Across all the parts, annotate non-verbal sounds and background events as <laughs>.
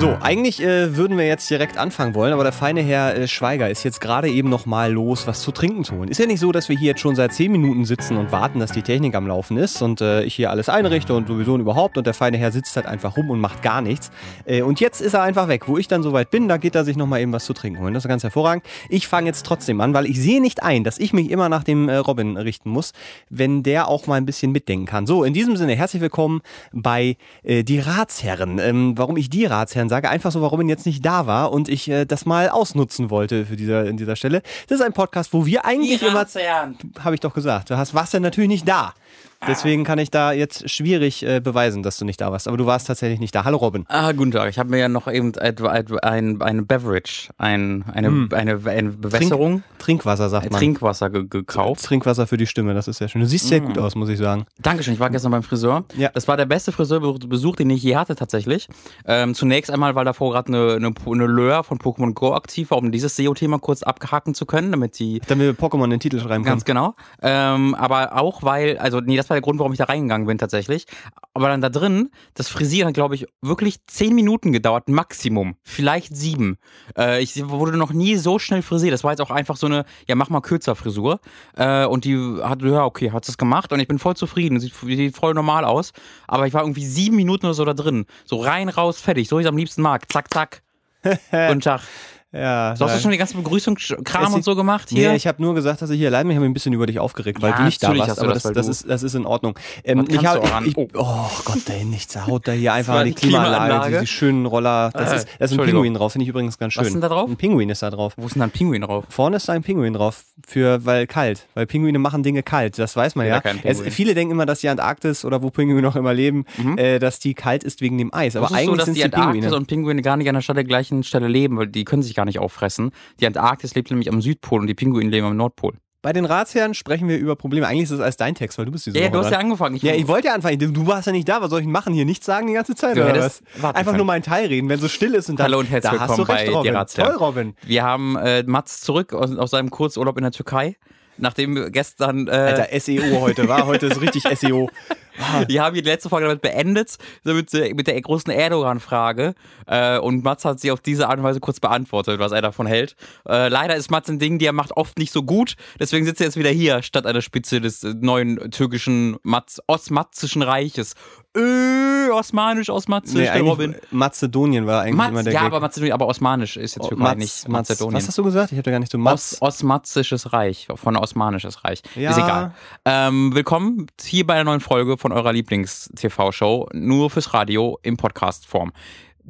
So, eigentlich äh, würden wir jetzt direkt anfangen wollen, aber der feine Herr äh, Schweiger ist jetzt gerade eben noch mal los, was zu trinken zu holen. Ist ja nicht so, dass wir hier jetzt schon seit 10 Minuten sitzen und warten, dass die Technik am Laufen ist und äh, ich hier alles einrichte und sowieso und überhaupt und der feine Herr sitzt halt einfach rum und macht gar nichts. Äh, und jetzt ist er einfach weg. Wo ich dann soweit bin, da geht er sich noch mal eben was zu trinken holen. Das ist ganz hervorragend. Ich fange jetzt trotzdem an, weil ich sehe nicht ein, dass ich mich immer nach dem äh, Robin richten muss, wenn der auch mal ein bisschen mitdenken kann. So, in diesem Sinne, herzlich willkommen bei äh, die Ratsherren. Ähm, warum ich die Ratsherren sage, einfach so, warum jetzt nicht da war und ich äh, das mal ausnutzen wollte für dieser, in dieser Stelle. Das ist ein Podcast, wo wir eigentlich immer, habe ich doch gesagt, du hast, warst ja natürlich nicht da. Deswegen kann ich da jetzt schwierig äh, beweisen, dass du nicht da warst. Aber du warst tatsächlich nicht da. Hallo Robin. Ah, guten Tag. Ich habe mir ja noch eben ein, ein Beverage, ein, eine, Hm. eine, eine Bewässerung, Trink, Trinkwasser, sagt man. Trinkwasser ge gekauft. Trinkwasser für die Stimme, das ist sehr schön. Du siehst sehr Mm. gut aus, muss ich sagen. Dankeschön, ich war gestern beim Friseur. Ja. Das war der beste Friseurbesuch, den ich je hatte tatsächlich. Ähm, zunächst einmal, weil davor gerade eine, eine, eine Lure von Pokémon Go aktiv war, um dieses SEO-Thema kurz abgehaken zu können, damit die Damit wir Pokémon den Titel schreiben können. Ganz genau. Ähm, aber auch, weil, also, nee, das war der Grund, warum ich da reingegangen bin tatsächlich. Aber dann da drin, das Frisieren hat, glaube ich, wirklich zehn Minuten gedauert, Maximum. Vielleicht sieben. Äh, ich wurde noch nie so schnell frisiert. Das war jetzt auch einfach so eine, ja, mach mal kürzer Frisur. Äh, und die hat, ja, okay, hat es gemacht und ich bin voll zufrieden. Sieht, sieht voll normal aus. Aber ich war irgendwie sieben Minuten oder so da drin. So rein, raus, fertig. So wie ich es am liebsten mag. Zack, zack. <laughs> Guten Tag. Ja, So, hast du schon die ganze Begrüßungskram und so gemacht hier? Nee, ich habe nur gesagt, dass ich hier allein mich habe mich ein bisschen über dich aufgeregt, weil Ja, du nicht da warst. Aber das, das, das, ist, das ist in Ordnung. Ähm, ich hab, ich, Oh. oh Gott, da nichts. Haut da hier einfach die Klimaanlage, Klimaanlage. die, schönen Roller. Das Äh, ist, da ist ein. Pinguin drauf, finde ich übrigens ganz schön. Was ist denn da drauf? Ein Pinguin ist da drauf. Wo ist denn da ein Pinguin drauf? Vorne ist da ein Pinguin drauf, für, weil kalt. Weil Pinguine machen Dinge kalt, das weiß man Ja, ja. Es, viele denken immer, dass die Antarktis oder wo Pinguine noch immer leben, äh, dass die kalt ist wegen dem Eis. Aber eigentlich dass sind die Antarktis und Pinguine gar nicht an der gleichen Stelle leben, weil die können sich gar nicht auffressen. Die Antarktis lebt nämlich am Südpol und die Pinguine leben am Nordpol. Bei den Ratsherren sprechen wir über Probleme. Eigentlich ist es als dein Text, weil du bist diese Ja, Woche du hast dran. ja angefangen. Ich, Ja, ich wollte ja anfangen. Du warst ja nicht da. Was soll ich machen? Hier nichts sagen die ganze Zeit? Du oder hättest was? warten Einfach nur meinen Teil reden, wenn so still ist und dann. Hallo und herzlich da hast du willkommen recht, bei Robin. Die Ratsherren. Toll, Robin. wir haben äh, Mats zurück aus, aus seinem Kurzurlaub in der Türkei. Nachdem wir gestern. Äh, Alter, SEO heute, war heute ist richtig SEO. <laughs> Wir haben die letzte Folge damit beendet, mit, der- mit der großen Erdogan-Frage. Äh, und Mats hat sie auf diese Art und Weise kurz beantwortet, was er davon hält. Äh, leider ist Mats ein Ding, die er macht oft nicht so gut. Deswegen sitzt er jetzt wieder hier, statt an der Spitze des neuen türkischen Mats Osmatzischen Reiches. Äh, osmanisch, osmatisch, Nee, der Robin. Mazedonien war eigentlich immer Matz, der ja, Gag. aber Mazedonien, aber osmanisch ist jetzt Oh, Türkei, Matz- nicht Matz- Mazedonien. Was hast du gesagt? Ich habe gar nicht so Matz. Os Osmanisches Reich, von Osmanisches Reich. Ja. Ist egal. Ähm, willkommen hier bei einer neuen Folge von eurer Lieblings-TV-Show, nur fürs Radio in Podcast-Form.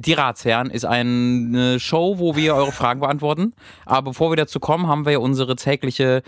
Die Ratsherren ist eine Show, wo wir eure Fragen beantworten. Aber bevor wir dazu kommen, haben wir unsere tägliche,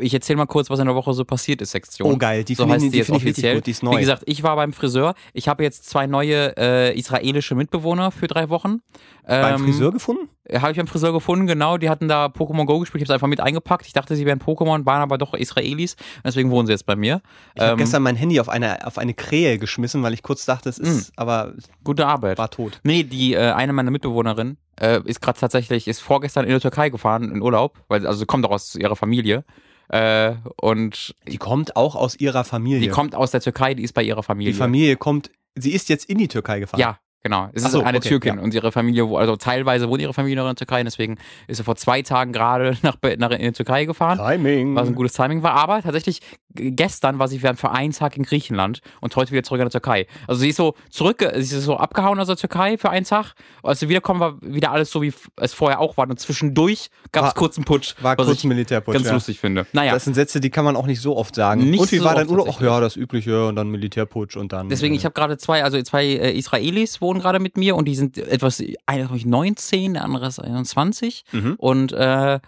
ich erzähle mal kurz, was in der Woche so passiert ist, Sektion. Oh, geil. Die so finde ich- heißt die, die jetzt offiziell. gut. Die ist neu. Wie gesagt, ich war beim Friseur. Ich habe jetzt zwei neue äh, israelische Mitbewohner für drei Wochen. Beim Ähm, Friseur gefunden? habe ich beim Friseur gefunden, genau. Die hatten da Pokémon Go gespielt. Ich habe es einfach mit eingepackt. Ich dachte, sie wären Pokémon, waren aber doch Israelis. Deswegen wohnen sie jetzt bei mir. Ich habe Ähm, gestern mein Handy auf eine, auf eine Krähe geschmissen, weil ich kurz dachte, es ist, aber Gute Arbeit. war tot. Nee, die äh, eine meiner Mitbewohnerinnen äh, ist gerade tatsächlich, ist vorgestern in die Türkei gefahren, in Urlaub, weil also sie kommt auch aus ihrer Familie. Äh, und Die kommt auch aus ihrer Familie. die kommt aus der Türkei, die ist bei ihrer Familie. die Familie kommt, sie ist jetzt in die Türkei gefahren. Ja, genau. Es ist so, eine okay, Türkin ja. und ihre Familie, also teilweise wohnt ihre Familie noch in der Türkei, deswegen ist sie vor zwei Tagen gerade <laughs> nach, nach in die Türkei gefahren. Timing. was ein gutes Timing war. Aber tatsächlich, gestern war sie für einen Tag in Griechenland und heute wieder zurück in der Türkei. Also sie ist so zurück, sie ist so abgehauen aus der Türkei für einen Tag. Als sie wiederkommen, war wieder alles so, wie es vorher auch war. Und zwischendurch gab es War- kurz einen Putsch, war kurz Militärputsch. ganz ja. lustig finde. Naja, Das sind Sätze, die kann man auch nicht so oft sagen. Nicht und wie so war dein oft Urlaub? Ach ja, das Übliche und dann Militärputsch und dann. deswegen, ich habe gerade zwei, also zwei äh, Israelis wohnen gerade mit mir und die sind etwas, einer ist glaub ich 19, der andere ist 21. Mhm. Und äh,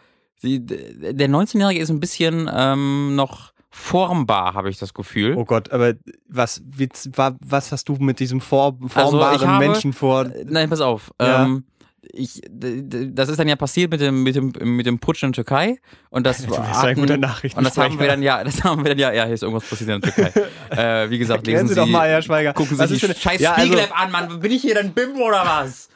die, der 19-Jährige ist ein bisschen ähm, noch formbar, habe ich das Gefühl. Oh Gott, aber was, wie, wa- was hast du mit diesem vor, formbaren Also, habe- Menschen vor? Nein, pass auf. Ja. Ähm, ich, das ist dann ja passiert mit dem, mit dem, mit dem Putsch in der Türkei. Und das <laughs> Du bist hatten- ein guter Nachrichtensprecher. Und das haben wir dann ja, das haben wir dann ja, ja, hier ist irgendwas passiert in der Türkei. <laughs> äh, wie gesagt, lesen Sie doch mal, Herr Schweiger. Gucken Sie Was die ist denn- scheiß Ja, also- Spiegel-App an, Mann. Bin ich hier dein Bimbo oder was?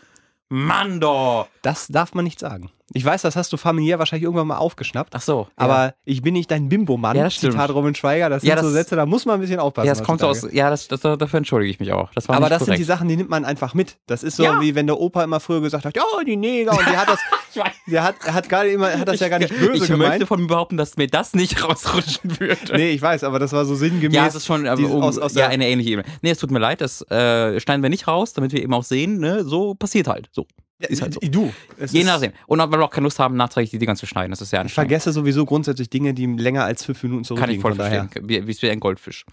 Mann, doch. Das darf man nicht sagen. Ich weiß, das hast du familiär wahrscheinlich irgendwann mal aufgeschnappt. Ach so. Aber ich bin nicht dein Bimbo-Mann. Ja, das stimmt. Zitat Robin Schweiger. Das sind Ja, so das- Sätze, da muss man ein bisschen aufpassen. ja, das kommt aus. Ja, das, das, dafür entschuldige ich mich auch. Das war Aber das sind korrekt. die Sachen, die nimmt man einfach mit. Das ist so, Ja. wie wenn der Opa immer früher gesagt hat, ja, die Neger. Und die hat das, <laughs> Ich der hat, hat gar immer, er hat das ja gar nicht böse ich gemeint. möchte von mir behaupten, dass mir das nicht <laughs> rausrutschen würde. Nee, ich weiß, aber das war so sinngemäß. Ja, es ist schon aber dieses- um, aus, aus ja, eine ähnliche Ebene. Nee, es tut mir leid, das äh, schneiden wir nicht raus, damit wir eben auch sehen, ne, so passiert halt. So. Ist halt so. Du. es Je nachdem. Und weil wir auch keine Lust haben, nachträglich die Dinger zu schneiden. Das ist ja Ich anstrengend. vergesse sowieso grundsätzlich Dinge, die länger als fünf Minuten Kann zurückliegen. ich voll verstehen. Wie, wie ein Goldfisch.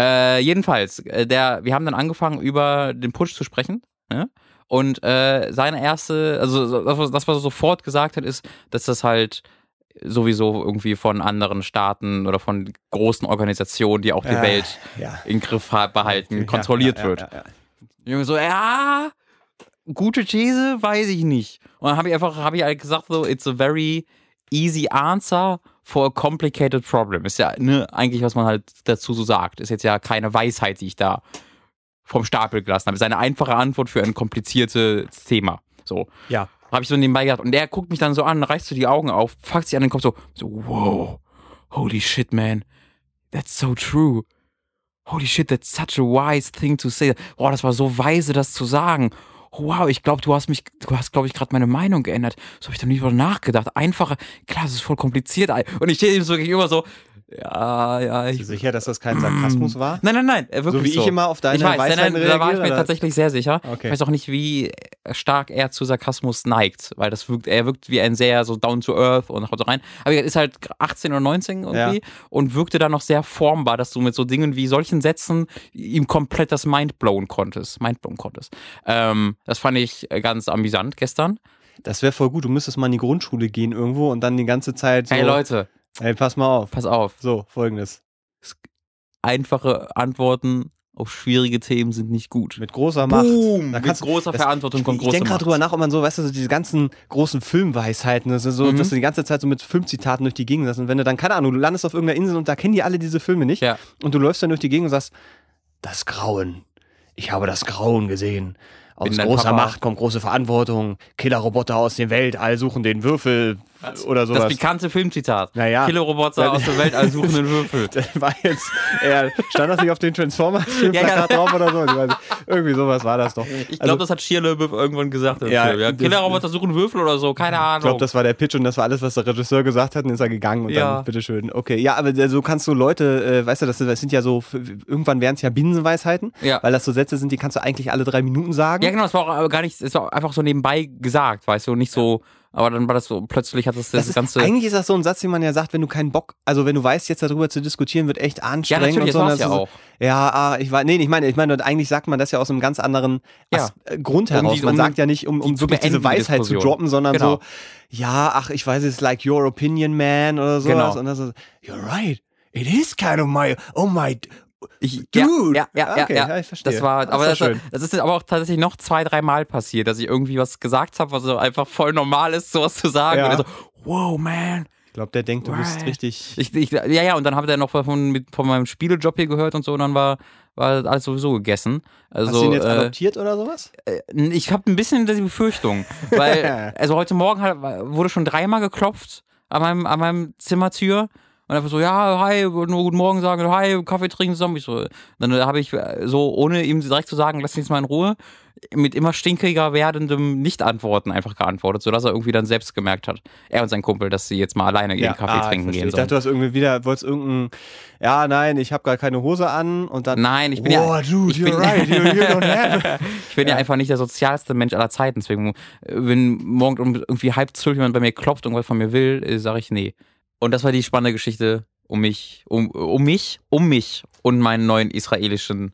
Äh, jedenfalls, äh, der, wir haben dann angefangen, über den Putsch zu sprechen. Ne? Und äh, seine erste, also das, was- er sofort gesagt hat, ist, dass das halt sowieso irgendwie von anderen Staaten oder von großen Organisationen, die auch die Ah, Welt Ja. im Griff ha- behalten, kontrolliert ja, ja, wird. Junge so, ja, gute These, weiß ich nicht. Und dann habe ich einfach, habe ich halt gesagt so, it's a very easy answer for a complicated problem. Ist ja ne, eigentlich, was man halt dazu so sagt. Ist jetzt ja keine Weisheit, die ich da vom Stapel gelassen habe. Ist eine einfache Antwort für ein kompliziertes Thema. So. Ja. Habe ich so nebenbei gedacht. Und der guckt mich dann so an, reißt so die Augen auf, fuckt sich an den Kopf so, so, wow, holy shit, man. That's so true. Holy shit, that's such a wise thing to say. Boah, das war so weise, das zu sagen. Wow, ich glaube, du hast mich, du hast, glaube ich, gerade meine Meinung geändert. So habe ich da nie drüber nachgedacht. Einfacher, klar, das ist voll kompliziert. Und ich stehe ihm so gegenüber so, ja, ja, Bist du ich. sicher, dass das kein Sarkasmus war? Nein, nein, nein, äh, wirklich So wie ich immer auf deine ich weiß, nein, Weisheiten nein, da war ich mir oder? tatsächlich sehr sicher. Okay. Ich weiß auch nicht, wie stark er zu Sarkasmus neigt, weil das wirkt, er wirkt wie ein sehr so down to earth und haut so rein. Aber er ist halt 18 oder 19 irgendwie Ja. und wirkte dann noch sehr formbar, dass du mit so Dingen wie solchen Sätzen ihm komplett das Mind blown konntest. Mind blown konntest. Ähm, das fand ich äh, ganz amüsant gestern. Das wäre voll gut. Du müsstest mal in die Grundschule gehen irgendwo und dann die ganze Zeit so. Hey Leute, Ey, pass mal auf. pass auf. So, folgendes. Einfache Antworten auf schwierige Themen sind nicht gut. Mit großer Macht. Boom, Da mit großer das- Verantwortung kommt ich große denke gerade drüber nach, ob man so, weißt du, so diese ganzen großen Filmweisheiten, das ist so, Mhm. dass du die ganze Zeit so mit Filmzitaten durch die Gegend lässt. Und wenn du dann, keine Ahnung, du landest auf irgendeiner Insel und da kennen die alle diese Filme nicht. Ja. Und du läufst dann durch die Gegend und sagst, das Grauen. Ich habe das Grauen gesehen. Aus großer Papa. Macht kommt große Verantwortung. Killerroboter aus dem Weltall suchen den Würfel oder Das sowas. pikante Filmzitat. Naja. Killerroboter Ja. aus der Weltall suchen den Würfel. <laughs> Das war jetzt eher, stand das nicht auf den Transformers-Filmplakat Ja, ja. drauf oder so? Weiß. Irgendwie sowas war das doch. Ich Also- glaube, das hat Schierlöwe irgendwann gesagt. Ja, Film, ja. das- Killerroboter suchen Würfel oder so, keine Ahnung. Ich glaube, das war der Pitch und das war alles, was der Regisseur gesagt hat, und ist er gegangen und Ja. dann, bitteschön. Okay, ja, aber so kannst du Leute, äh, weißt du, das, das sind ja so, irgendwann wären es ja Binsenweisheiten, Ja. weil das so Sätze sind, die kannst du eigentlich alle drei Minuten sagen. ja, genau, das war auch gar nicht, es war einfach so nebenbei gesagt, weißt du, nicht so, aber dann war das so, plötzlich hat das das, Das ist, ganze. eigentlich ist das so ein Satz, den man ja sagt, wenn du keinen Bock, also wenn du weißt, jetzt darüber zu diskutieren, wird echt ja, anstrengend natürlich, und so. ja das ist- auch. Ja, ah, ich weiß, nee, ich meine, ich meine, eigentlich sagt man das ja aus einem ganz anderen Ja. Äh, Grund Um heraus. die- man um sagt ja nicht, um, die um zu wirklich diese die Weisheit zu Diskussion. droppen, sondern Genau. so, ja, ach, ich weiß, it's like your opinion, man, oder sowas. Genau. Und das ist, you're right. It is kind of my, oh my, Ich, Dude. Ja, ja, ja, Okay, ja, ja, ich verstehe. Das war, Das aber das, schön. das ist aber auch tatsächlich noch zwei, dreimal passiert, dass ich irgendwie was gesagt habe, was so einfach voll normal ist, sowas zu sagen. Ja. Und so, wow, man. ich glaube, der denkt, du bist Right. richtig. Ich, ich, ja, ja, und dann habe ich noch von, von meinem Spielejob hier gehört und so, und dann war, war alles sowieso gegessen. Also, Hast du ihn jetzt äh, adoptiert oder sowas? ich habe ein bisschen die Befürchtung, weil, <laughs> also heute Morgen hat, wurde schon dreimal geklopft an meinem, an meinem Zimmertür. Und einfach so, ja, hi, nur guten Morgen sagen, hi, Kaffee trinken zusammen. Ich so, dann habe ich so, ohne ihm direkt zu sagen, lass mich jetzt mal in Ruhe, mit immer stinkiger werdendem Nicht-Antworten einfach geantwortet, sodass er irgendwie dann selbst gemerkt hat, er und sein Kumpel, dass sie jetzt mal alleine ihren Kaffee ah, ich trinken verstehe. gehen Ich dachte, du hast irgendwie wieder, wolltest irgendein, ja, nein, ich habe gar keine Hose an und dann, Nein, ich bin oh, ja. dude, ich you're bin, right, you, you don't have. <laughs> ich bin ja. einfach nicht der sozialste Mensch aller Zeiten. Deswegen, äh, wenn morgen um irgendwie halb zwölf jemand bei mir klopft und was von mir will, sage ich nee. Und das war die spannende Geschichte um mich, um, um mich, um mich und meinen neuen israelischen.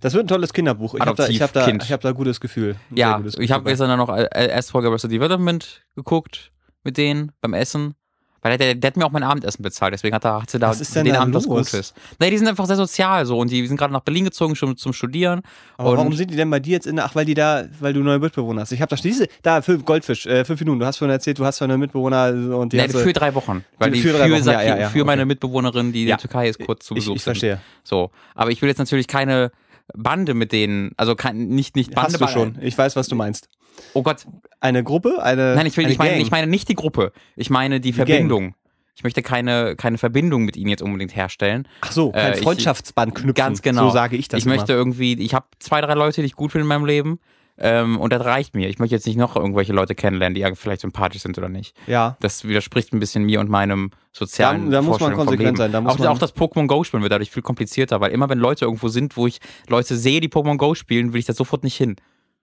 Das wird ein tolles Kinderbuch. Ich habe da, ich hab da, ich hab da gutes Gefühl. Ein Ja, gutes ich habe Gefühl gestern dann noch äh, erst Folge Arrested Development geguckt mit denen beim Essen. Weil der, der hat mir auch mein Abendessen bezahlt, deswegen hat er, hatte da Was ist denn den da Abend was? Gutes. Nee, die sind einfach sehr sozial so und die sind gerade nach Berlin gezogen schon zum Studieren. Aber und warum sind die denn bei dir jetzt in der, ach, weil die da, weil du neue Mitbewohner hast? Ich habe da diese, da, fünf Goldfisch, äh, fünf Minuten, du hast vorhin erzählt, du hast neue Mitbewohner und die Nee, für drei Wochen. Weil die Für für, drei Wochen, Saki- ja, ja, ja, für meine okay. Mitbewohnerin, die in Ja. der Türkei ist, kurz zu ich, Besuch ich sind. verstehe. So. Aber ich will jetzt natürlich keine Bande mit denen, also kein, nicht, nicht Bande, Hast du schon. Ich weiß, was du meinst. Oh Gott, Eine Gruppe? Eine, Nein, ich, will, ich, meine, Gang. ich meine nicht die Gruppe. Ich meine die Gang. Verbindung. Ich möchte keine, keine Verbindung mit ihnen jetzt unbedingt herstellen. Ach so, kein äh, Freundschaftsband knüpfen. Ganz genau. So sage ich das Ich möchte irgendwie, ich habe zwei, drei Leute, die ich gut finde in meinem Leben. Ähm, und das reicht mir. Ich möchte jetzt nicht noch irgendwelche Leute kennenlernen, die vielleicht sympathisch sind oder nicht. immer. Ja. Das widerspricht ein bisschen mir und meinem sozialen Da- da muss man konsequent sein, da muss auch, man- auch das Pokémon Go spielen wird dadurch viel komplizierter, weil immer wenn Leute irgendwo sind, wo ich Leute sehe, die Pokémon Go spielen, will ich da sofort nicht hin.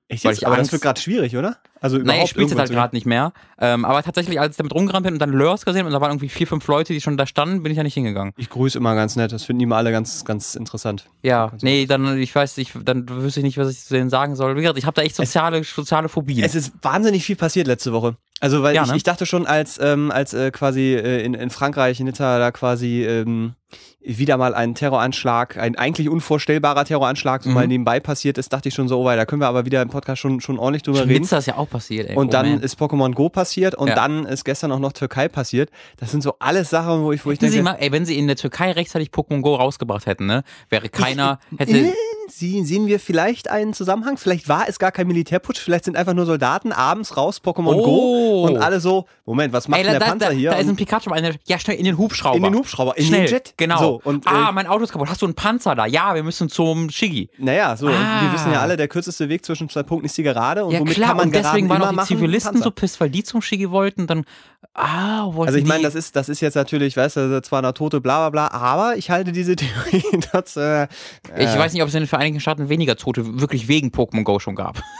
Echt jetzt? ich Aber das Angst- wird gerade schwierig, oder? Also Nein, überhaupt ich spiele es halt gerade nicht mehr. Ähm, aber tatsächlich, als ich damit rumgerannt bin und dann Lurs gesehen und da waren irgendwie vier, fünf Leute, die schon da standen, bin ich ja nicht hingegangen. Ich grüße immer ganz nett. Das finden die immer alle ganz, ganz interessant. Ja, Also- nee, dann, ich weiß nicht, dann wüsste ich nicht, was ich zu denen sagen soll. Wie gesagt, ich habe da echt soziale, soziale Phobien. Es ist wahnsinnig viel passiert letzte Woche. Also, weil Ja, ich, ne? ich dachte schon, als, ähm, als äh, quasi äh, in, in Frankreich, in Nizza, da quasi ähm, wieder mal ein Terroranschlag, ein eigentlich unvorstellbarer Terroranschlag so Mhm. mal nebenbei passiert ist, dachte ich schon so, oh, da können wir aber wieder im Podcast schon, schon ordentlich drüber reden. Nizza ist ja auch passiert, ey. Und oh dann man. ist Pokémon Go passiert und Ja. dann ist gestern auch noch Türkei passiert. Das sind so alles Sachen, wo ich, wo ich Hätten Sie denke, mal, ey, wenn sie in der Türkei rechtzeitig Pokémon Go rausgebracht hätten, ne, wäre keiner, äh, hätte, Sie, sehen wir vielleicht einen Zusammenhang? Vielleicht war es gar kein Militärputsch, vielleicht sind einfach nur Soldaten abends raus, Pokémon Oh. Go und alle so, Moment, was macht ey, denn der da, Panzer da, hier? da ist ein Pikachu, eine, ja, schnell in den Hubschrauber. in den Hubschrauber, in Schnell, den Jet. genau. So, und, ah, äh, mein Auto ist kaputt. Hast du einen Panzer da? Ja, wir müssen zum Shigi. naja, so, Ah. wir wissen ja alle, der kürzeste Weg zwischen zwei Punkten ist die Gerade und Ja womit klar, kann man und deswegen waren auch die machen? Zivilisten Panzer. so pisst, weil die zum Shigi wollten. Dann, ah, wollten Also ich meine, das ist, das ist jetzt natürlich, weißt du, zwar eine Tote, bla bla bla, aber ich halte diese <laughs> Theorie dass, äh, Ich äh, weiß nicht, ob es in den Vereinigten Staaten weniger Tote wirklich wegen Pokémon Go schon gab. <laughs>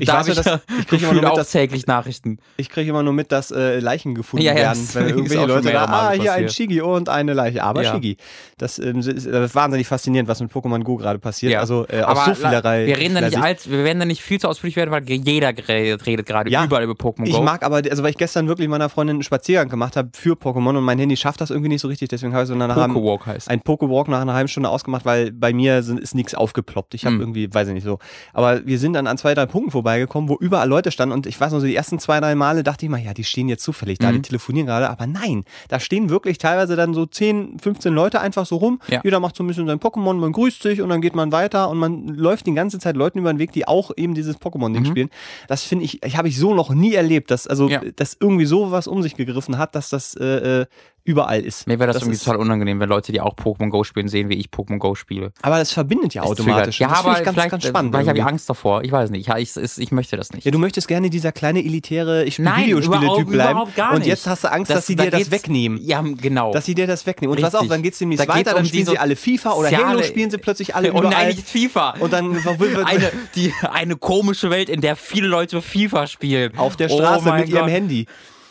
Ich da weiß ich, ich krieg immer nur mit, dass- täglich Nachrichten. Ich kriege immer nur mit, dass äh, Leichen gefunden Ja, ja, werden, wenn <laughs> irgendwelche Leute Male ah, hier ein. Shigi und eine Leiche, aber Ja. Shigi. Das ähm, ist äh, wahnsinnig faszinierend, was mit Pokémon Go gerade passiert. Ja. Also äh, aus Aber so vielerlei. wir reden da nicht alt, wir werden da nicht viel zu ausführlich werden, weil jeder redet, gerade Ja. überall über Pokémon. Go. Ich mag aber, also weil ich gestern wirklich meiner Freundin einen Spaziergang gemacht habe für Pokémon und mein Handy schafft das irgendwie nicht so richtig, deswegen habe ich so nach einem, Pokewalk heißt. ein Pokewalk nach einer halben Stunde ausgemacht, weil bei mir sind, ist nichts aufgeploppt. Ich habe Hm. irgendwie, weiß ich nicht so. Aber wir sind dann an zwei, drei Punkten vorbeigekommen, wo überall Leute standen und ich weiß noch so, die ersten zwei, drei Male dachte ich mal, ja, die stehen jetzt zufällig da, Mhm. die telefonieren gerade, aber nein, da stehen wirklich teilweise dann so 10, 15 Leute einfach so rum. Ja. Jeder macht so ein bisschen sein Pokémon, man grüßt sich und dann geht man weiter und man läuft die ganze Zeit Leuten über den Weg, die auch eben dieses Pokémon-Ding Mhm. spielen. Das finde ich, ich habe ich so noch nie erlebt, dass also Ja. dass irgendwie sowas um sich gegriffen hat, dass das äh, äh, überall ist. Mir wäre das, irgendwie ist, total unangenehm, wenn Leute, die auch Pokémon Go spielen, sehen, wie ich Pokémon Go spiele. Aber das verbindet ja Es automatisch. Und Ja, das finde aber ich ganz, vielleicht, ganz äh, spannend. Vielleicht habe ich irgendwie. Angst davor. Ich weiß nicht. Ja, ich, ich, ich möchte das nicht. Ja, du möchtest gerne dieser kleine elitäre ich Nein, Videospiele-Typ bleiben. überhaupt gar und nicht. jetzt hast du Angst, Das- dass sie da dir das wegnehmen. Ja, genau. Dass sie dir das wegnehmen. Und pass auf, Richtig. dann geht's demnächst Da weiter, dann um spielen diese sie alle FIFA oder Halo spielen sie plötzlich alle <laughs> überall. nein, nicht FIFA. Und dann eine, die, eine komische Welt, in der viele Leute FIFA spielen. auf der Oh Straße mit ihrem. Handy.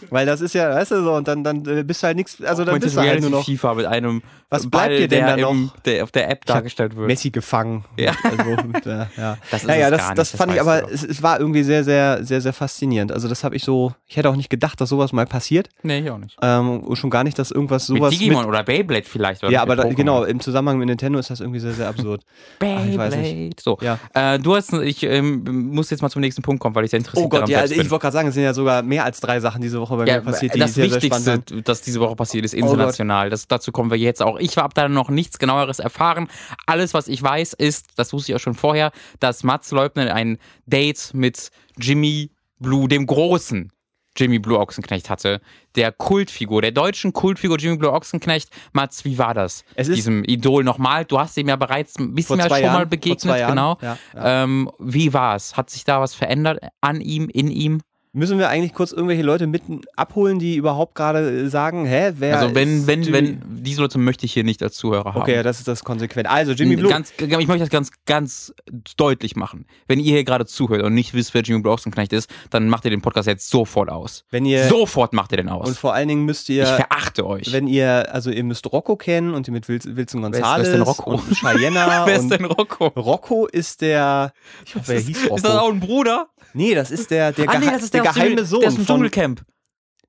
Weil das ist ja, weißt du so, und dann, dann äh, bist du halt nichts, also dann bist du halt nur noch FIFA mit einem Was Ball, bleibt dir denn da noch? der auf der App dargestellt wird. Messi gefangen. Ja. <laughs> Also, und, äh, ja. Das ist naja, das, nicht, das das fand ich aber, es, es war irgendwie sehr, sehr, sehr, sehr faszinierend. Also das habe ich so, ich hätte auch nicht gedacht, dass sowas mal passiert. Nee, ich auch nicht. Ähm, und schon gar nicht, dass irgendwas Mit sowas Digimon oder Beyblade vielleicht. Oder ja, aber mit da, genau, im Zusammenhang mit Nintendo ist das irgendwie sehr, sehr absurd. <laughs> Weiß Beyblade. So. Ja. Äh, du hast, ich ähm, muss jetzt mal zum nächsten Punkt kommen, weil ich sehr interessiert Oh Gott, ja, selbst ich bin. wollte gerade sagen, es sind ja sogar mehr als drei Sachen diese Woche bei Ja, mir passiert, die das sehr, sehr Wichtigste, waren. das diese Woche passiert ist, Oh international. das, dazu kommen wir jetzt auch. Ich habe da noch nichts genaueres erfahren. Alles, was ich weiß, ist, das wusste ich auch schon vorher, dass Mats Leubner ein Date mit Jimmy Blue, dem großen Jimmy Blue Ochsenknecht hatte. Der Kultfigur, der deutschen Kultfigur Jimmy Blue Ochsenknecht. Mats, wie war das? Es ist- Diesem Idol nochmal. Du hast ihm ja bereits ein bisschen mehr schon mal Jahren, vor begegnet, genau. ja, Ähm, wie war es? Hat sich da was verändert an ihm, in ihm? Müssen wir eigentlich kurz irgendwelche Leute mitten abholen, die überhaupt gerade äh, sagen, hä, wer Also wenn, ist wenn, Jimmy- wenn, diese Leute möchte ich hier nicht als Zuhörer haben. Okay, ja, das ist das konsequent. Also Jimmy Blue. Ganz, ich möchte das ganz, ganz deutlich machen. Wenn ihr hier gerade zuhört und nicht wisst, wer Jimmy Blue Ochsenknecht ist, dann macht ihr den Podcast jetzt sofort aus. wenn ihr Sofort macht ihr den und aus. vor allen Dingen müsst ihr Ich verachte euch. wenn ihr, also ihr müsst Rocco kennen und ihr mit Wilson, Wilson wer Gonzalez ist denn Rocco? und Cheyenne <laughs> wer ist und denn Rocco? Rocco ist der, ich hoffe, er ist, hieß Rocco. ist das auch ein Bruder? Nee, das ist der, der, ah, nee, das ist der, dem- geheime Sohn Der ist im Dschungelcamp.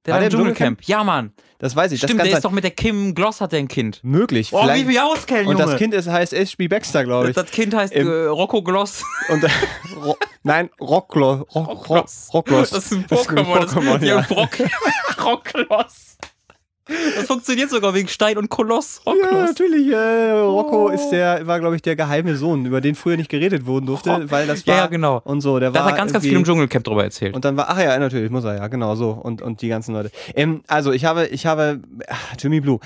Der War der im im Dschungelcamp. Ja, Mann. das weiß ich, Stimmt, das der ist doch mit der Kim Gloss hat der ein Kind. möglich, Oh, wie vielleicht. wir auskennen, und Junge. das Kind ist, heißt HB Baxter, glaube ich. das Kind heißt Im- äh, Rocco Gloss. Und, Ro nein, Rocklo, Rock, Rock, Rocklos. Das ist ein Pokémon. Das Pokémon, ist ja. Rock, <laughs> Rockgloss. Das funktioniert sogar wegen Stein und Koloss. Ja, natürlich. Äh, Rocco Oh. ist der, war, glaube ich, der geheime Sohn, über den früher nicht geredet wurden durfte, weil das war. <laughs> Ja, ja, genau. Und so, der Da war. hat er ganz, ganz viel im Dschungelcamp drüber erzählt. Und dann war, ach ja, natürlich, muss er ja, genau so. Und, und die ganzen Leute. Ähm, also ich habe, ich habe, ach, Jimmy Blue.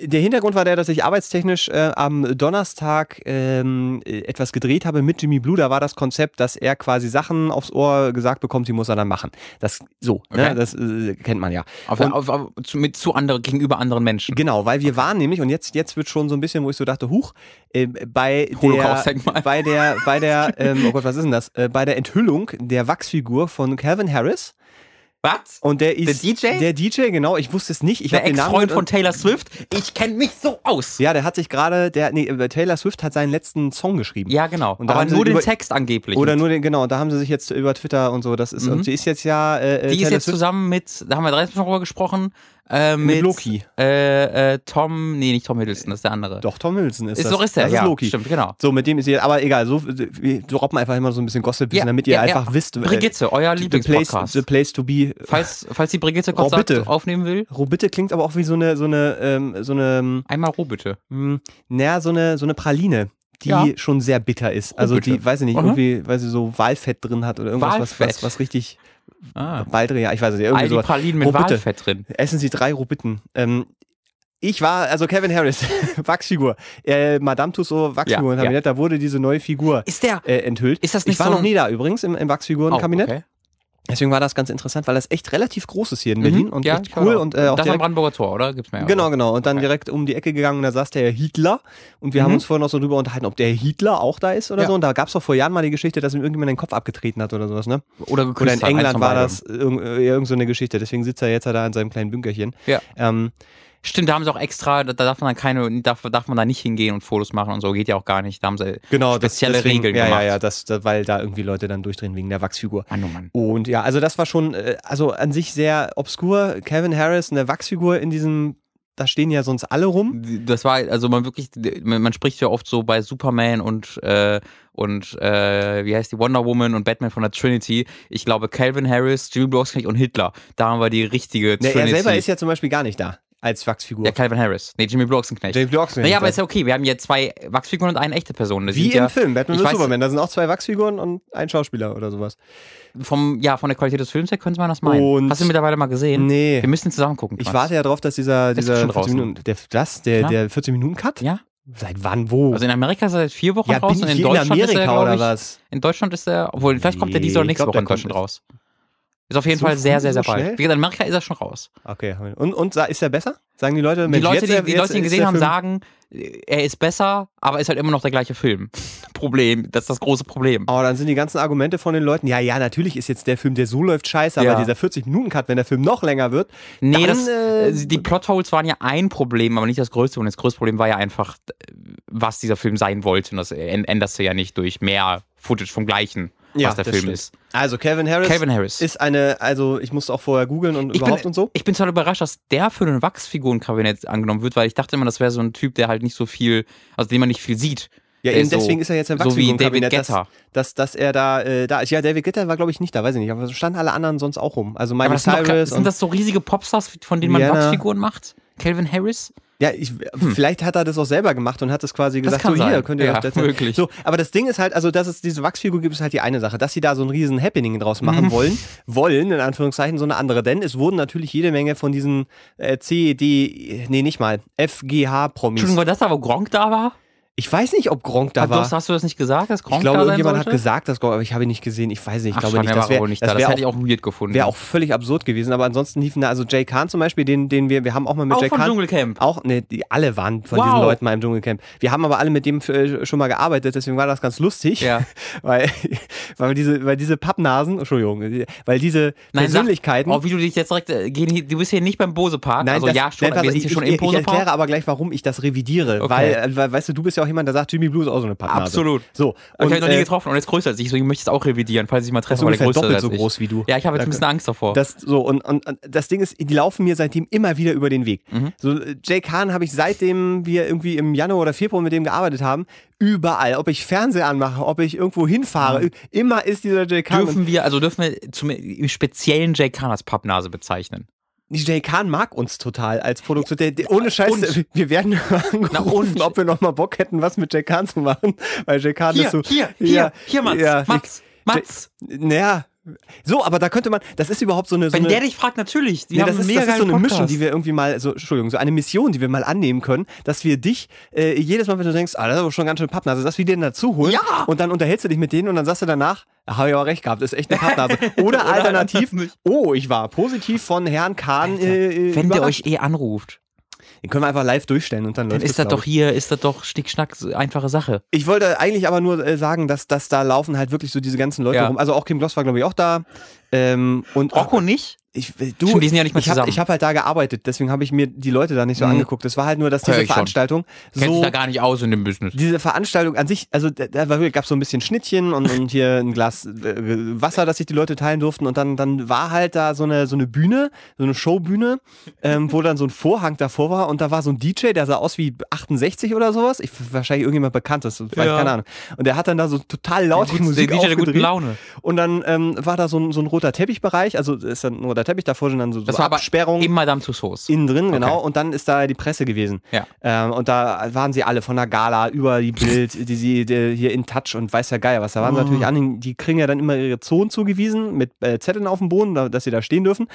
Der Hintergrund war der, dass ich arbeitstechnisch äh, am Donnerstag ähm, äh, etwas gedreht habe mit Jimmy Blue. Da war das Konzept, dass er quasi Sachen aufs Ohr gesagt bekommt, die muss er dann machen. Das so, Okay. ne, das äh, kennt man ja. auf, und- auf, auf, zu, mit zu andere, gegenüber anderen Menschen. Genau, weil wir waren nämlich, und jetzt, jetzt wird schon so ein bisschen, wo ich so dachte, huch, äh, bei der, bei der, bei der, <laughs> ähm, oh Gott, was ist denn das? Äh, bei der Enthüllung der Wachsfigur von Calvin Harris. Was? Und der ist. DJ? Der DJ, genau, ich wusste es nicht. Ich Der. Ex-Freund von Taylor Swift. Ich kenne mich so aus. ja, der hat sich gerade, der, nee, äh, Taylor Swift hat seinen letzten Song geschrieben. Ja, genau. Und da Aber nur den über- Text angeblich. Oder nur den, genau, da haben sie sich jetzt über Twitter und so, das ist, Mhm. und sie ist jetzt ja, äh, äh, die ist Taylor jetzt Swift zusammen mit, da haben wir drei schon drüber gesprochen, äh, mit, mit Loki. Äh, äh, Tom, nee, nicht Tom Hiddleston, das ist der andere. Doch, Tom Hiddleston ist, ist das. doch ist der, das ja. ist Loki. Stimmt, genau. So, mit dem ist sie, aber egal, so, wir droppen einfach immer so ein bisschen Gossip-Wissen, damit ihr einfach wisst, äh, Brigitte, euer Lieblingspodcast. the place to be. Falls, falls die Brigitte kurz sagt, aufnehmen will, Robitte klingt aber auch wie so eine, so eine, ähm, so eine, einmal roh bitte. hm, naja, so eine, so eine Praline, die Ja. schon sehr bitter ist. Also Robitte. die, weiß ich nicht, Aha. irgendwie, weil sie so Walfett drin hat oder irgendwas, was, was, was richtig Ah. Baldrian, ja, ich weiß nicht, irgendwie All die. Pralinen mit Robitte. Walfett drin. Essen Sie drei Robitten. Ähm, ich war, also Kevin Harris, <laughs> Wachsfigur, äh, Madame Tussauds Wachsfigurenkabinett, da wurde diese neue Figur Ist der, äh, enthüllt. ist das nicht ich war so noch nie da übrigens im, im Wachsfigurenkabinett. Oh, okay. Deswegen war das ganz interessant, weil das echt relativ groß ist hier in Mhm. Berlin und ja, echt cool auch. und äh, auch Das am direkt, Brandenburger Tor, oder? Gibt's mehr? Genau, genau. Und dann Okay. direkt um die Ecke gegangen und da saß der Hitler und wir haben Mhm. uns vorhin noch so drüber unterhalten, ob der Hitler auch da ist oder Ja. so. Und da gab es doch vor Jahren mal die Geschichte, dass ihm irgendjemand den Kopf abgetreten hat oder sowas, ne? Oder Oder in England war das irgend, äh, irgend so eine Geschichte. Deswegen sitzt er jetzt da in seinem kleinen Bünkerchen. Ja. Ähm, Stimmt, da haben sie auch extra, da darf man dann keine, darf, darf man da nicht hingehen und Fotos machen und so, geht ja auch gar nicht. Da haben sie genau, das, spezielle deswegen, Regeln ja, gemacht. Ja, ja, das, das, weil da irgendwie Leute dann durchdrehen wegen der Wachsfigur. Mann, oh Mann. Und ja, also das war schon, äh, also an sich sehr obskur. Calvin Harris, eine Wachsfigur in diesem, da stehen ja sonst alle rum. Das war, also man wirklich, man spricht ja oft so bei Superman und, äh, und äh, wie heißt die Wonder Woman und Batman von der Trinity. Ich glaube, Calvin Harris, Jimmy Blosknecht und Hitler. Da haben wir die richtige Ne, er Trinity. selber ist ja zum Beispiel gar nicht da als Wachsfigur. ja, Calvin Harris. Nee, Jimmy Blosknecht. James Bloxley. Naja, aber ist ja okay. Wir haben hier zwei Wachsfiguren und eine echte Person. Das Wie im ja Film, Batman ich weiß- Superman. Da sind auch zwei Wachsfiguren und ein Schauspieler oder sowas. vom, ja, von der Qualität des Films her könnte man das meinen. Und- Hast du mittlerweile mal gesehen? Nee. Wir müssen zusammen gucken. Ich warte ja drauf, dass dieser, dieser schon 40 draußen. Minuten, der, das, der, Klar. der 40 Minuten Cut? Ja. Seit wann, wo? Also in Amerika ist er seit vier Wochen ja, raus und ich in hier in Deutschland ist er, Amerika glaub oder ich, was? In Deutschland ist er, obwohl, vielleicht kommt er diese oder Nee, nächste ich glaub, Woche in Deutschland raus. Ist auf jeden So Fall sehr, sehr, sehr so bald. schnell? Wie gesagt, in Amerika ist er schon raus. Okay. Und, und ist er besser? Sagen die Leute, Die Mensch, Leute, jetzt, die, die Leute, die ihn gesehen haben, Film- sagen, er ist besser, aber ist halt immer noch der gleiche Film. <laughs> Problem, das ist das große Problem. Aber dann sind die ganzen Argumente von den Leuten, ja, ja, natürlich ist jetzt der Film, der so läuft, scheiße, aber Ja. dieser 40-Minuten-Cut, wenn der Film noch länger wird, Nee, dann, das, äh, äh, die Plotholes waren ja ein Problem, aber nicht das größte. Und das größte Problem war ja einfach, was dieser Film sein wollte. Und das änderst du ja nicht durch mehr Footage vom Gleichen, ja, was der Film stimmt. ist. Also Calvin Harris, Calvin Harris. ist eine, also ich musste auch vorher googeln und ich überhaupt bin, und so. Ich bin total überrascht, dass der für ein Wachsfigurenkabinett angenommen wird, weil ich dachte immer, das wäre so ein Typ, der halt nicht so viel, also den man nicht viel sieht. Ja, eben so- deswegen ist er jetzt im so wie David Wachsfigurenkabinett, dass, dass, dass er da, äh, da ist. Ja, David Guetta war, glaube ich, nicht da, weiß ich nicht, aber so standen alle anderen sonst auch rum. Also Miley das sind, doch, Cyrus sind das so riesige Popstars, von denen man Rihanna. Wachsfiguren macht? Calvin Harris? ja, ich, vielleicht hat er das auch selber gemacht und hat das quasi gesagt, kann so hier, sein. könnt ihr Ja, das, das möglich. So, aber das Ding ist halt, also dass es diese Wachsfigur gibt, ist halt die eine Sache. Dass sie da so ein riesen Happening draus machen Mhm. wollen, wollen, in Anführungszeichen, so eine andere. Denn es wurden natürlich jede Menge von diesen äh, C, D, nee, nicht mal, FGH-Promis. Entschuldigung, war das da, wo Gronk da war? Ich weiß nicht, ob Gronk da Hat- war. hast, hast du das nicht gesagt, dass Gronk Ich glaube, da irgendjemand hat gesagt, dass Gronk, aber ich habe ihn nicht gesehen. Ich weiß nicht, ich Ach, glaube nicht. Das wäre nicht das da. wär Das hätte ich auch, weird gefunden. wär auch völlig absurd gewesen. Aber ansonsten liefen da, also Jay Khan zum Beispiel, den, den wir, wir haben auch mal mit auch Jay vom Khan. Dschungelcamp. Auch, ne, die alle waren von Wow. diesen Leuten mal im Dschungelcamp. Wir haben aber alle mit dem äh, schon mal gearbeitet, deswegen war das ganz lustig. Ja. <laughs> Weil, weil diese, weil diese Pappnasen, Entschuldigung, weil diese Nein, Persönlichkeiten. Sag, oh, wie du dich jetzt direkt, äh, du bist hier nicht beim Bose Park. also das- ja, schon, nein, pass wir sind hier ich, schon ich, im ich Bose erkläre Park. aber gleich, warum ich das revidiere. Okay. Weil, äh, weil, weißt du, du bist ja auch jemand, der sagt, Jimmy Blue ist auch so eine Pappnase. Absolut. So. Aber ich habe ihn noch nie äh, getroffen und ist größer als ich, deswegen möchte ich es auch revidieren, falls ich mal treffe, weil er größer doppelt so groß wie du. Ja, ich habe jetzt ein bisschen Angst davor. Das, so, und, und, und das Ding ist, die laufen mir seitdem immer wieder über den Weg. Mhm. So, Jay Kahn habe ich seitdem wir irgendwie im Januar oder Februar mit dem gearbeitet haben, überall, ob ich Fernseher anmache, ob ich irgendwo hinfahre, immer ist dieser Jay Kahn. dürfen wir, also dürfen wir zum, im speziellen Jay Khan als Pappnase bezeichnen? Jay Kahn mag uns total als Produktion. Der, der, ohne Scheiß, Und? wir werden <laughs> angerufen, ob wir noch mal Bock hätten, was mit Jay Kahn zu machen. Weil Jay Kahn Hier, ist so. hier, hier, ja, hier, Mats, ja, Mats, Mats. Naja. So, aber da könnte man, das ist überhaupt so eine. So Wenn eine der dich fragt, natürlich. Die Nee, das, ist, das ist so eine Podcast. die wir irgendwie mal, so, Entschuldigung, so eine Mission, die wir mal annehmen können, dass wir dich äh, jedes Mal, wenn du denkst, ah, das ist aber schon ganz schön Pappnase, dass wir den dazu holen Ja. und dann unterhältst du dich mit denen und dann sagst du danach, ah, habe ich aber recht gehabt, ist echt eine <laughs> Pappnase. Oder alternativ, oh, ich war positiv von Herrn Kahn äh, Wenn der euch eh anruft, Den können wir einfach live durchstellen und dann dann läuft ist das glaub doch hier, ist das doch Schnickschnack, einfache Sache. Ich wollte eigentlich aber nur äh, sagen, dass, dass da laufen halt wirklich so diese ganzen Leute Ja. rum. Also auch Kim Gloss war, glaube ich, auch da. Ähm, und Rocco nicht? Ich, du, Stimmt, die sind ja nicht mehr ich hab, zusammen. Ich habe halt da gearbeitet, deswegen habe ich mir die Leute da nicht so Mhm. angeguckt. Es war halt nur, dass diese schon. Veranstaltung Kennt sich so da gar nicht aus in dem Business. diese Veranstaltung an sich, also da, da gab so ein bisschen Schnittchen und, und hier ein Glas äh, Wasser, das sich die Leute teilen durften und dann, dann war halt da so eine, so eine Bühne, so eine Showbühne, ähm, wo dann so ein Vorhang davor war und da war so ein DJ, der sah aus wie 68 oder sowas. Ich, wahrscheinlich irgendjemand Bekanntes, vielleicht Ja. keine Ahnung. Und der hat dann da so total laut die Der Musik DJ der guten aufgedreht. Laune. Und dann ähm, war da so ein, so ein roter Teppichbereich, also ist dann ein roter Teppich, davor sind dann so, Das so Absperrungen. im Madame Tussauds. Innen drin, genau. Okay. Und dann ist da die Presse gewesen. Ja. Ähm, und da waren sie alle von der Gala über die Bild, die sie die, hier in Touch und weiß ja geil was. Da waren sie Oh. natürlich an, die kriegen ja dann immer ihre Zonen zugewiesen mit äh, Zetteln auf dem Boden, da, dass sie da stehen dürfen.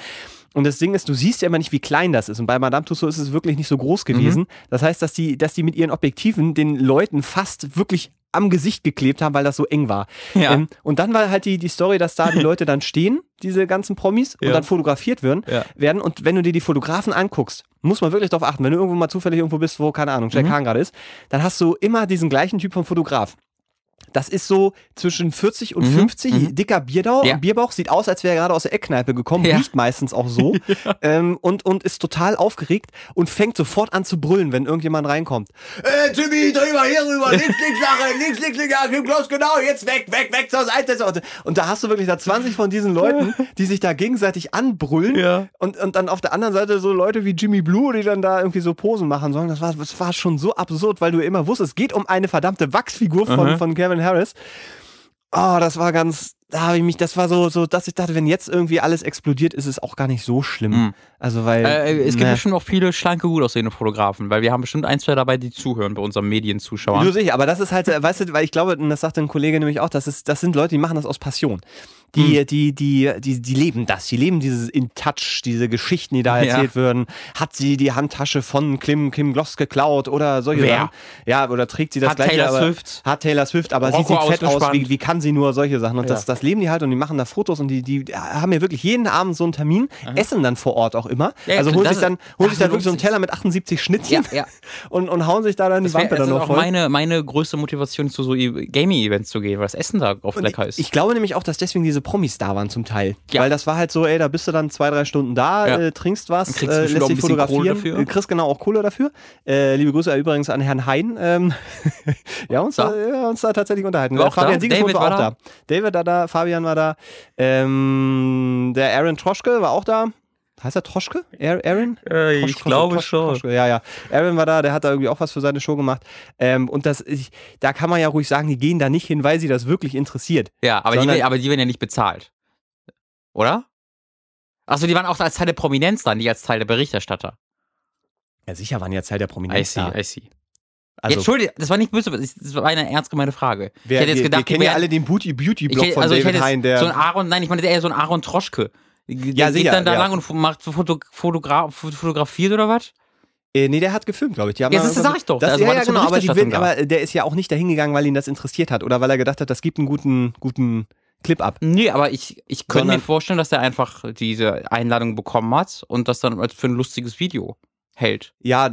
Und das Ding ist, du siehst ja immer nicht, wie klein das ist. Und bei Madame Tussauds ist es wirklich nicht so groß gewesen. Das heißt, dass die, dass die mit ihren Objektiven den Leuten fast wirklich am Gesicht geklebt haben, weil das so eng war. Ja. Ähm, und dann war halt die, die Story, dass da die <laughs> Leute dann stehen, diese ganzen Promis, und Ja. dann fotografiert werden, Ja. werden. Und wenn du dir die Fotografen anguckst, muss man wirklich darauf achten, wenn du irgendwo mal zufällig irgendwo bist, wo, keine Ahnung, Jack Mhm. Hahn gerade ist, dann hast du immer diesen gleichen Typ von Fotograf. Das ist so zwischen 40 und Mhm, 50, mhm. dicker Bierdau, Ja. Bierbauch, sieht aus, als wäre er gerade aus der Eckkneipe gekommen, Ja. riecht meistens auch so <laughs> ähm, und, und ist total aufgeregt und fängt sofort an zu brüllen, wenn irgendjemand reinkommt. Äh, Jimmy, drüber, hier rüber, <laughs> links, links, Lache, links, links, links, ja, Kim Klaus, genau, jetzt weg, weg, weg zur Seite. Und, und da hast du wirklich da 20 von diesen Leuten, <laughs> die sich da gegenseitig anbrüllen Ja. und, und dann auf der anderen Seite so Leute wie Jimmy Blue, die dann da irgendwie so Posen machen sollen. Das war, das war schon so absurd, weil du immer wusstest, es geht um eine verdammte Wachsfigur von, Mhm. von Kevin Harris. Oh, das war ganz, da habe ich mich, das war so, so, dass ich dachte, wenn jetzt irgendwie alles explodiert, ist es auch gar nicht so schlimm. Mhm. Also, weil. Äh, es gibt ne. bestimmt auch viele schlanke, gut aussehende Fotografen, weil wir haben bestimmt ein, zwei dabei, die zuhören bei unseren Du Medienzuschauern. sicher, aber das ist halt, äh, weißt du, weil ich glaube, und das sagte ein Kollege nämlich auch, das, ist, das sind Leute, die machen das aus Passion. Die, die, die, die, die leben das, die leben dieses In Touch, diese Geschichten, die da Ja. erzählt werden. Hat sie die Handtasche von Kim, Kim Gloss geklaut oder solche Wer? Sachen? Ja, oder trägt sie das Hat gleiche? Taylor aber, Swift? Hat Taylor Swift, aber Rocco sie sieht fett aus, wie, wie kann sie nur solche Sachen? Und das, Ja. Das leben die halt und die machen da Fotos und die, die haben ja wirklich jeden Abend so einen Termin, essen dann vor Ort auch immer. Ja, also das holen ist- sich dann, holen sich dann das wirklich so einen. Teller mit 78 Schnittchen Ja, ja. <laughs> und, und hauen sich da dann die Das, wär, Wampe das dann ist noch auch voll. meine, meine größte Motivation, zu so E- Gaming-Events zu gehen, weil das Essen da oft Und lecker ist. Ich, glaube nämlich auch, dass deswegen diese Promis da waren zum Teil. Weil das war halt so, ey, da bist du dann zwei, drei Stunden da, äh, trinkst was, Und kriegst äh, lässt auch dich fotografieren. dafür. Äh, kriegst genau auch Kohle dafür. Äh, liebe Grüße übrigens an Herrn Hein. Ähm, <laughs> ja, uns da, Da? uns da tatsächlich unterhalten. War Äh, auch da? Fabian Siegesmund David war auch da. David war da, Fabian war da. Ähm, der Aaron Troschke war auch da. Heißt er Troschke? Aaron? Äh, ich Trosch- glaube Trosch- schon. Troschke, Ja, ja. Aaron war da, der hat da irgendwie auch was für seine Show gemacht. Ähm, und das, ich, da kann man ja ruhig sagen, die gehen da nicht hin, weil sie das wirklich interessiert. Ja, aber die, Sondern- werden- aber die werden ja nicht bezahlt. Oder? Achso, die waren auch als Teil der Prominenz dann, nicht als Teil der Berichterstatter. Ja, sicher waren jetzt halt der I Prominenz see, da. I see. Also, Jetzt, Entschuldige, das war nicht böse, das das war eine ernst gemeinte Frage. wer, ich hätte jetzt wir, gedacht, wir kennen ja alle den Beauty-Blog ich, von also David hätte Hein, der... so ein Aaron, nein, ich meine eher so ein Aaron Troschke. Der Ja, sitzt sicher, dann da ja. lang und macht Foto, Fotogra fotografiert oder was? äh, nee, der hat gefilmt, glaube ich. Die haben Ja, da das sag ich doch. Das, Also ja, ja, das genau, aber, will, aber der ist ja auch nicht dahin gegangen, weil ihn das interessiert hat oder weil er gedacht hat, das gibt einen guten, guten Clip ab. Nee, aber ich, ich könnte mir vorstellen, dass er einfach diese Einladung bekommen hat und das dann als für ein lustiges Video hält. Ja,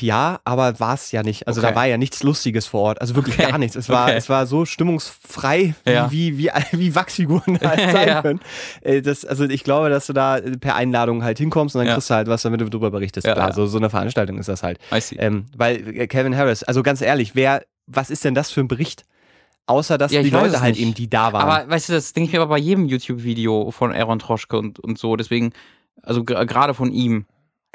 ja, aber war es ja nicht. Also Okay. da war ja nichts Lustiges vor Ort. Also wirklich Okay. gar nichts. Es war, Okay. es war so stimmungsfrei, Ja. wie, wie, <laughs> wie, Wachsfiguren <laughs> halt sein Ja. können. Äh, Das, also ich glaube, dass du da per Einladung halt hinkommst und dann Ja. kriegst du halt was, damit du drüber berichtest. Ja, Klar. So, so eine Veranstaltung ist das halt. Ähm, weil äh, Calvin Harris, also ganz ehrlich, wer, was ist denn das für ein Bericht? Außer, dass Ja, die Leute halt eben, die da waren. Aber weißt du, das denke ich mir aber bei jedem YouTube-Video von Aaron Troschke und, und so. Deswegen, also gerade von ihm.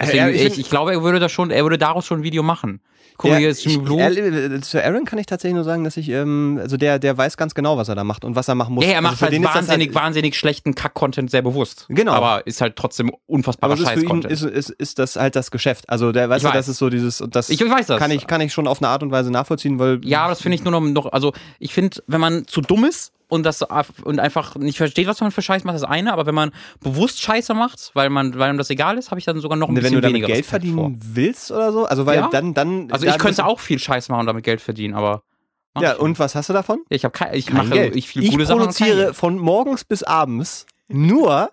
Deswegen, Ja, ich ich, ich, glaube, er würde da schon, er würde daraus schon ein Video machen. Guck Ja, hier ist Jimmy ich, Blue. ehrlich, zu Aaron kann ich tatsächlich nur sagen, dass ich, ähm, also der, der weiß ganz genau, was er da macht und was er machen muss. Ja, er also macht für halt ist das wahnsinnig, wahnsinnig schlechten Kack-Content sehr bewusst. Genau. Aber ist halt trotzdem aber unfassbarer Scheiß-Content. ist, ist, ist das halt das Geschäft. Also der, weißt Ich du, weiß. das ist so dieses, das Ich weiß das. kann ich, kann ich schon auf eine Art und Weise nachvollziehen, weil Ja, aber das finde ich nur noch, noch also ich finde, wenn man zu dumm ist und das und einfach nicht versteht, was man für Scheiß macht, ist das eine, aber wenn man bewusst Scheiße macht, weil man, weil einem das egal ist, habe ich dann sogar noch ein wenn bisschen du damit weniger Geld verdienen willst oder so, also weil Ja. dann, dann. vor. Also ich könnte auch viel Scheiß machen und damit Geld verdienen, aber Ja, ich und was hast du davon? ich habe kein, ich Kein mache Geld. ich viel ich gute Sachen kein produziere von morgens bis abends nur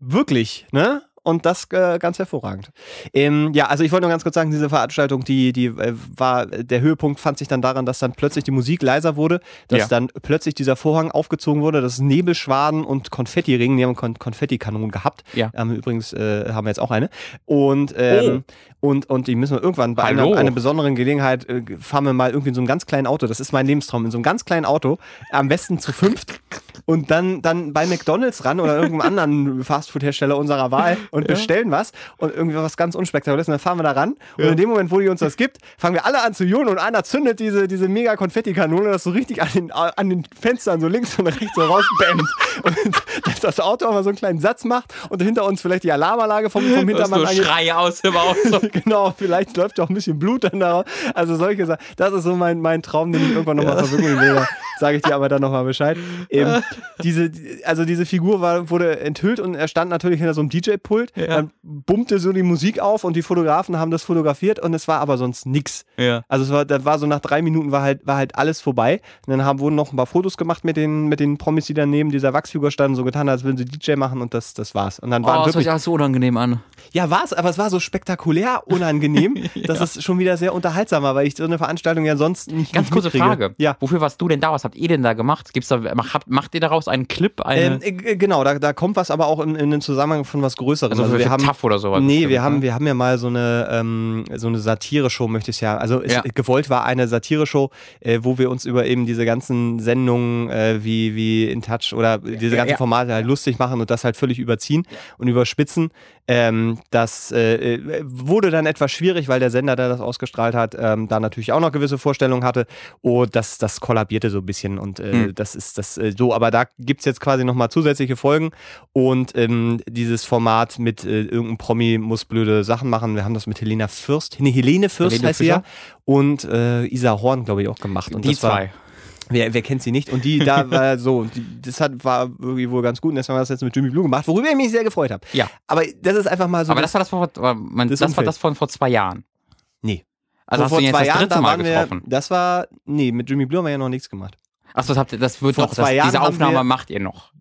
wirklich, ne? Und das äh, ganz hervorragend. Ähm, ja, also ich wollte nur ganz kurz sagen, diese Veranstaltung, die, die äh, war, der Höhepunkt fand sich dann daran, dass dann plötzlich die Musik leiser wurde, dass Ja. dann plötzlich dieser Vorhang aufgezogen wurde, dass Nebelschwaden und Konfettiringen, die haben Kon Konfettikanonen gehabt. Ja. Ähm, übrigens äh, haben wir jetzt auch eine. Und, ähm, und, und die müssen wir irgendwann bei einer, Hallo. einer besonderen Gelegenheit äh, fahren wir mal irgendwie in so einem ganz kleinen Auto. Das ist mein Lebenstraum. In so einem ganz kleinen Auto, am besten zu fünft und dann, dann bei McDonalds ran oder irgendeinem <laughs> anderen Fastfood-Hersteller unserer Wahl und bestellen was und irgendwie was ganz unspektakuläres. Und dann fahren wir da ran und in dem Moment, wo die uns das gibt, fangen wir alle an zu johlen und einer zündet diese, diese mega Konfettikanone, das so richtig an den, an den Fenstern so links und rechts so rausbämmt. <laughs> Und dass das Auto aber so einen kleinen Satz macht und hinter uns vielleicht die Alarmanlage vom, vom Hintermann angeht. Schreie aus dem Auto. <laughs> Genau, vielleicht läuft ja auch ein bisschen Blut dann daraus. Also solche Sachen. Das ist so mein, mein Traum, den ich irgendwann nochmal verwirklichen will. Sage ich dir aber dann nochmal Bescheid. Ähm, diese, also diese Figur war, wurde enthüllt und er stand natürlich hinter so einem DJ-Pult. Dann bummte so die Musik auf und die Fotografen haben das fotografiert und es war aber sonst nix. Ja. Also es war, da war so nach drei Minuten war halt, war halt alles vorbei. Und dann haben, wurden noch ein paar Fotos gemacht mit den, mit den Promis, die dann neben dieser Wachsfigur standen, so getan, als würden sie DJ machen und das, das war's. Und dann waren Oh, das wirklich alles so unangenehm an. ja, war es, aber es war so spektakulär unangenehm, <laughs> dass es schon wieder sehr unterhaltsam war, weil ich so eine Veranstaltung ja sonst nicht Ganz kurze. Frage. Ja. Wofür warst du denn da? Was habt ihr denn da gemacht? Gibt's da, macht, macht ihr daraus einen Clip? Eine, Ähm, äh, genau, da, da kommt was aber auch in, in den Zusammenhang von was Größerem. also, für, wir haben, TAF oder sowas? Nee, bestimmt, wir haben, ne? wir haben ja mal so eine, ähm, so eine Satire-Show, möchte ich ja. Also es, Ja. gewollt war eine Satire-Show, äh, wo wir uns über eben diese ganzen Sendungen äh, wie, wie In Touch oder diese ja, ganzen ja. Formate halt lustig machen und das halt völlig überziehen und überspitzen. Ähm, das äh, äh, wurde dann etwas schwierig, weil der Sender, der das ausgestrahlt hat, ähm, da natürlich auch noch gewisse Vorstellungen hatte. Und das, das kollabierte so ein bisschen und äh, Hm. das ist das äh, so. Aber da gibt's jetzt quasi nochmal zusätzliche Folgen und ähm, dieses Format mit äh, irgendeinem Promi muss blöde Sachen machen. Wir haben das mit Helena Fürst, nee, Helene Fürst Helene heißt sie ja, und äh, Isa Horn, glaube ich, auch gemacht. Und Die das war, zwei. Wer, wer kennt sie nicht? Und die da <laughs> war so, die, das hat, war irgendwie wohl ganz gut. Und deswegen haben wir das jetzt mit Jimmy Blue gemacht, worüber ich mich sehr gefreut habe. Ja. Aber das ist einfach mal so. Aber das war das, vor, aber man, das das, war das von vor zwei Jahren. Nee. Also hast du ihn jetzt das dritte da Mal waren wir, getroffen. das war, nee, mit Jimmy Blue haben wir ja noch nichts gemacht. Achso, das, habt ihr- das wird Vor noch, das, zwei Jahren diese Aufnahme wir- macht ihr noch.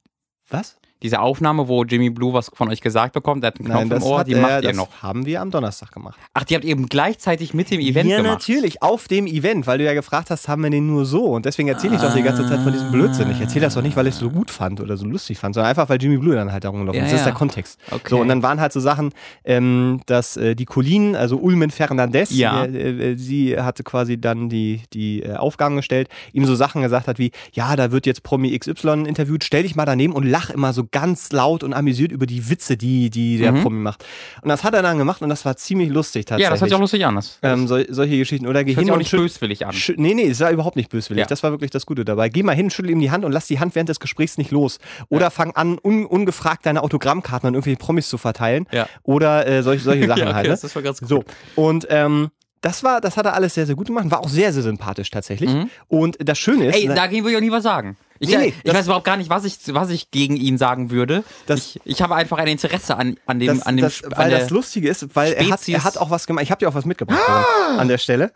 Was? Diese Aufnahme, wo Jimmy Blue was von euch gesagt bekommt, der hat einen Knopf Nein, das, im Ohr, die er, macht ihr das noch. haben wir am Donnerstag gemacht. Ach, die habt ihr eben gleichzeitig mit dem Event ja, gemacht. natürlich, auf dem Event, weil du ja gefragt hast, haben wir den nur so. Und deswegen erzähle ich doch die ganze Zeit von diesem Blödsinn. Ich erzähle das doch nicht, weil ich es so gut fand oder so lustig fand, sondern einfach, weil Jimmy Blue dann halt da rumgelaufen Ja, ist. Das ist ja. der Kontext. Okay. So, und dann waren halt so Sachen, ähm, dass äh, die Colleen, also Ulmen Fernandez, Ja. äh, äh, sie hatte quasi dann die, die äh, Aufgaben gestellt, ihm so Sachen gesagt hat wie, ja, da wird jetzt Promi XY interviewt, stell dich mal daneben und lach immer so ganz laut und amüsiert über die Witze, die, die der Mhm. Promi macht. Und das hat er dann gemacht und das war ziemlich lustig tatsächlich. ja, das hört sich auch lustig an. Das, ähm, sol solche Geschichten. Oder geh das hört hin sich auch und nicht böswillig an. Nee, nee, es war überhaupt nicht böswillig. Ja. Das war wirklich das Gute dabei. Geh mal hin, schüttel ihm die Hand und lass die Hand während des Gesprächs nicht los. Oder fang an, un ungefragt deine Autogrammkarten an irgendwelche Promis zu verteilen. Ja. Oder äh, solche, solche <laughs> Sachen Ja, okay, halt. Ne? das war ganz gut. So. Und ähm, das war, das hat er alles sehr, sehr gut gemacht. War auch sehr, sehr sympathisch tatsächlich. Und das Schöne ist. Mhm. Ey, ne- dagegen würde ich auch nie was sagen. Ich, Nee, nee, ich weiß überhaupt gar nicht, was ich, was ich gegen ihn sagen würde. Das- ich, ich habe einfach ein Interesse an, an dem, das, an dem das, weil an der, das Lustige ist, weil er hat, er hat auch was gemacht. Ich habe dir auch was mitgebracht Roland, an der Stelle.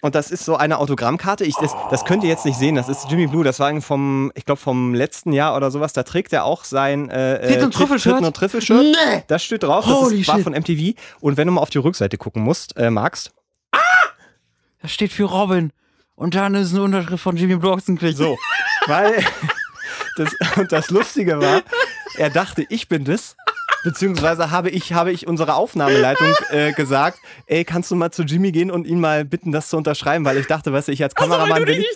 Und das ist so eine Autogrammkarte. Ich, das, das könnt ihr jetzt nicht sehen. Das ist Jimmy Blue. Das war vom, ich glaube, vom letzten Jahr oder sowas. Da trägt er auch sein äh, äh, Titten- und Trüffelshirt? Titten- und Trüffelshirt. Nee. Das steht drauf. Das ist, war von MTV. Und wenn du mal auf die Rückseite gucken musst, äh, magst. Das steht für Robin. Und dann ist eine Unterschrift von Jimmy Blue Ochsenknecht. So. weil. <laughs> Das, und das Lustige war, er dachte, ich bin das. Beziehungsweise habe ich, habe ich unserer Aufnahmeleitung äh, gesagt, ey, kannst du mal zu Jimmy gehen und ihn mal bitten, das zu unterschreiben, weil ich dachte, weißt du, ich als Kameramann also, will ich,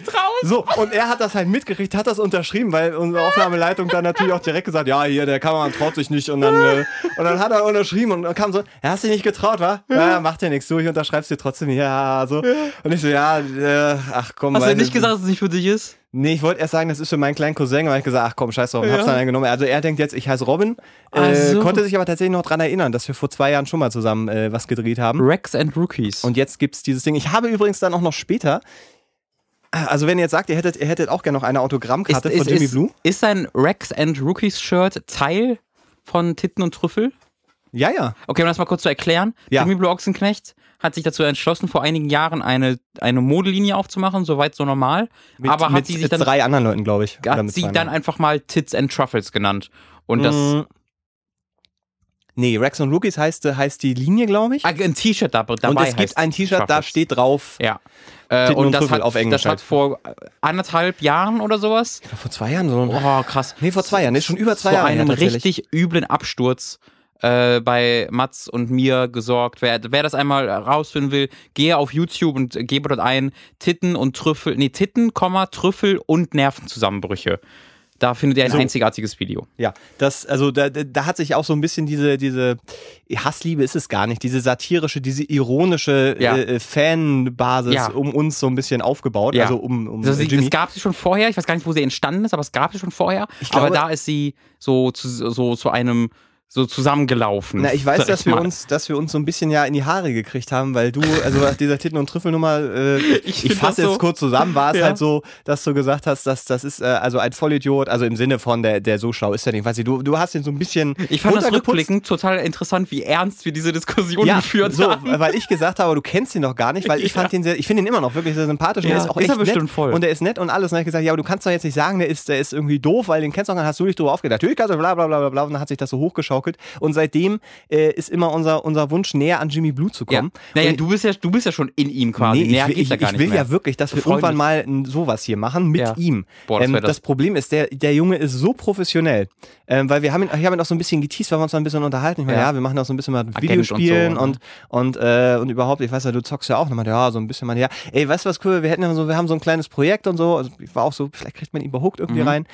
so, und er hat das halt mitgekriegt, hat das unterschrieben, weil unsere Aufnahmeleitung dann natürlich auch direkt gesagt, ja, hier, der Kameramann traut sich nicht und dann, äh, und dann hat er unterschrieben und dann kam so, er hast dich nicht getraut, wa? Ja, macht ja nichts, du, ich unterschreib's dir trotzdem, ja, so. Und ich so, ja, äh, ach komm. Hast du nicht gesagt, dass es nicht für dich ist? Nee, ich wollte erst sagen, das ist für meinen kleinen Cousin, aber ich gesagt, ach komm, scheiß drauf, ja. hab's dann genommen. Also er denkt jetzt, ich heiße Robin, äh, so. konnte sich aber tatsächlich noch dran erinnern, dass wir vor zwei Jahren schon mal zusammen äh, was gedreht haben. Rex and Rookies. Und jetzt gibt's dieses Ding. Ich habe übrigens dann auch noch später also wenn ihr jetzt sagt, ihr hättet, ihr hättet auch gerne noch eine Autogrammkarte ist, von ist, Jimmy ist, Blue. Ist sein Rex and Rookies Shirt Teil von Titten und Trüffel? Ja, ja. Okay, um das mal kurz zu erklären. Ja. Jimmy Blue Ochsenknecht hat sich dazu entschlossen, vor einigen Jahren eine, eine Modelinie aufzumachen, soweit so normal. Mit, aber hat mit sie sich dann. drei anderen Leuten, glaube ich. Hat sie dann einfach mal Tits and Truffles genannt. Und das. Mm. Nee, Rex und Rookies heißt, heißt die Linie, glaube ich. Ah, ein T-Shirt dabei. Und es gibt ein T-Shirt, da steht drauf. Ja. Äh, und, und das hat, auf Englisch das hat halt. vor anderthalb Jahren oder sowas. Vor zwei Jahren so. Oh, krass. Nee, vor zwei Jahren. Nee, schon über zwei Vor Jahre. einem her, tatsächlich. richtig üblen Absturz äh, bei Mats und mir gesorgt. Wer, wer das einmal rausfinden will, gehe auf YouTube und gebe dort ein Titten und Trüffel, nee, Titten, Komma, Trüffel und Nervenzusammenbrüche. Da findet ihr ein So. einzigartiges Video. Ja, das, also da, da hat sich auch so ein bisschen diese, diese Hassliebe ist es gar nicht, diese satirische, diese ironische Ja. äh, Fanbasis Ja. um uns so ein bisschen aufgebaut. Ja. Also um, um Also sie, Jimmy. das gab sie schon vorher. Ich weiß gar nicht, wo sie entstanden ist, aber es gab sie schon vorher. Ich aber glaube- da ist sie so zu, so zu einem so zusammengelaufen. Na, ich weiß, dass wir mal. uns, dass wir uns so ein bisschen ja in die Haare gekriegt haben, weil du, also nach dieser Titten- und Trüffelnummer, äh, <laughs> ich, find fasse jetzt so- kurz zusammen, war es Ja. halt so, dass du gesagt hast, dass das ist äh, also ein Vollidiot, also im Sinne von der, der so schlau ist der nicht. Weiß ich, du, du hast ihn so ein bisschen Ich fand das rückblickend total interessant, wie ernst wir diese Diskussion ja, geführt so, haben. weil ich gesagt habe, du kennst ihn noch gar nicht, weil ich <laughs> Ja. fand ihn sehr, ich finde ihn immer noch wirklich sehr sympathisch und Ja, der ist auch ist echt er bestimmt nett voll. und der ist nett und alles. Und dann hab ich gesagt, ja, aber du kannst doch jetzt nicht sagen, der ist, der ist irgendwie doof, weil den kennst du noch, dann hast du dich drüber aufgedacht. Natürlich kannst du bla bla bla bla bla und dann hat sich das so hochgeschaukelt und seitdem äh, ist immer unser, unser Wunsch, näher an Jimmy Blue zu Ja. kommen. Naja, Und- du bist ja, du bist ja schon in ihm quasi. Nee, ich Näher will, geht's ich, ja ich will ja wirklich, dass wir irgendwann mal sowas hier machen mit Ja. ihm. Boah, das ähm, das das. Problem ist, der, der Junge ist so professionell, ähm, weil wir haben ihn, ich habe ihn auch so ein bisschen geteased, weil wir uns mal ein bisschen unterhalten. Ich meine, ja. Ja. wir machen auch so ein bisschen mal und Videospielen so, und, ne? und, äh, und überhaupt, ich weiß ja, du zockst ja auch nochmal, ja, so ein bisschen mal, ja, ey, weißt du was cool, wir hätten ja so, wir haben so ein kleines Projekt und so, also ich war auch so, vielleicht kriegt man ihn überhaupt irgendwie Mhm. rein.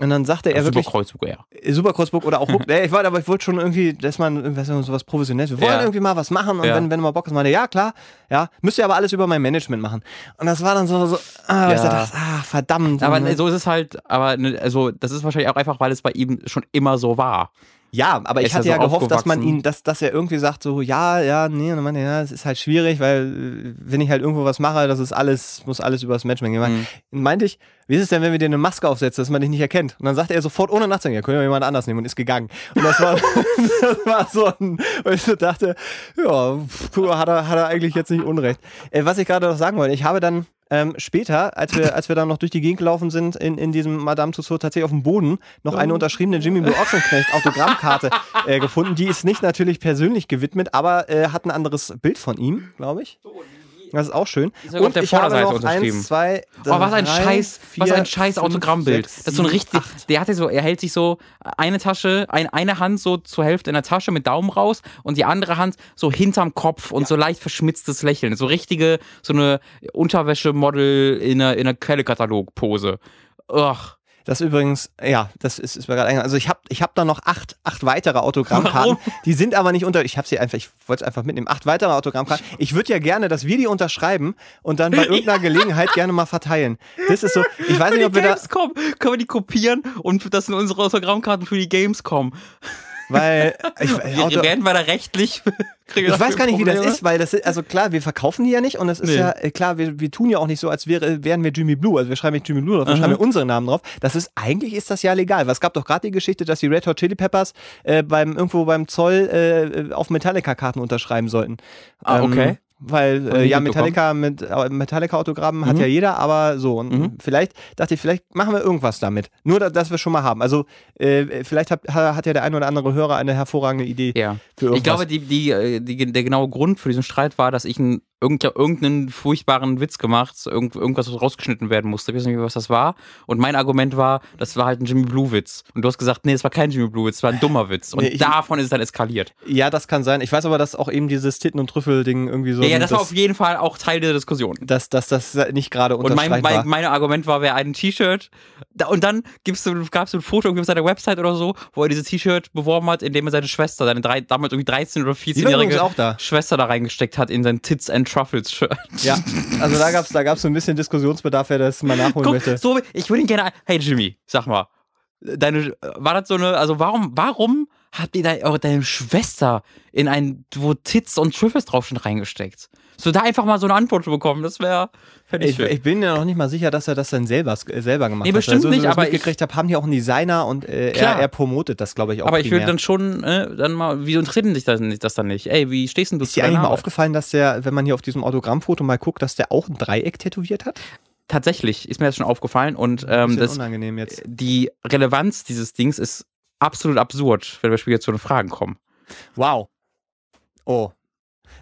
Und dann sagte er Super wirklich, Kreuzburg, ja. Super Kreuzburg oder auch. Nee, <laughs> ich wollte, aber ich wollte schon irgendwie, dass man irgendwie so was Professionelles. Wir wollen Ja. irgendwie mal was machen und Ja. wenn, wenn du mal Bock hast, meinte, ja klar, ja, müsst ihr aber alles über mein Management machen. Und das war dann so, so ah, Ja. dachte, ah, verdammt. Aber so ist es halt, aber also das ist wahrscheinlich auch einfach, weil es bei ihm schon immer so war. Ja, aber er ich hatte ja so gehofft, dass man ihn, dass, dass er irgendwie sagt, so, ja, ja, nee, und er, ja, es ist halt schwierig, weil äh, wenn ich halt irgendwo was mache, das ist alles, muss alles über das Management gehen. Mhm. Meinte ich, wie ist es denn, wenn wir dir eine Maske aufsetzen, dass man dich nicht erkennt? Und dann sagte er sofort ohne nachzudenken, ja, können wir jemand anders nehmen und ist gegangen. Und das war, <laughs> das war so ein, weil ich so dachte, ja, pff, hat er, hat er eigentlich jetzt nicht Unrecht. Äh, was ich gerade noch sagen wollte, ich habe dann ähm, später, als wir, als wir dann noch durch die Gegend gelaufen sind, in, in diesem Madame Tussauds tatsächlich auf dem Boden noch eine unterschriebene Jimmy Blue Ochsenknecht Autogrammkarte <laughs> äh, gefunden. Die ist nicht natürlich persönlich gewidmet, aber äh, hat ein anderes Bild von ihm, glaube ich. Das ist auch schön. Ist sogar auf der ich habe Vorderseite unterschrieben. eins, zwei, Oh, was ein drei, scheiß, was vier, ein scheiß fünf, Autogrammbild. sechs, das ist so ein richtig, acht. der hatte so, er hält sich so eine Tasche, ein, eine Hand so zur Hälfte in der Tasche mit Daumen raus und die andere Hand so hinterm Kopf und so leicht verschmitztes Lächeln. So richtige, so eine Unterwäschemodel in einer, in einer Quellekatalog-Pose. Ugh. Das übrigens, ja, das ist, ist mir gerade eingefallen. Also ich habe ich hab da noch acht, acht weitere Autogrammkarten. Warum? Die sind aber nicht unter. Ich habe sie einfach, ich wollte es einfach mitnehmen. Acht weitere Autogrammkarten. Ich würde ja gerne, dass wir die unterschreiben und dann bei <laughs> irgendeiner Gelegenheit gerne mal verteilen. Das ist so. Ich weiß nicht, ob wir da, Gamescom, können wir die kopieren und das sind unsere Autogrammkarten für die Gamescom. Weil <laughs> ich, Wir, Auto, werden wir da rechtlich? <laughs> ich weiß gar nicht, wie das Probleme? ist, weil das ist, also klar, wir verkaufen die ja nicht und es ist Nee. ja, äh, klar, wir, wir tun ja auch nicht so, als wäre, wären wir Jimmy Blue. Also wir schreiben nicht Jimmy Blue drauf, wir schreiben unseren Namen drauf. Das ist, eigentlich ist das ja legal, weil es gab doch gerade die Geschichte, dass die Red Hot Chili Peppers äh, beim, irgendwo beim Zoll äh, auf Metallica-Karten unterschreiben sollten. Ah, okay. Weil, äh, ja. Metallica mit äh, Metallica-Autogrammen hat Mhm. ja jeder, aber so. Und Mhm. vielleicht dachte ich, vielleicht machen wir irgendwas damit. Nur, da- dass wir schon mal haben. Also, äh, vielleicht hat, hat ja der ein oder andere Hörer eine hervorragende Idee Ja. für irgendwas. Ich glaube, die, die, äh, die, der genaue Grund für diesen Streit war, dass ich ein irgend, irgendeinen furchtbaren Witz gemacht, irgend, irgendwas, was rausgeschnitten werden musste. Ich weiß nicht, was das war. Und mein Argument war, das war halt ein Jimmy Blue-Witz. Und du hast gesagt, nee, das war kein Jimmy Blue-Witz, das war ein dummer Witz. Und Nee, ich- davon ist es dann eskaliert. Ja, das kann sein. Ich weiß aber, dass auch eben dieses Titten- und Trüffel-Ding irgendwie so. ja, ja, das war auf jeden Fall auch Teil der Diskussion. dass, dass das nicht gerade Und mein, mein, mein Argument war, wer ein T-Shirt, da, und dann gab es ein Foto irgendwie auf seiner Website oder so, wo er dieses T-Shirt beworben hat, indem er seine Schwester, seine drei, damals irgendwie 13 oder Die war übrigens 14-jährige auch da. Schwester da reingesteckt hat in sein Tits and Truffles Shirt. Ja, also da gab's da gab's so ein bisschen Diskussionsbedarf, wer das mal nachholen Guck, möchte. so, ich würde ihn gerne, hey Jimmy, sag mal, deine, war das so eine, also warum, warum habt ihr da eure, deine Schwester in ein, wo Tits und Truffles drauf sind, reingesteckt? So da einfach mal so eine Antwort zu bekommen, das wäre, fände ich Ich, ich bin ja noch nicht mal sicher, dass er das dann selber, äh, selber gemacht Nee, hat. bestimmt also, nicht, so, aber ich mitgekriegt habe, haben die auch einen Designer und äh, er, er promotet das, glaube ich, auch Aber ich primär. würde dann schon, äh, dann mal, wie interessiert denn dich das, das dann nicht? Ey, wie stehst denn du Ist dir eigentlich deiner mal Arbeit? aufgefallen, dass der, wenn man hier auf diesem Autogrammfoto mal guckt, dass der auch ein Dreieck tätowiert hat? Tatsächlich ist mir das schon aufgefallen und ähm, das, unangenehm jetzt. die Relevanz dieses Dings ist absolut absurd, wenn wir später zu den Fragen kommen. Wow. Oh.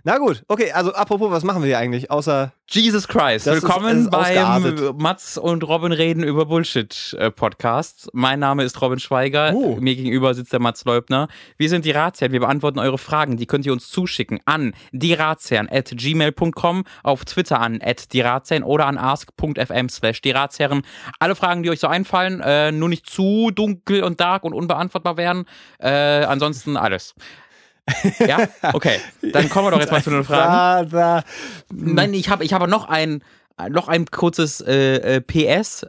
Na gut, okay, also apropos, was machen wir hier eigentlich? Außer. Jesus Christ, Das ist- willkommen ist ausgeartet. beim Mats und Robin reden über Bullshit äh. Mein Name ist Robin Schweiger, Oh. mir gegenüber sitzt der Mats Leubner. Wir sind die Ratsherren, wir beantworten eure Fragen, die könnt ihr uns zuschicken an dieratsherren at gmail.com, auf Twitter an at dieratsherren oder an ask.fm slash dieratsherren. Alle Fragen, die euch so einfallen, äh, nur nicht zu dunkel und dark und unbeantwortbar werden. Äh, ansonsten alles. Ja? Okay. Dann kommen wir doch jetzt mal zu den Fragen. Da, da. Nein, ich habe ich habe noch ein noch ein kurzes äh, äh, PS,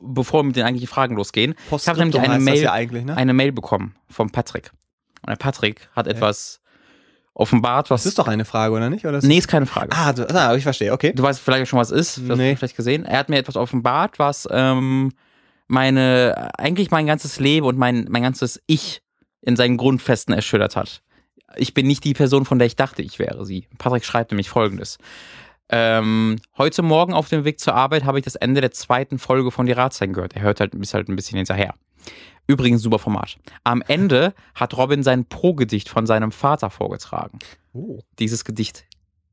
bevor wir mit den eigentlichen Fragen losgehen. Ich habe nämlich eine Mail, ja ne? eine Mail bekommen vom Patrick. Und der Patrick hat etwas offenbart, was. Das ist doch eine Frage, oder nicht? Oder ist nee, ist keine Frage. Ah, du, ah, ich verstehe, okay. Du weißt vielleicht schon, was es ist. Du Nee. vielleicht gesehen. Er hat mir etwas offenbart, was ähm, meine, eigentlich mein ganzes Leben und mein, mein ganzes Ich in seinen Grundfesten erschüttert hat. Ich bin nicht die Person, von der ich dachte, ich wäre sie. Patrick schreibt nämlich folgendes. Ähm, heute Morgen auf dem Weg zur Arbeit habe ich das Ende der zweiten Folge von Die Ratsherren gehört. Er hört halt, ist halt ein bisschen hinterher. Übrigens super Format. Am Ende hat Robin sein Pro-Gedicht von seinem Vater vorgetragen. Oh. Dieses Gedicht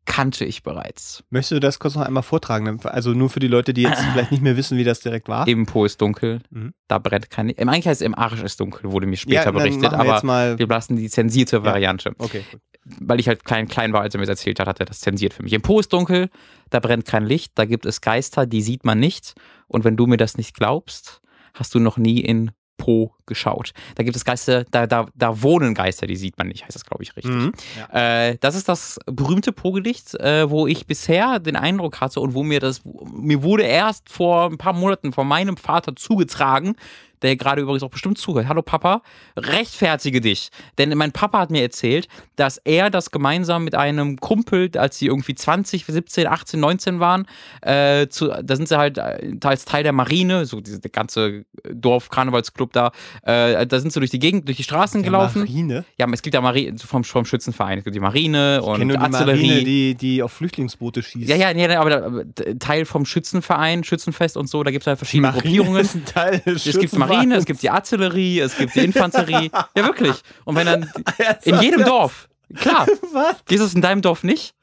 kannte ich bereits. Möchtest du das kurz noch einmal vortragen? Also nur für die Leute, die jetzt <clears throat> vielleicht nicht mehr wissen, wie das direkt war. Im Po ist dunkel, Mhm. da brennt kein Licht. Eigentlich heißt es im Arsch ist dunkel, wurde mir ja, später dann berichtet, aber mal. wir lassen die zensierte Variante. Okay, gut. Weil ich halt klein, klein war, als er mir das erzählt hat, hat er das zensiert für mich. Im Po ist dunkel, da brennt kein Licht, da gibt es Geister, die sieht man nicht. Und wenn du mir das nicht glaubst, hast du noch nie in Po geschaut. Da gibt es Geister, da, da, da wohnen Geister, die sieht man nicht, heißt das, glaube ich, richtig. Mhm. Äh, das ist das berühmte Po-Gedicht, äh, wo ich bisher den Eindruck hatte und wo mir das, mir wurde erst vor ein paar Monaten von meinem Vater zugetragen, der gerade übrigens auch bestimmt zuhört. Hallo Papa, rechtfertige dich. Denn mein Papa hat mir erzählt, dass er das gemeinsam mit einem Kumpel, als sie irgendwie 20, 17, 18, 19 waren, äh, zu, da sind sie halt äh, als Teil der Marine, so diese der ganze Dorf-Karnevalsclub da, äh, da sind sie durch die Gegend, durch die Straßen gelaufen. Marine. Ja, es gibt ja Marine vom, vom Schützenverein. Es gibt die Marine Ich und die Artillerie. Marine, die, die auf Flüchtlingsboote schießt. ja, ja, nee, aber da, aber Teil vom Schützenverein, Schützenfest und so, da gibt es halt verschiedene Marine Gruppierungen. ist ein Teil des Es gibt Marine, es gibt die Artillerie, es gibt die Infanterie. <laughs> ja, wirklich. Und wenn dann <laughs> in jedem Dorf, klar, <laughs> Was? es in deinem Dorf nicht?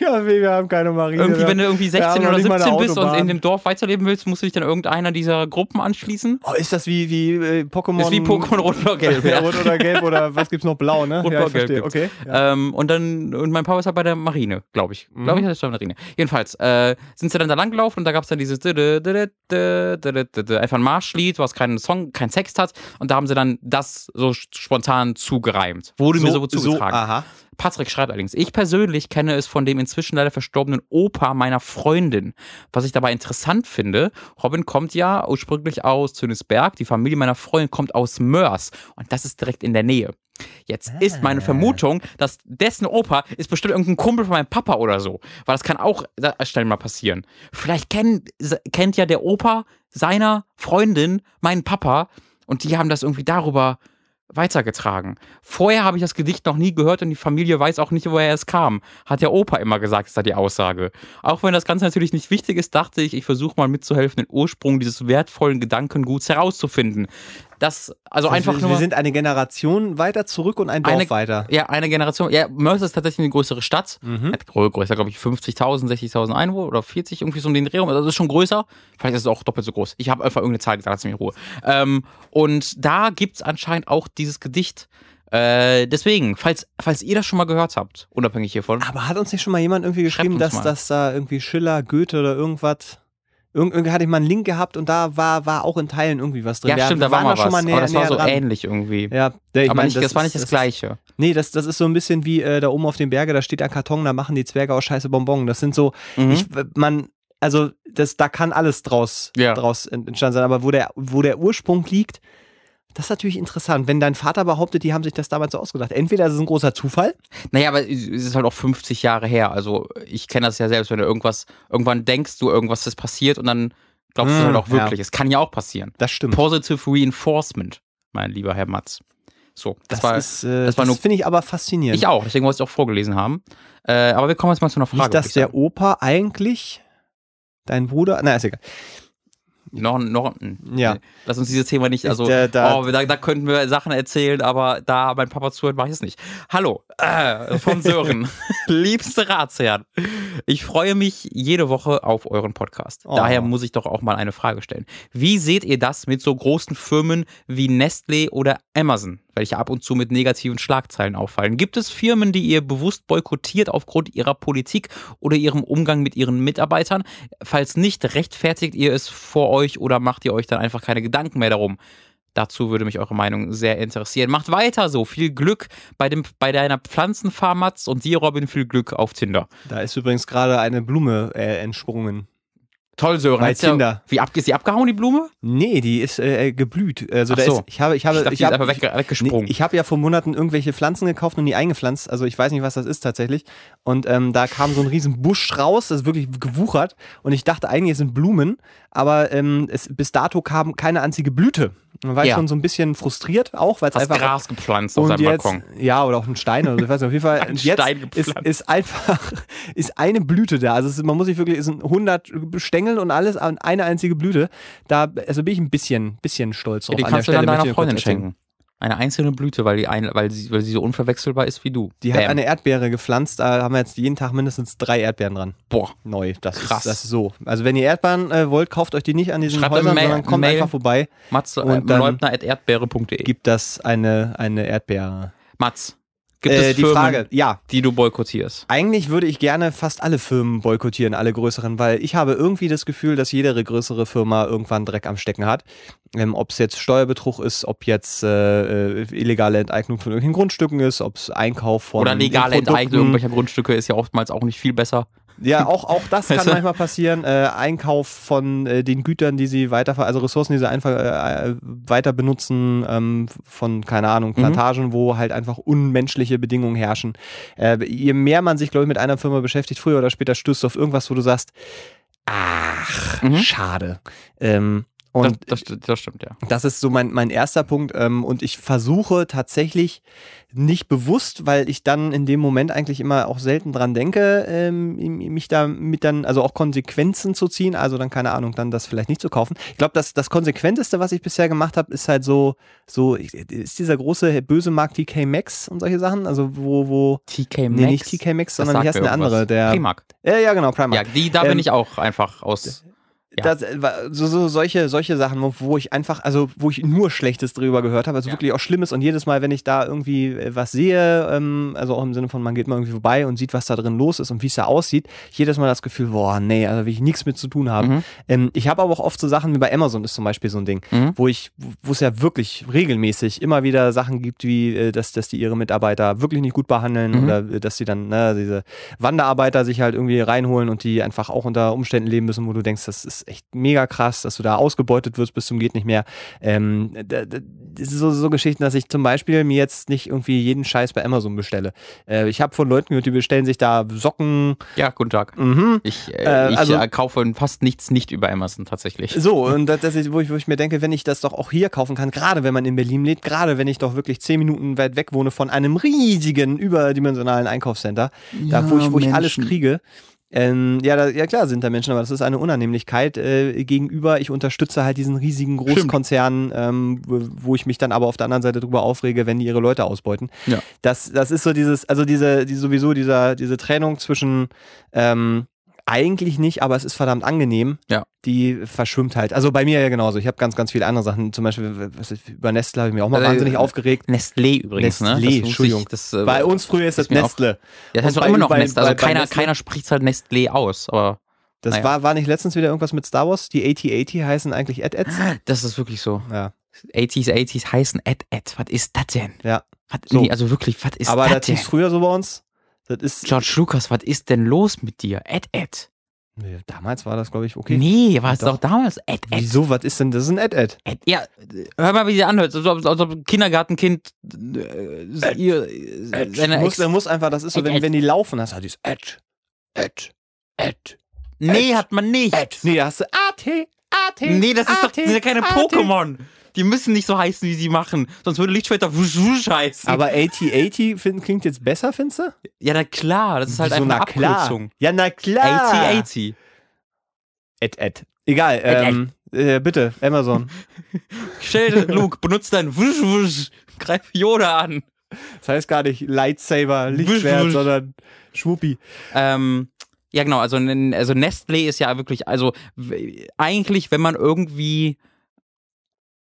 Ja, wir haben keine Marine. Irgendwie, wenn du irgendwie wir 16 haben noch oder nicht mal eine 17 bist und in dem Dorf weiterleben willst, musst du dich dann irgendeiner dieser Gruppen anschließen. Oh, ist das wie, wie äh, Pokémon? Ist wie Pokémon Rot oder Gelb. Ja. Rot oder Gelb oder was gibt's noch? Blau, ne? Rot, ja, ich verstehe. Gelb Okay. Ja. Ähm, und dann, und mein Papa ist halt bei der Marine, glaube ich. Mhm. Glaube ich, ist bei der Marine. Jedenfalls, äh, sind sie dann da langgelaufen und da gab es dann dieses einfach ein Marschlied, was keinen Song, kein Text hat. Und da haben sie dann das so spontan zugereimt. Wurde mir so zugetragen. aha. Patrick schreibt allerdings, ich persönlich kenne es von dem inzwischen leider verstorbenen Opa meiner Freundin. Was ich dabei interessant finde, Robin kommt ja ursprünglich aus Zünisberg, die Familie meiner Freundin kommt aus Mörs und das ist direkt in der Nähe. Jetzt ist meine Vermutung, dass dessen Opa ist bestimmt irgendein Kumpel von meinem Papa oder so. Weil das kann auch schnell mal passieren. Vielleicht kennt, kennt ja der Opa seiner Freundin meinen Papa und die haben das irgendwie darüber weitergetragen. Vorher habe ich das Gedicht noch nie gehört und die Familie weiß auch nicht, woher es kam. Hat der Opa immer gesagt, ist da die Aussage. Auch wenn das Ganze natürlich nicht wichtig ist, dachte ich, ich versuche mal mitzuhelfen, den Ursprung dieses wertvollen Gedankenguts herauszufinden. Das, also einfach wir, nur. wir sind eine Generation weiter zurück und ein Dorf Eine- weiter. ja, eine Generation. Ja, Mörs ist tatsächlich eine größere Stadt. Mhm. Hat grö- größer, glaube ich, 50.000, 60.000 Einwohner oder 40, irgendwie so um den Dreh rum. Also das ist schon größer. Vielleicht ist es auch doppelt so groß. Ich habe einfach irgendeine Zahl gesagt, lass mich in Ruhe. Ähm, und da gibt's anscheinend auch dieses Gedicht. Äh, deswegen, falls, falls ihr das schon mal gehört habt, unabhängig hiervon. Aber hat uns nicht schon mal jemand irgendwie geschrieben, dass, dass da irgendwie Schiller, Goethe oder irgendwas. Irgend, irgendwie hatte ich mal einen Link gehabt und da war, war auch in Teilen irgendwie was drin. ja, stimmt, da war mal waren was. schon mal näher, aber das war so dran. ähnlich irgendwie. Ja, ich aber mein, nicht, das, war nicht das, ist- Gleiche. Nee, das, das ist so ein bisschen wie äh, da oben auf dem Berge, da steht ein Karton, da machen die Zwerge aus scheiße Bonbon. Das sind so, Mhm. ich, man, also das, da kann alles draus, Ja. draus ent- entstanden sein, aber wo der, wo der Ursprung liegt, das ist natürlich interessant. Wenn dein Vater behauptet, die haben sich das damals so ausgedacht. Entweder ist es ein großer Zufall, Naja, aber es ist halt auch 50 Jahre her. Also ich kenne das ja selbst, wenn du irgendwas, irgendwann denkst du, irgendwas ist passiert und dann glaubst du Hm, halt auch ja. wirklich. Es kann ja auch passieren. das stimmt. Positive Reinforcement, mein lieber Herr Matz. So, das, war ist, äh, das war finde ich aber faszinierend. ich auch, deswegen wollte ich auch vorgelesen haben. Äh, aber wir kommen jetzt mal zu einer Frage. Würd ich der. Opa eigentlich dein Bruder, na, ist egal. Noch, noch, Ja. Lass uns dieses Thema nicht, also, Der- da- oh, da, da könnten wir Sachen erzählen, aber da mein Papa zuhört, mache ich es nicht. Hallo, äh, von Sören. <laughs> Liebste Ratsherren. Ich freue mich jede Woche auf euren Podcast. Oh. Daher muss ich doch auch mal eine Frage stellen. Wie seht ihr das mit so großen Firmen wie Nestlé oder Amazon, welche ab und zu mit negativen Schlagzeilen auffallen? Gibt es Firmen, die ihr bewusst boykottiert aufgrund ihrer Politik oder ihrem Umgang mit ihren Mitarbeitern? Falls nicht, rechtfertigt ihr es vor euch oder macht ihr euch dann einfach keine Gedanken mehr darum? Dazu würde mich eure Meinung sehr interessieren. Macht weiter so. Viel Glück bei, dem, bei deiner Pflanzenfarm, Mats. Und dir, Robin, viel Glück auf Tinder. Da ist übrigens gerade eine Blume äh, entsprungen. Toll, Sören. Bei Hat's ja-. Wie ab, ist die abgehauen, die Blume? Nee, die ist äh, geblüht. Also Ach da so. ist, ich habe, ich habe, Ich dachte, ich habe, weg, weggesprungen. Nee, ich habe ja vor Monaten irgendwelche Pflanzen gekauft und die eingepflanzt. Also ich weiß nicht, was das ist tatsächlich. Und ähm, da kam so ein riesen Busch raus, das ist wirklich gewuchert. Und ich dachte eigentlich, es sind Blumen, aber ähm, es, bis dato kam keine einzige Blüte. Man war ich Ja. schon so ein bisschen frustriert, auch weil es einfach Gras gepflanzt auf seinem jetzt, Balkon. ja, oder auch ein Stein oder so, ich weiß nicht, auf jeden Fall. <laughs> Ein jetzt Stein ist, gepflanzt. ist einfach, <laughs> ist eine Blüte da. Also es ist, man muss sich wirklich, es sind 100 Stängel und alles, und eine einzige Blüte. Da, also bin ich ein bisschen, bisschen stolz drauf. die An kannst du dann deiner Freundin schenken. Eine einzelne Blüte, weil, die ein, weil, sie, weil sie so unverwechselbar ist wie du. Die hat Bam. eine Erdbeere gepflanzt, da haben wir jetzt jeden Tag mindestens drei Erdbeeren dran. Boah. Neu. Das Krass. Ist, das ist so. Also wenn ihr Erdbeeren äh, wollt, kauft euch die nicht an diesen Schreibt Häusern, Mail- sondern kommt Mail. einfach vorbei. Mats, äh, Und dann- leubner.erdbeere.de. Gibt das eine, eine Erdbeere. Mats, gibt Äh, es die Firmen, Frage, ja. die du boykottierst? Eigentlich würde ich gerne fast alle Firmen boykottieren, alle größeren, weil ich habe irgendwie das Gefühl, dass jede größere Firma irgendwann Dreck am Stecken hat. Ähm, ob es jetzt Steuerbetrug ist, ob jetzt äh, äh, illegale Enteignung von irgendwelchen Grundstücken ist, ob es Einkauf von Oder legale Enteignung irgendwelcher Grundstücke ist ja oftmals auch nicht viel besser. Ja, auch, auch das kann manchmal passieren. Äh, Einkauf von äh, den Gütern, die sie weiter, also Ressourcen, die sie einfach äh, äh, weiter benutzen, ähm, von, keine Ahnung, Mhm. Plantagen, wo halt einfach unmenschliche Bedingungen herrschen. Äh, je mehr man sich, glaube ich, mit einer Firma beschäftigt, früher oder später stößt du auf irgendwas, wo du sagst, ach, Mhm. schade. Ähm, und das, das, das stimmt, ja. das ist so mein, mein erster Punkt. Ähm, und ich versuche tatsächlich nicht bewusst, weil ich dann in dem Moment eigentlich immer auch selten dran denke, ähm, mich da mit dann, also auch Konsequenzen zu ziehen. Also dann, keine Ahnung, dann das vielleicht nicht zu kaufen. Ich glaube, das, das Konsequenteste, was ich bisher gemacht habe, ist halt so, so, ist dieser große böse Markt TK Maxx und solche Sachen. Also wo, wo, TK Maxx. nee, nicht TK Maxx, Das sondern wie heißt eine andere? Der, Primark. Ja, ja, genau, Primark. Ja, die, da bin Ähm, ich auch einfach aus. Ja. Das, äh, so, so solche, solche Sachen, wo, wo ich einfach, also wo ich nur Schlechtes drüber gehört habe, also Ja. wirklich auch Schlimmes und jedes Mal, wenn ich da irgendwie äh, was sehe, ähm, also auch im Sinne von, man geht mal irgendwie vorbei und sieht, was da drin los ist und wie es da aussieht, jedes Mal das Gefühl, boah, nee, also will ich nichts mit zu tun haben. Mhm. Ähm, ich habe aber auch oft so Sachen wie bei Amazon ist zum Beispiel so ein Ding, Mhm. wo ich, wo es ja wirklich regelmäßig immer wieder Sachen gibt, wie äh, dass, dass die ihre Mitarbeiter wirklich nicht gut behandeln Mhm. oder dass sie dann ne, diese Wanderarbeiter sich halt irgendwie reinholen und die einfach auch unter Umständen leben müssen, wo du denkst, das ist echt mega krass, dass du da ausgebeutet wirst bis zum geht nicht mehr. Ähm, da- da- das ist so, so Geschichten, dass ich zum Beispiel mir jetzt nicht irgendwie jeden Scheiß bei Amazon bestelle. Äh, ich habe von Leuten gehört, die bestellen sich da Socken. Ja, guten Tag. Mhm. Ich, äh, Äh, ich also- äh, kaufe fast nichts nicht über Amazon tatsächlich. So, <laughs> und das, das ist, wo ich, wo ich mir denke, wenn ich das doch auch hier kaufen kann, gerade wenn man in Berlin lebt, gerade wenn ich doch wirklich zehn Minuten weit weg wohne von einem riesigen, überdimensionalen Einkaufscenter, da wo ich, wo ich alles kriege, Ähm, ja, da, ja, klar sind da Menschen, aber das ist eine Unannehmlichkeit äh, gegenüber. Ich unterstütze halt diesen riesigen Großkonzernen, ähm, wo, ich mich dann aber auf der anderen Seite drüber aufrege, wenn die ihre Leute ausbeuten. Ja. Das, das ist so dieses, also diese, die, sowieso dieser, diese Trennung zwischen ähm, eigentlich nicht, aber es ist verdammt angenehm. Ja. Die verschwimmt halt. Also bei mir ja genauso. Ich habe ganz, ganz viele andere Sachen. Zum Beispiel was ist, über Nestle habe ich mich auch mal Also, wahnsinnig äh, aufgeregt. Nestlé übrigens, ne? Nestlé, Das wusste Entschuldigung. Ich, das, äh, Bei uns früher ist das auch- Nestle. Ja, das heißt doch bei- immer noch bei- Nestlé. Also bei- bei keiner, Nestlé- keiner spricht halt Nestlé aus, aber Das Naja. war, war nicht letztens wieder irgendwas mit Star Wars? Die AT-80 heißen eigentlich Ed-Eds? das ist wirklich so. Ja. 80s, 80s heißen Ed. Was ist das denn? Ja. Was, So. Nee, also wirklich, was ist Aber das das denn? hieß früher so bei uns. Das ist. George Lucas, was ist denn los mit dir? Ed Ed. Nee, damals war das, glaube ich, okay. Nee, war es Doch. doch damals Ed Ed. Wieso? Was ist denn? Das ist ein Ed-Ed. Ed. Ja, hör mal, wie sie anhört. Als ob, als ob ein Kindergartenkind äh, ihr, äh, seine Du musst, Ex muss einfach, das ist so, wenn, Ed. wenn die laufen, hast du halt dieses Ed. Ed. Ed. Nee, hat man nicht. Ed. Nee, da hast du AT. AT. Nee, das ist doch, das sind ja keine. Pokémon. Die müssen nicht so heißen, wie sie machen. Sonst würde Lichtschwerter wusch wusch heißen. Aber AT-80 find- klingt jetzt besser, findest du? ja, na klar, das ist halt Wieso, einfach eine na klar. Abkürzung. Ja, na klar. AT-80. Ed, Ed. Egal, ähm, äh, bitte, Amazon. <laughs> Stell, Luke, benutzt dein wusch wusch. Greif Yoda an. Das heißt gar nicht Lightsaber, Lichtschwert, wusch. sondern Schwuppi. Ähm, ja, genau. Also, also Nestlé ist ja wirklich, also eigentlich, wenn man irgendwie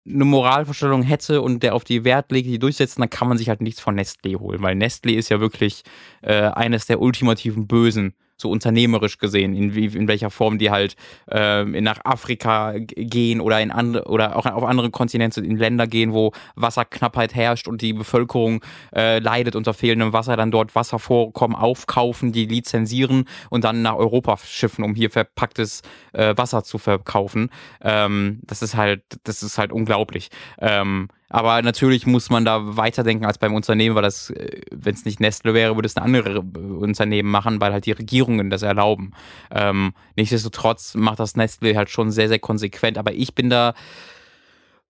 eine Moralvorstellung hätte und der auf die Wert legt, die durchsetzen, dann kann man sich halt nichts von Nestlé holen, weil Nestlé ist ja wirklich äh, eines der ultimativen Bösen, so unternehmerisch gesehen, in, wie, in welcher Form die halt in- nach Afrika gehen oder in andere oder auch auf andere Kontinente, in Länder gehen, wo Wasserknappheit herrscht und die Bevölkerung äh, leidet unter fehlendem Wasser, dann dort Wasservorkommen aufkaufen, die lizenzieren und dann nach Europa schiffen, um hier verpacktes äh, Wasser zu verkaufen. Ähm, das ist halt, das ist halt unglaublich. Ähm, aber natürlich muss man da weiterdenken als beim Unternehmen, weil das, wenn es nicht Nestle wäre, würde es eine andere äh, Unternehmen machen, weil halt die Regierungen das erlauben. Ähm, nichtsdestotrotz macht das Nestle halt schon sehr, sehr konsequent. Aber ich bin da,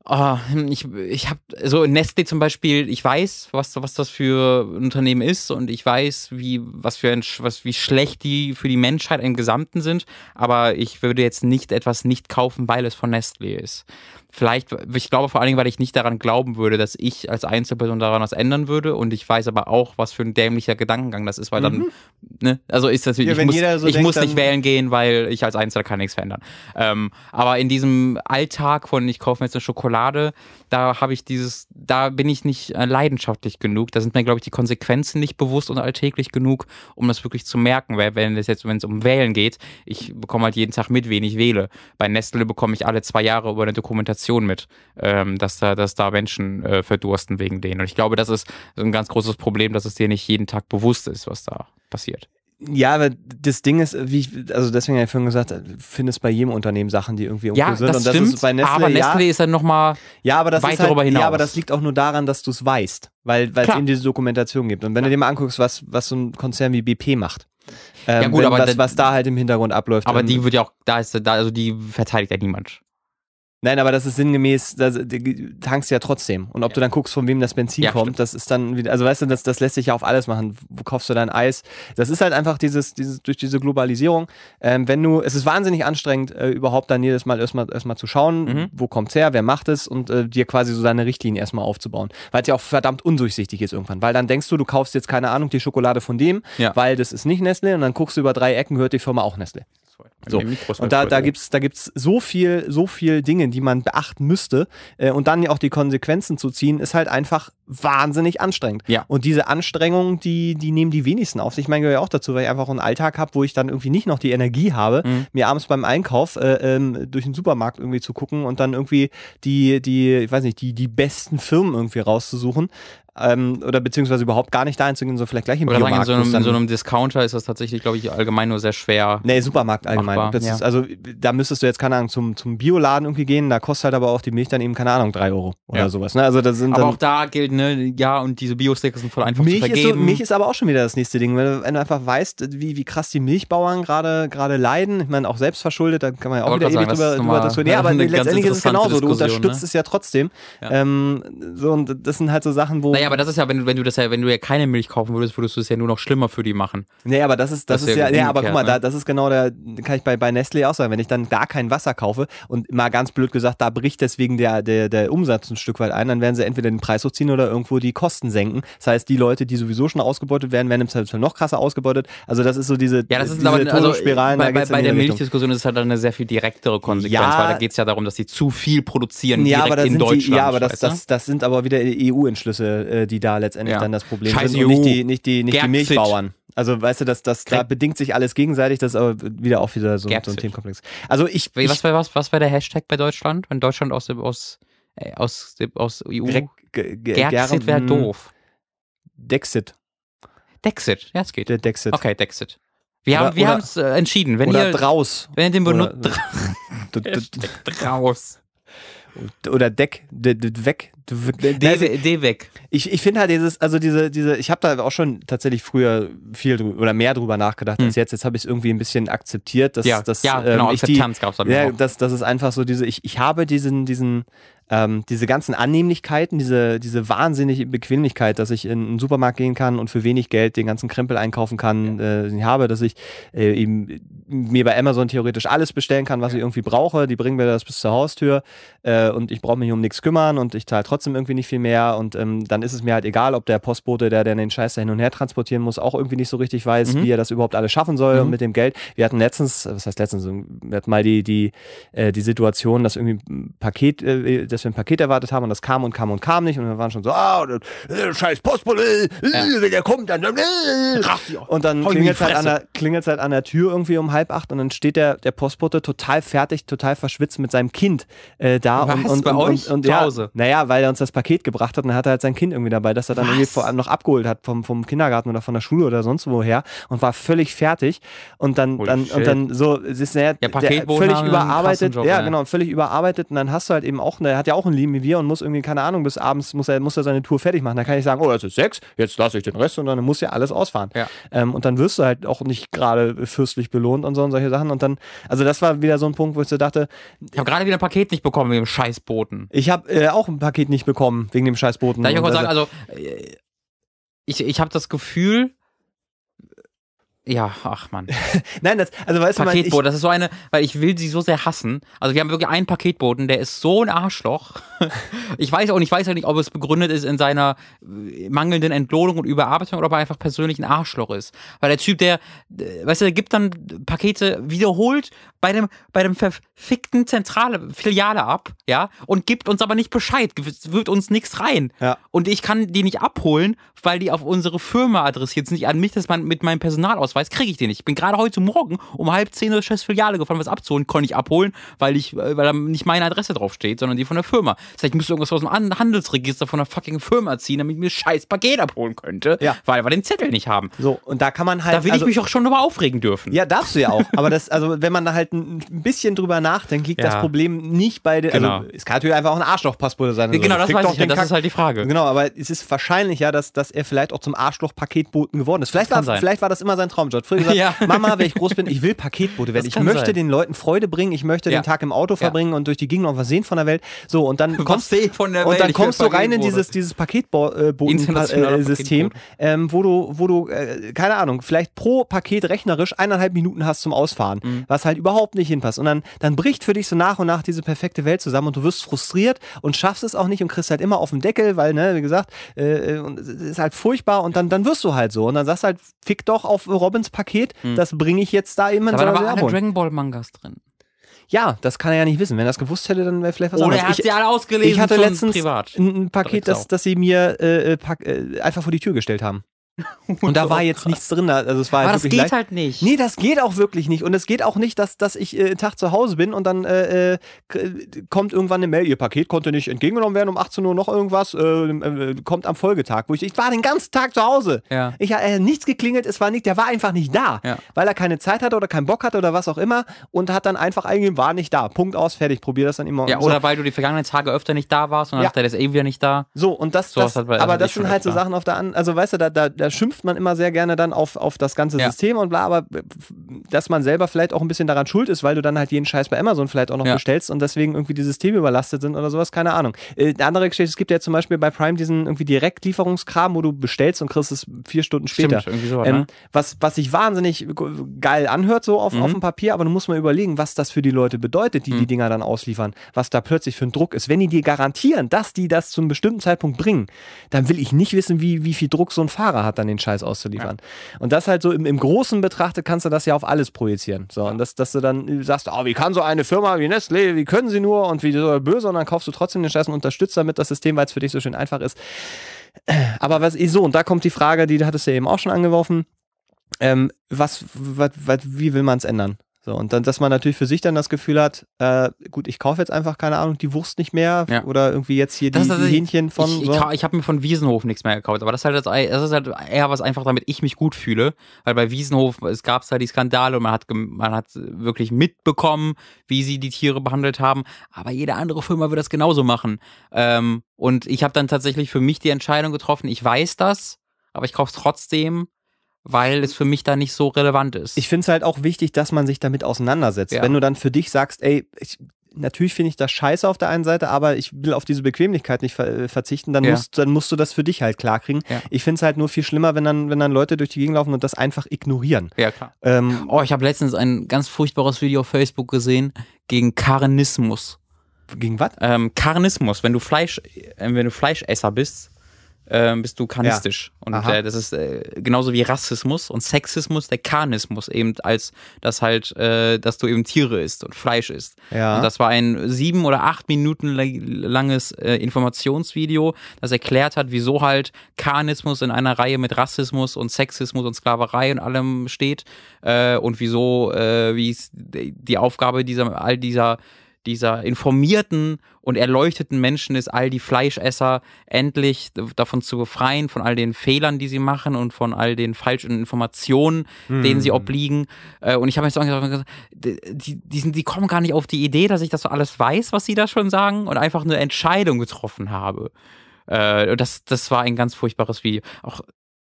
Ah, ich, ich habe so Nestle zum Beispiel, ich weiß, was, was das für ein Unternehmen ist und ich weiß, wie, was für ein, was, wie schlecht die für die Menschheit im Gesamten sind, aber ich würde jetzt nicht etwas nicht kaufen, weil es von Nestle ist. Vielleicht, ich glaube vor allen Dingen, weil ich nicht daran glauben würde, dass ich als Einzelperson daran was ändern würde und ich weiß aber auch, was für ein dämlicher Gedankengang das ist, weil dann, ne, also ist das, Ja, ich muss, so ich denkt, muss nicht wählen gehen, weil ich als Einzelner kann nichts verändern. Ähm, aber in diesem Alltag von ich kaufe mir jetzt eine Schokolade, da habe ich dieses, da bin ich nicht äh, leidenschaftlich genug. Da sind mir, glaube ich, die Konsequenzen nicht bewusst und alltäglich genug, um das wirklich zu merken. Weil wenn es jetzt, wenn es um Wählen geht, ich bekomme halt jeden Tag mit, wen ich wähle. Bei Nestle bekomme ich alle zwei Jahre über eine Dokumentation mit, ähm, dass da, dass da Menschen äh, verdursten wegen denen. Und ich glaube, das ist ein ganz großes Problem, dass es dir nicht jeden Tag bewusst ist, was da passiert. Ja, aber das Ding ist, wie ich, also deswegen habe ich vorhin gesagt, findest bei jedem Unternehmen Sachen, die irgendwie Ja, sind. das und das stimmt, ist bei Nestle, aber Nestle ja, ist dann nochmal ja, aber das weit ist halt, darüber hinaus. Ja, aber das liegt auch nur daran, dass du es weißt, weil es eben diese Dokumentation gibt. Und wenn du dir mal anguckst, was, was so ein Konzern wie BP macht, ähm, Ja, gut, aber was, was da halt im Hintergrund abläuft. Aber die wird ja auch, da ist, da, also die verteidigt ja niemand. Nein, aber das ist sinngemäß, du tankst ja trotzdem. Und ob du dann guckst, von wem das Benzin Ja, kommt, stimmt. das ist dann wieder, also weißt du, das, das lässt sich ja auf alles machen. Wo kaufst du dein Eis? Das ist halt einfach dieses, dieses durch diese Globalisierung. Ähm, wenn du, es ist wahnsinnig anstrengend, äh, überhaupt dann jedes Mal erstmal erstmal zu schauen, Mhm. wo kommt's her, wer macht es und äh, dir quasi so deine Richtlinien erstmal aufzubauen. Weil es ja auch verdammt undurchsichtig ist irgendwann. Weil dann denkst du, du kaufst jetzt, keine Ahnung, die Schokolade von dem, Ja. weil das ist nicht Nestle und dann guckst du über drei Ecken, gehört die Firma auch Nestle. So. Und da, da gibt's da gibt's so viel, so viel Dinge, die man beachten müsste. Äh, und dann ja auch die Konsequenzen zu ziehen, ist halt einfach wahnsinnig anstrengend. Ja. Und diese Anstrengungen, die, die nehmen die wenigsten auf sich. Ich meine, gehört ja auch dazu, weil ich einfach einen Alltag habe, wo ich dann irgendwie nicht noch die Energie habe, Mhm. mir abends beim Einkauf äh, ähm, durch den Supermarkt irgendwie zu gucken und dann irgendwie die, die, ich weiß nicht, die, die besten Firmen irgendwie rauszusuchen. Ähm, oder beziehungsweise überhaupt gar nicht da einzugehen, so vielleicht gleich im Oder in Biomarkt. so, es einem, dann- in so einem Discounter ist das tatsächlich, glaube ich, allgemein nur sehr schwer. Nee, Supermarkt allgemein. Ja. ist, also da müsstest du jetzt, keine Ahnung, zum, zum Bioladen irgendwie gehen, da kostet halt aber auch die Milch dann eben, keine Ahnung, drei Euro oder Ja. sowas. Ne? Also das sind Aber auch da gilt, ne, ja, und diese Bio-Sticker sind voll einfach Milch zu ist, so, vergeben. Milch ist aber auch schon wieder das nächste Ding, wenn du, wenn du einfach weißt, wie, wie krass die Milchbauern gerade gerade leiden. Ich meine, auch selbst verschuldet, da kann man ja auch wieder ewig drüber, drüber diskutieren. Ja, <laughs> aber letztendlich ist es genauso. Du Diskussion, unterstützt ne? es ja trotzdem. Ja. Ähm, so, und das sind halt so Sachen, wo, naja, aber das ist ja, wenn du, wenn du das ja, wenn du ja keine Milch kaufen würdest, würdest du es ja nur noch schlimmer für die machen. Nee, aber das ist, das, Das ist ist ja, ja aber guck mal, umgekehrt, da, das ist genau der, kann ich bei, bei Nestle auch sagen, wenn ich dann da kein Wasser kaufe und mal ganz blöd gesagt, da bricht deswegen der, der, der Umsatz ein Stück weit ein, dann werden sie entweder den Preis hochziehen oder irgendwo die Kosten senken. Das heißt, die Leute, die sowieso schon ausgebeutet werden, werden im Zweifelsfall noch krasser ausgebeutet. Also das ist so diese, Ja, das ist diese aber also, Todesspiralen, bei, bei, bei der. Milchdiskussion ist es halt eine sehr viel direktere Konsequenz, Ja. weil da geht es ja darum, dass sie zu viel produzieren Ja, direkt in Deutschland. die, ja, aber das, das, das sind aber wieder EU-Entschlüsse, äh, die da letztendlich Ja. dann das Problem Scheiße sind und nicht die, nicht die, nicht die. Milchbauern. Also weißt du, das, das, da bedingt sich alles gegenseitig, das ist aber wieder auch wieder so, so ein. Themenkomplex. Also ich, Wie, ich was, war, was, was war der Hashtag bei Deutschland? Wenn Deutschland aus dem aus, äh, aus, dem- aus EU Gerxit wäre doof. Dexit, Dexit, ja, es geht. der Dexit. Okay, Dexit. Wir Oder- haben wir oder- haben es äh, entschieden. Wenn oder ihr, draus. wenn ihr den benutzt, D- d- raus. d- Oder Deck, d- d- weg. D- D, Also, D weg. Ich, ich finde halt dieses, also diese, diese, ich habe da auch schon tatsächlich früher viel drüber oder mehr drüber nachgedacht als jetzt. Jetzt habe ich es irgendwie ein bisschen akzeptiert, dass, Hm. Ja, dass ja ähm, genau, ich die, es Ja, das, das ist einfach so diese, ich, ich habe diesen, diesen, ähm, diese ganzen Annehmlichkeiten, diese, diese wahnsinnige Bequemlichkeit, dass ich in einen Supermarkt gehen kann und für wenig Geld den ganzen Krempel einkaufen kann, äh, den ich habe, dass ich äh, eben mir bei Amazon theoretisch alles bestellen kann, was ich irgendwie brauche. Die bringen mir das bis zur Haustür äh, und ich brauche mich um nichts kümmern und ich zahle trotzdem irgendwie nicht viel mehr und ähm, dann ist es mir halt egal, ob der Postbote, der, der den Scheiß da hin und her transportieren muss, auch irgendwie nicht so richtig weiß, Mhm. wie er das überhaupt alles schaffen soll Mhm. und mit dem Geld. Wir hatten letztens, was heißt letztens, wir hatten mal die, die, äh, die Situation, dass irgendwie ein Paket, äh, dass wir ein Paket erwartet haben und das kam und kam und kam nicht und wir waren schon so, ah, äh, scheiß Postbote, äh, wenn der kommt, dann äh, und dann klingelt halt, an der, klingelt's halt an der Tür irgendwie um halb acht und dann steht der, der Postbote total fertig, total verschwitzt mit seinem Kind äh, da Was, und, und, bei und, euch? und, und Zu ja, Hause? naja, weil er uns das Paket gebracht hat und dann hat er halt sein Kind irgendwie dabei, dass er dann irgendwie Was? vor allem noch abgeholt hat vom, vom Kindergarten oder von der Schule oder sonst woher und war völlig fertig und dann, Holy dann, shit. und dann so, es ist naja, Ja, der Paketboten völlig überarbeitet, Job, ja, ja. genau, völlig überarbeitet und dann hast du halt eben auch, der hat ja auch ein Leben wie wir und muss irgendwie, keine Ahnung, bis abends muss er, muss er seine Tour fertig machen. Dann kann ich sagen, oh, es ist sechs, jetzt lasse ich den Rest und dann muss ja alles ausfahren. Ja. Ähm, und dann wirst du halt auch nicht gerade fürstlich belohnt und so und solche Sachen. Und dann, also das war wieder so ein Punkt, wo ich so dachte, Ich habe gerade wieder ein Paket nicht bekommen wegen dem Scheißboten. ich habe äh, auch ein Paket nicht bekommen wegen dem Scheißboten. Darf ich auch mal also- sagen, also äh, ich, ich habe das Gefühl, ja, ach man. <laughs> Nein, das, also weißt du, mein, das ist so eine, weil ich will sie so sehr hassen. Also wir haben wirklich einen Paketboten, der ist so ein Arschloch. <laughs> Ich weiß auch nicht, ich weiß auch nicht, ob es begründet ist in seiner äh, mangelnden Entlohnung und Überarbeitung oder ob er einfach persönlich ein Arschloch ist. Weil der Typ, der, äh, weißt du, der gibt dann Pakete wiederholt bei dem, bei dem verfickten Zentrale, Filiale ab, ja, und gibt uns aber nicht Bescheid, wird uns nichts rein. Ja. Und ich kann die nicht abholen, weil die auf unsere Firma adressiert sind, nicht an mich, dass man mit meinem Personalausweis kriege ich den nicht. Ich bin gerade heute Morgen um halb zehn zur scheiß Filiale gefahren, was abzuholen, konnte ich abholen, weil ich, äh, weil da nicht meine Adresse draufsteht, sondern die von der Firma. Das heißt, ich müsste irgendwas aus dem An- Handelsregister von der fucking Firma ziehen, damit ich mir scheiß Paket abholen könnte, Ja. weil wir den Zettel nicht haben. so, und da kann man halt. Da will also, ich mich auch schon drüber aufregen dürfen. Ja, darfst du ja auch. <laughs> Aber das, also wenn man da halt ein bisschen drüber nachdenkt, liegt Ja. das Problem nicht bei den. Genau. Also es kann natürlich einfach auch ein Arschloch-Passbote sein. genau, das weiß ich ja, das Kack- ist halt die Frage. Genau, aber es ist wahrscheinlich ja, dass, dass er vielleicht auch zum Arschloch-Paketboten geworden ist. Vielleicht war, sein. vielleicht war das immer sein Traumjob. Früher gesagt, <laughs> Ja. Mama, wenn ich groß bin, ich will Paketbote werden. Das Ich möchte sein. den Leuten Freude bringen, ich möchte Ja. den Tag im Auto verbringen und durch die Gegend noch was sehen von der Welt. So, und dann kommst der und dann kommst du rein in dieses, dieses Internationaler Paketboten-System, Paketbote. ähm, wo du, wo du äh, keine Ahnung, vielleicht pro Paket rechnerisch eineinhalb Minuten hast zum Ausfahren, Mhm. was halt überhaupt nicht hinpasst. Und dann, dann bricht für dich so nach und nach diese perfekte Welt zusammen und du wirst frustriert und schaffst es auch nicht und kriegst halt immer auf den Deckel, weil, ne, wie gesagt, äh, äh, ist halt furchtbar und dann, dann wirst du halt so. Und dann sagst du halt, fick doch auf Robins Paket, das bringe ich jetzt da eben Da in waren so aber einer alle Werbung. Dragon Ball Mangas drin. Ja, das kann er ja nicht wissen. Wenn er das gewusst hätte, dann wäre vielleicht was Oder anderes. er hat Ich- sie alle ausgelesen ich hatte letztens privat. ein, Paket, das, das sie mir äh, äh, pack, äh, einfach vor die Tür gestellt haben. Und da war jetzt nichts drin. Also es war Aber halt das geht leicht. halt nicht. Nee, das geht auch wirklich nicht. Und es geht auch nicht, dass, dass ich äh, einen Tag zu Hause bin und dann äh, äh, kommt irgendwann eine Mail, ihr Paket konnte nicht entgegengenommen werden um 18 Uhr noch irgendwas, äh, äh, kommt am Folgetag. Wo ich, ich war den ganzen Tag zu Hause. Ja. Ich habe äh, nichts geklingelt, es war nicht, der war einfach nicht da. Ja. Weil er keine Zeit hatte oder keinen Bock hatte oder was auch immer und hat dann einfach eingegeben, war nicht da. Punkt aus, fertig. Probier das dann immer. Ja, so. oder weil du die vergangenen Tage öfter nicht da warst und dann Ja. dachte er, der ist eh wieder nicht da. So, und das, So, das das hat- das aber das sind halt so. Sachen auf der anderen, also weißt du, da, da, da da schimpft man immer sehr gerne dann auf, auf das ganze Ja. System und bla, aber dass man selber vielleicht auch ein bisschen daran schuld ist, weil du dann halt jeden Scheiß bei Amazon vielleicht auch noch Ja. bestellst und deswegen irgendwie die Systeme überlastet sind oder sowas, keine Ahnung. Äh, eine andere Geschichte, es gibt ja zum Beispiel bei Prime diesen irgendwie Direktlieferungskram, wo du bestellst und kriegst es vier Stunden später. Stimmt, irgendwie sowas, Ähm, ne? was, was sich wahnsinnig geil anhört, so auf, Mhm. auf dem Papier, aber du musst mal überlegen, was das für die Leute bedeutet, die die Mhm. Dinger dann ausliefern, was da plötzlich für ein Druck ist. Wenn die dir garantieren, dass die das zum bestimmten Zeitpunkt bringen, dann will ich nicht wissen, wie, wie viel Druck so ein Fahrer hat, dann den Scheiß auszuliefern. Und das halt so im, im Großen betrachtet kannst du das ja auf alles projizieren. So, und das, dass du dann sagst, oh, wie kann so eine Firma wie Nestlé, wie können sie nur und wie so böse, und dann kaufst du trotzdem den Scheiß und unterstützt damit das System, weil es für dich so schön einfach ist. Aber was so, und da kommt die Frage, die hattest du ja eben auch schon angeworfen, ähm, was, was, was, wie will man es ändern? So, und dann, dass man natürlich für sich dann das Gefühl hat, äh, gut, ich kaufe jetzt einfach, keine Ahnung, die Wurst nicht mehr Ja. oder irgendwie jetzt hier die, Das die Hähnchen von. Ich, so. ich, habe mir von Wiesenhof nichts mehr gekauft, aber das ist halt, das, ist halt eher was einfach, damit ich mich gut fühle, weil bei Wiesenhof, es gab halt die Skandale und man hat, man hat wirklich mitbekommen, wie sie die Tiere behandelt haben, aber jede andere Firma würde das genauso machen. Ähm, und ich habe dann tatsächlich für mich die Entscheidung getroffen, ich weiß das, aber ich kaufe es trotzdem, weil es für mich da nicht so relevant ist. Ich finde es halt auch wichtig, dass man sich damit auseinandersetzt. Ja. Wenn du dann für dich sagst, ey, ich, natürlich finde ich das scheiße auf der einen Seite, aber ich will auf diese Bequemlichkeit nicht ver äh, verzichten, dann, Ja. musst, dann musst du das für dich halt klarkriegen. Ja. Ich finde es halt nur viel schlimmer, wenn dann, wenn dann Leute durch die Gegend laufen und das einfach ignorieren. ja, klar. Ähm, Oh, ich habe letztens ein ganz furchtbares Video auf Facebook gesehen gegen Karnismus. gegen was? Ähm, Karnismus, wenn du Fleisch, äh, wenn du Fleischesser bist, ähm, bist du karnistisch. Und Aha. äh, das ist äh, genauso wie Rassismus und Sexismus, der Karnismus eben als das halt, äh, dass du eben Tiere isst und Fleisch isst. Ja. Und das war ein sieben oder acht Minuten la- langes äh, Informationsvideo, das erklärt hat, wieso halt Karnismus in einer Reihe mit Rassismus und Sexismus und Sklaverei und allem steht äh, und wieso, äh, wie es die Aufgabe dieser all dieser dieser informierten und erleuchteten Menschen ist, all die Fleischesser endlich davon zu befreien, von all den Fehlern, die sie machen und von all den falschen Informationen, denen sie obliegen. Äh, Und ich habe mir so gesagt, die, die, sind, die kommen gar nicht auf die Idee, dass ich das so alles weiß, was sie da schon sagen und einfach eine Entscheidung getroffen habe. Äh, Das, das war ein ganz furchtbares Video. Auch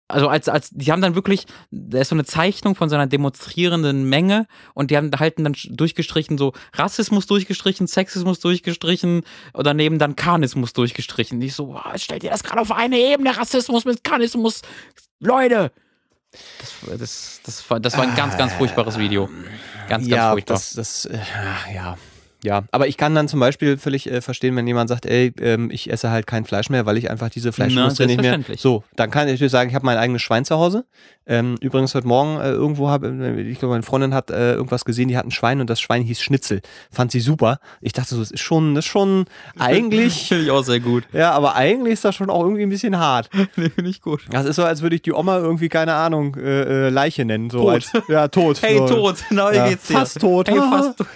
also als, als, die haben dann wirklich, da ist so eine Zeichnung von so einer demonstrierenden Menge und die haben halten dann durchgestrichen, so Rassismus durchgestrichen, Sexismus durchgestrichen und daneben dann Karnismus durchgestrichen. Ich so, wow, stellt ihr das gerade auf eine Ebene, Rassismus mit Karnismus, Leute! Das, das, das, war, das war ein ganz, ganz furchtbares Video. Ganz, ganz ja, furchtbar. das, das, äh, ja. Ja, aber ich kann dann zum Beispiel völlig äh, verstehen, wenn jemand sagt, ey, ähm, ich esse halt kein Fleisch mehr, weil ich einfach diese Fleischindustrie nicht mehr. So, dann kann ich natürlich sagen, ich habe mein eigenes Schwein zu Hause. Ähm, übrigens heute Morgen äh, irgendwo habe, äh, ich glaube, meine Freundin hat äh, irgendwas gesehen, die hat ein Schwein und das Schwein hieß Schnitzel. Fand sie super. Ich dachte so, das ist schon, das ist schon <laughs> eigentlich, Finde ich auch sehr gut. ja, aber eigentlich ist das schon auch irgendwie ein bisschen hart. <laughs> Nee, Finde ich gut. Das ist so, als würde ich die Oma irgendwie, keine Ahnung, äh, äh, Leiche nennen. So Tot. Als, ja, tot. <laughs> Hey, so. tot, na, wie Ja, geht's dir? fast tot. Hey, fast tot.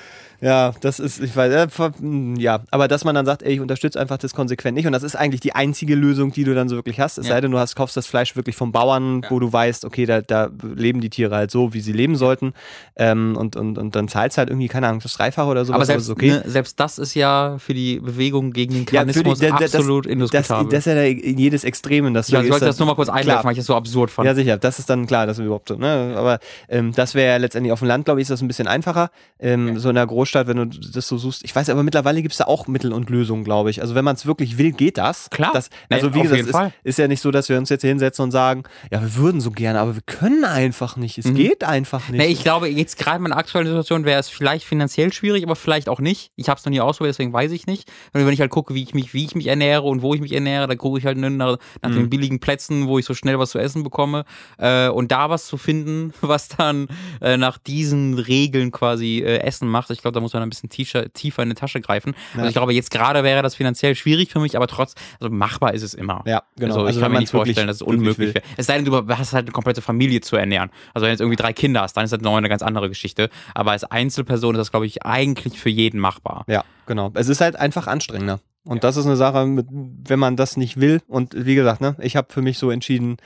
Ja, das ist, ich weiß, äh, mh, ja, aber dass man dann sagt, ey, ich unterstütze einfach das konsequent nicht und das ist eigentlich die einzige Lösung, die du dann so wirklich hast. Es Ja. sei denn, du hast, kaufst das Fleisch wirklich vom Bauern, wo du weißt, okay, da, da leben die Tiere halt so, wie sie leben sollten ähm, und, und, und dann zahlst halt irgendwie, keine Ahnung, das Dreifache oder sowas, Aber das selbst, okay. ne, selbst das ist ja für die Bewegung gegen den Ja, für die- da- da- das- absolut das, indiskutabel. das ist ja jedes Extrem. Das ja, ich wollte das nur mal kurz einwerfen, weil ich das so absurd fand. Ja, sicher. Das ist dann klar, das ist überhaupt so. Ne? Aber ähm, das wäre ja letztendlich auf dem Land, glaube ich, ist das ein bisschen einfacher. Ähm, So in der Großstadt, wenn du das so suchst. Ich weiß aber mittlerweile gibt es da auch Mittel und Lösungen, glaube ich. Also wenn man es wirklich will, geht das. Klar. Das, Nee, also wie auf gesagt, ist, ist ja nicht so, dass wir uns jetzt hier hinsetzen und sagen, ja, wir würden so gerne, aber wir können einfach nicht. Es Mhm. geht einfach nicht. Nee, ich glaube, jetzt gerade in meiner aktuellen Situation wäre es vielleicht finanziell schwierig, aber vielleicht auch nicht. Ich habe es noch nie ausprobiert, deswegen weiß ich nicht. Und wenn ich halt gucke, wie ich mich, wie ich mich ernähre und wo ich mich ernähre, dann gucke ich halt nach, nach Mhm. den billigen Plätzen, wo ich so schnell was zu essen bekomme. Äh, und da was zu finden, <laughs> was dann äh, nach diesen Regeln quasi äh, Essen macht. Ich glaube, da muss man ein bisschen tiefer, tiefer in die Tasche greifen. Also ich glaube, jetzt gerade wäre das finanziell schwierig für mich, aber trotz, also machbar ist es immer. Ja, genau. Also, ich Also kann mir nicht vorstellen, wirklich- dass es unmöglich wäre. Es sei denn, du hast halt eine komplette Familie zu ernähren. Also wenn du jetzt irgendwie drei Kinder hast, dann ist das noch eine ganz andere Geschichte. Aber als Einzelperson ist das, glaube ich, eigentlich für jeden machbar. Ja, genau. Es ist halt einfach anstrengender. Und das ist eine Sache, wenn man das nicht will. Und wie gesagt, ne, ich habe für mich so entschieden,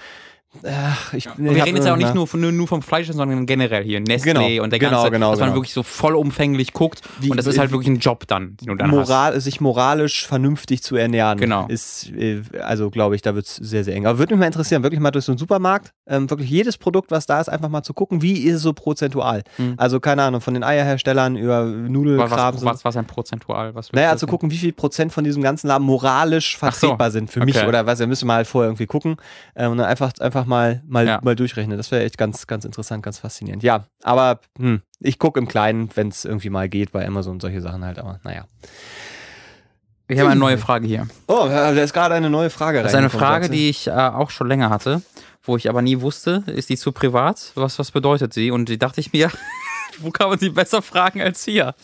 Ach, ich, Und wir reden jetzt ja auch nicht nur, von, nur vom Fleisch, sondern generell hier Nestlé Genau, und der genau, ganze, genau, dass man genau. wirklich so vollumfänglich guckt Wie- und das ist halt wirklich ein Job dann, den du dann hast. Moral, sich moralisch vernünftig zu ernähren, Genau. ist, äh, also glaube ich, da wird es sehr, sehr eng. Aber würde mich mal interessieren, wirklich mal durch so einen Supermarkt, ähm, wirklich jedes Produkt, was da ist, einfach mal zu gucken, wie ist es so prozentual. Mhm. Also keine Ahnung, von den Eierherstellern über Nudelkram. was, was, was ein prozentual? Was Naja, zu gucken, wie viel Prozent von diesem ganzen Laden moralisch Ach so. vertretbar sind für mich Okay. oder was. Da müssen wir halt vorher irgendwie gucken ähm, und dann einfach, einfach mal, mal, Ja. mal durchrechnen. Das wäre echt ganz, ganz interessant, ganz faszinierend. Ja, aber hm, ich gucke im Kleinen, wenn es irgendwie mal geht bei Amazon und solche Sachen halt. Aber naja. Ich habe eine neue Frage hier. Oh, da ist gerade eine neue Frage Das ist eine Frage, die ich äh, auch schon länger hatte, wo ich aber nie wusste, ist die zu privat? Was, was bedeutet sie? Und die dachte ich mir, <laughs> wo kann man sie besser fragen als hier?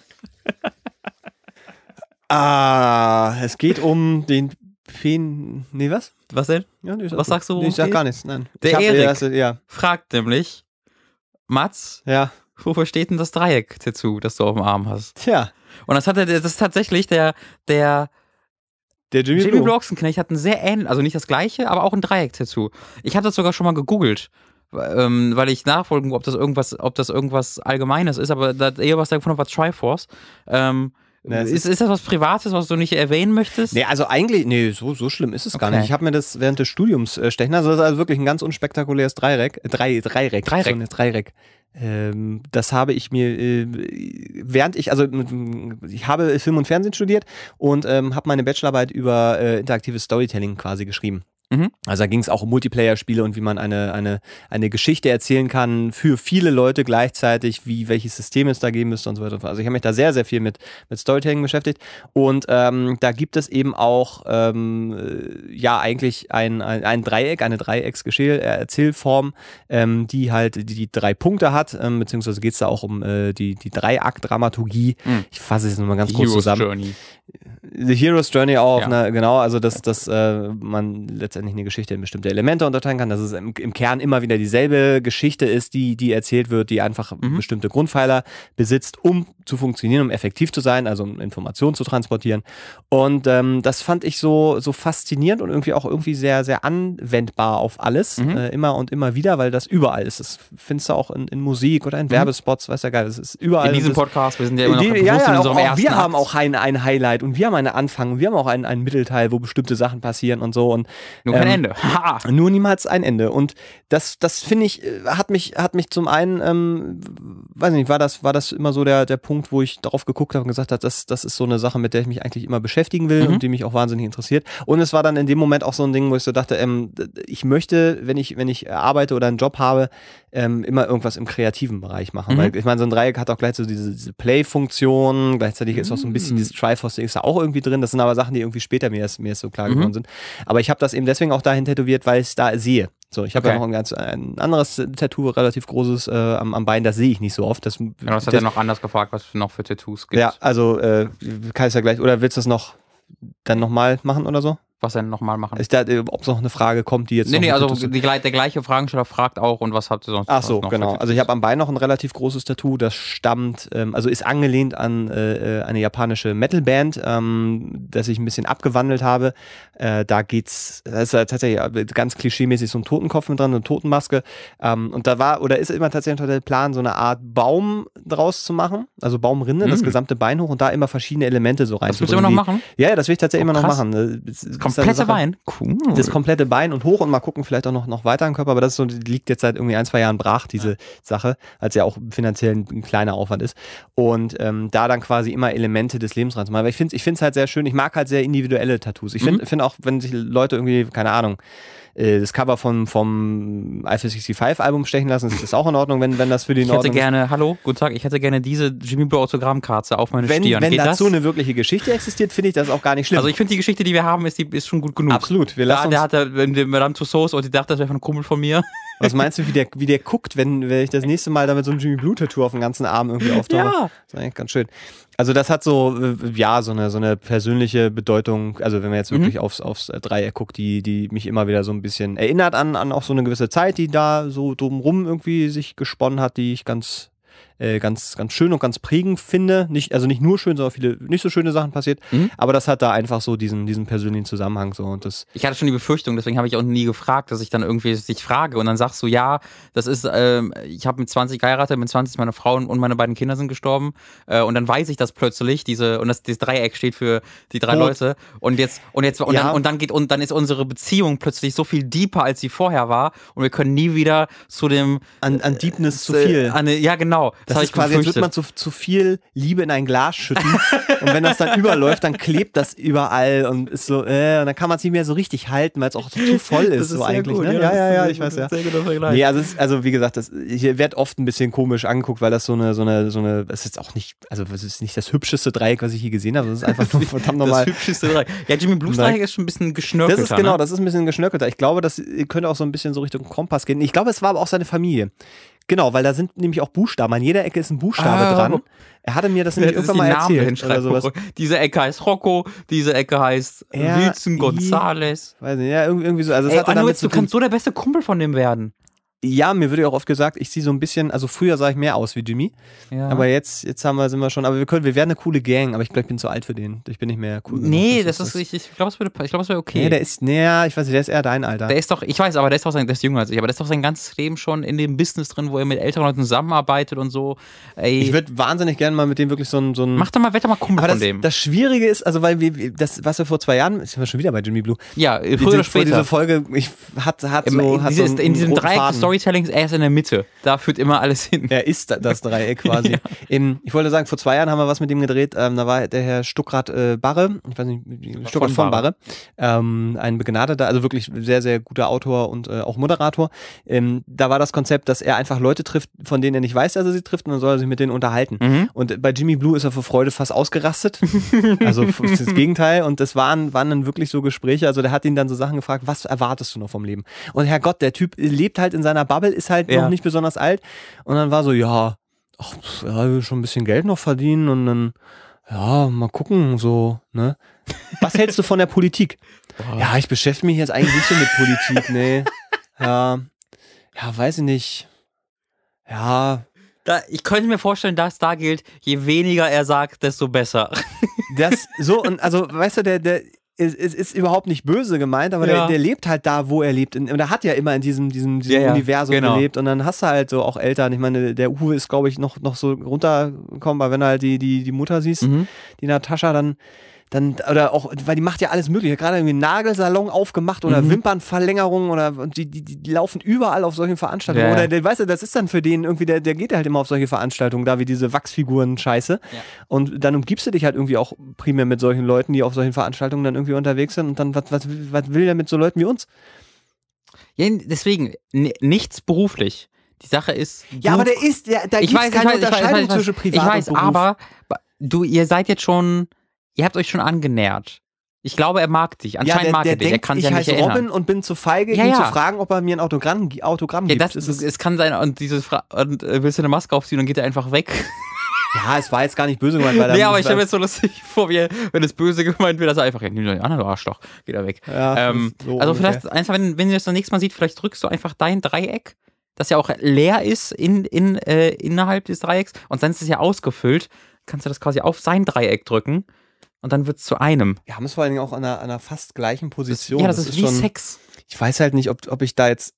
Ah, es geht um den Pen. Nee, was? Was denn? Ja, nee, Was sagst du, Nee, ich sag gar nichts. Nein. Der hab, Erik. Das- ja, Fragt nämlich, Mats, ja. wofür steht denn das Dreieck-Tattoo, das du auf dem Arm hast? Tja, Und das hat er, das ist tatsächlich der, der der Jimmy, Jimmy Ochsenknecht hat ein sehr ähnlich, also nicht das gleiche, aber auch ein Dreieck-Tattoo. Ich hatte das sogar schon mal gegoogelt, ähm, weil ich nachfolgen, ob das irgendwas, ob das irgendwas Allgemeines ist, aber da eher was da gefunden habe, war Triforce. Ähm, Na, es ist, ist das was Privates, was du nicht erwähnen möchtest? Nee, also eigentlich, nee, so, so schlimm ist es gar Okay. nicht. Ich habe mir das während des Studiums äh, stechen lassen. Das ist also wirklich ein ganz unspektakuläres Dreieck. Äh, drei, Dreieck. Dreieck. So eine Dreieck. Ähm, das habe ich mir, äh, während ich, also ich habe Film und Fernsehen studiert und ähm, habe meine Bachelorarbeit über äh, interaktives Storytelling quasi geschrieben. Mhm. Also da ging es auch um Multiplayer-Spiele und wie man eine, eine, eine Geschichte erzählen kann für viele Leute gleichzeitig, wie welches System es da geben müsste und so weiter. Also ich habe mich da sehr, sehr viel mit, mit Storytelling beschäftigt. Und ähm, da gibt es eben auch ähm, äh, ja eigentlich ein, ein, ein Dreieck, eine Dreieckserzählform, ähm, die halt die, die drei Punkte hat, ähm, beziehungsweise geht es da auch um äh, die, die Dreiakt-Dramaturgie. Mhm. Ich fasse es nochmal ganz Die kurz Hero's zusammen. Journey. The Hero's Journey auch, Ja. ne, genau, also dass, dass äh, man letztendlich eine Geschichte in bestimmte Elemente unterteilen kann, dass es im, im Kern immer wieder dieselbe Geschichte ist, die, die erzählt wird, die einfach Mhm. bestimmte Grundpfeiler besitzt, um zu funktionieren, um effektiv zu sein, also um Informationen zu transportieren. Und ähm, das fand ich so, so faszinierend und irgendwie auch irgendwie sehr, sehr anwendbar auf alles, Mhm. äh, immer und immer wieder, weil das überall ist. Das findest du auch in, in Musik oder in Werbespots, weiß ja geil, das ist überall. In diesem Podcast, wir sind ja immer noch die, ja, ja, in auch, unserem auch ersten wir haben auch ein, ein Highlight und wir haben einen Anfang und wir haben auch einen, einen Mittelteil, wo bestimmte Sachen passieren und so und Nur kein ähm, Ende. <laughs> Ha! nur niemals ein Ende. Und das, das finde ich, äh, hat mich, hat mich zum einen, ähm, weiß nicht, war das, war das immer so der, der Punkt, wo ich darauf geguckt habe und gesagt habe, das, das ist so eine Sache, mit der ich mich eigentlich immer beschäftigen will Mhm. und die mich auch wahnsinnig interessiert. Und es war dann in dem Moment auch so ein Ding, wo ich so dachte, ähm, ich möchte, wenn ich, wenn ich arbeite oder einen Job habe, ähm, immer irgendwas im kreativen Bereich machen. Mhm. Weil ich meine, so ein Dreieck hat auch gleich so diese, diese Play-Funktion, gleichzeitig ist auch so ein bisschen Mhm. dieses Triforce ist da auch irgendwie drin. Das sind aber Sachen, die irgendwie später mir erst, mir erst so klar Mhm. geworden sind. Aber ich habe das eben deswegen auch dahin tätowiert, weil ich es da sehe. So, ich habe Okay. ja noch ein ganz ein anderes Tattoo, relativ großes äh, am, am Bein, das sehe ich nicht so oft. Das, Genau, das hat das, er noch anders gefragt, was es noch für Tattoos gibt. ja, also äh, kann ich ja gleich, oder willst du es noch dann nochmal machen oder so? Was denn nochmal machen? Ist da, äh, ob es noch eine Frage kommt, die jetzt nee, nee, also die, der gleiche Fragensteller fragt auch und was habt ihr sonst Ach so, noch genau. Also ich habe am Bein noch ein relativ großes Tattoo, das stammt, ähm, also ist angelehnt an äh, äh, eine japanische Metalband, ähm, das ich ein bisschen abgewandelt habe. Äh, da geht's, da ist ja tatsächlich äh, ganz klischeemäßig so ein Totenkopf mit dran, eine Totenmaske. Ähm, und da war, oder ist immer tatsächlich der Plan, so eine Art Baum draus zu machen, also Baumrinde, das Mhm. gesamte Bein hoch und da immer verschiedene Elemente so das willst du immer noch machen? Ja, das will ich tatsächlich Oh, immer noch machen. ne. Das Komplette Bein? Cool. das komplette Bein und hoch und mal gucken, vielleicht auch noch, noch weiter im Körper, aber das so, liegt jetzt seit irgendwie ein, zwei Jahren brach, diese Sache, als ja auch finanziell ein, ein kleiner Aufwand ist. Und ähm, da dann quasi immer Elemente des Lebens reinzumachen. Weil ich finde es ich find's halt sehr schön, ich mag halt sehr individuelle Tattoos. Ich finde Mhm. find auch, wenn sich Leute irgendwie, keine Ahnung, äh, das Cover vom, vom i65-Album stechen lassen, ist das auch in Ordnung, wenn, wenn das für die Ich hätte Ordnung ist. gerne, hallo, guten Tag, ich hätte gerne diese Jimmy Blue Autogrammkarte auf meine Wenn, Stirn. wenn Geht dazu das? eine wirkliche Geschichte existiert, finde ich das auch gar nicht schlimm. Also ich finde die Geschichte, die wir haben, ist, die, ist schon gut genug. Absolut. Wir Da, lassen der uns, hatte wenn der Madame Tussauds und die dachte, das wäre ein Kumpel von mir. Was meinst du, wie der, wie der guckt, wenn, wenn ich das nächste Mal damit so ein Jimmy Blue Tattoo auf dem ganzen Arm irgendwie auftauche? Das ist eigentlich ganz schön. Also das hat so, äh, ja, so eine, so eine persönliche Bedeutung, also wenn man jetzt wirklich aufs, aufs äh, Dreieck guckt, die, die mich immer wieder so ein bisschen erinnert an, an auch so eine gewisse Zeit, die da so drumrum irgendwie sich gesponnen hat, die ich ganz äh, ganz, ganz schön und ganz prägend finde. Nicht, also nicht nur schön, sondern viele nicht so schöne Sachen passiert. Mhm. Aber das hat da einfach so diesen, diesen persönlichen Zusammenhang so und das. Ich hatte schon die Befürchtung, deswegen habe ich auch nie gefragt, dass ich dann irgendwie dich frage und dann sagst du, ja, das ist, ähm, ich habe mit 20 geheiratet, mit 20 ist meine Frau und meine beiden Kinder sind gestorben äh, und dann weiß ich das plötzlich, diese, und das, dieses Dreieck steht für die drei Oh. Leute und jetzt, und jetzt, und, Ja. dann, und dann geht, und dann ist unsere Beziehung plötzlich so viel deeper, als sie vorher war und wir können nie wieder zu dem, An, an Deepness zu äh, viel. An, ja, genau. Das hab ist quasi, als würde man zu, zu viel Liebe in ein Glas schütten. <laughs> und wenn das dann überläuft, dann klebt das überall und ist so, äh, und dann kann man es nicht mehr so richtig halten, weil es auch zu voll ist, so eigentlich. ne? Ja, ja, ja, ich weiß ja. Sehr guter Vergleich. Nee, also, ist- also wie gesagt, das, ich werde oft ein bisschen komisch angeguckt, weil das so eine, so eine, so eine, das ist jetzt auch nicht, also es ist nicht das hübscheste Dreieck, was ich je gesehen habe, das ist einfach nur <laughs> verdammt nochmal. Das hübscheste Dreieck. Ja, Jimmy Blues. Dreieck ist schon ein bisschen geschnörkelter. Das ist genau, ne? das ist ein bisschen geschnörkelter. Ich glaube, das könnte auch so ein bisschen so Richtung Kompass gehen. Ich glaube, es war aber auch seine Familie. Genau, weil da sind nämlich auch Buchstaben. An jeder Ecke ist ein Buchstabe Ah. dran. Er hatte mir das nämlich irgendwann die mal Namen erzählt. hinschreiben. Oder sowas. Diese Ecke heißt Rocco, diese Ecke heißt R, Wilson Gonzales. Weiß nicht, ja, irgendwie, so. Also es Ey, Anuitz, du kannst so der beste Kumpel von dem werden. Ja, mir wird ja auch oft gesagt, ich sehe so ein bisschen, also früher sah ich mehr aus wie Jimmy, Ja. aber jetzt, jetzt haben wir, sind wir schon, aber wir können, wir werden eine coole Gang, aber ich glaube, ich bin zu alt für den. Ich bin nicht mehr cool. genug. nee, das ist, ich, ich glaube, es würde, ich glaube, es wäre okay. Nee, der ist, nee, ich weiß nicht, der ist eher dein Alter. Der ist doch, ich weiß, aber der ist doch sein, der ist jünger als ich, aber der ist doch sein ganzes Leben schon in dem Business drin, wo er mit älteren Leuten zusammenarbeitet und so. Ey, ich würde wahnsinnig gerne mal mit dem wirklich so ein, so ein mach doch mal, doch mal Kumpel aber von das, dem. das Schwierige ist, also weil wir, das, was wir vor zwei Jahren, sind wir schon wieder bei Jimmy Blue, ja, früher diese, oder später. diese Folge, ich, hat, hat so, in, hat so in diesem Dreieck. Storytellings, er ist in der Mitte. Da führt immer alles hin. Er ist das Dreieck <laughs> quasi. Im, ich wollte sagen, vor zwei Jahren haben wir was mit ihm gedreht. Ähm, da war der Herr Stuckrad äh, Barre, ich weiß nicht, Stuckrad von, Von Barre, ähm, ein begnadeter, also wirklich sehr, sehr guter Autor und äh, auch Moderator. Ähm, da war das Konzept, dass er einfach Leute trifft, von denen er nicht weiß, dass er sie trifft, und dann soll er sich mit denen unterhalten. Mhm. Und bei Jimmy Blue ist er vor Freude fast ausgerastet. <laughs> Also das Gegenteil. Und das waren, waren dann wirklich so Gespräche. Also der hat ihn dann so Sachen gefragt, was erwartest du noch vom Leben? Und Herrgott, der Typ lebt halt in seiner Bubble, ist halt Ja. noch nicht besonders alt. Und dann war so, ja, ach, ja, ich will schon ein bisschen Geld noch verdienen und dann, ja, mal gucken, so, ne? Was hältst du von der Politik? Ja, ich beschäftige mich jetzt eigentlich nicht so mit Politik, nee. Ja, ja, weiß ich nicht. Ja, Da, ich könnte mir vorstellen, dass da gilt, je weniger er sagt, desto besser. Das so und also weißt du, der der ist, ist, ist überhaupt nicht böse gemeint, aber der, Ja. der lebt halt da, wo er lebt. Und er hat ja immer in diesem, diesem, diesem Ja, Universum genau. gelebt. Und dann hast du halt so auch Eltern. Ich meine, der Uwe ist, glaube ich, noch, noch so runtergekommen, aber wenn du halt die, die, die Mutter siehst, Mhm. die Natascha, dann, dann, oder auch, weil die macht ja alles mögliche. Gerade irgendwie einen Nagelsalon aufgemacht oder Mhm. Wimpernverlängerung oder und die, die, die laufen überall auf solchen Veranstaltungen. Ja, ja. Oder der, weißt du, das ist dann für den irgendwie, der, der geht halt immer auf solche Veranstaltungen, da wie diese Wachsfiguren-Scheiße. Und dann umgibst du dich halt irgendwie auch primär mit solchen Leuten, die auf solchen Veranstaltungen dann irgendwie unterwegs sind. Und dann, was, was, was will der mit so Leuten wie uns? Ja, deswegen, nichts beruflich. Die Sache ist. Ja, aber der ist, der, da ich gibt's weiß, ich keine weiß, ich weiß, Unterscheidung ich weiß, zwischen ich Privat weiß, und Beruf. aber du, ihr seid jetzt schon, ihr habt euch schon angenähert. Ich glaube, er mag dich. ja, Anscheinend der, mag der er dich. Er kann sich ich ja nicht heiße erinnern. Robin und bin zu feige, Ja, ihn ja. zu fragen, ob er mir ein Autogramm, Autogramm Ja, gibt. das, Es ist- es kann sein, und diese Fra und äh, willst du eine Maske aufziehen und dann geht er einfach weg. <laughs> ja, es war jetzt gar nicht böse gemeint, weil <laughs> er nee, aber ich stelle mir jetzt so lustig <laughs> vor, wie, wenn es böse gemeint wird, dass er einfach, ja, nimm doch an, du Arschloch, geht er weg. Ja, ähm, so also ungefähr. vielleicht, einfach, wenn, wenn du das das nächste Mal siehst, vielleicht drückst du einfach dein Dreieck, das ja auch leer ist in, in, äh, innerhalb des Dreiecks und dann ist es ja ausgefüllt, kannst du das quasi auf sein Dreieck drücken und dann wird es zu einem. Wir haben es vor allen Dingen auch an einer, an einer fast gleichen Position. ja, das, ist, wie schon, Sex. Ich weiß halt nicht, ob, ob ich da jetzt.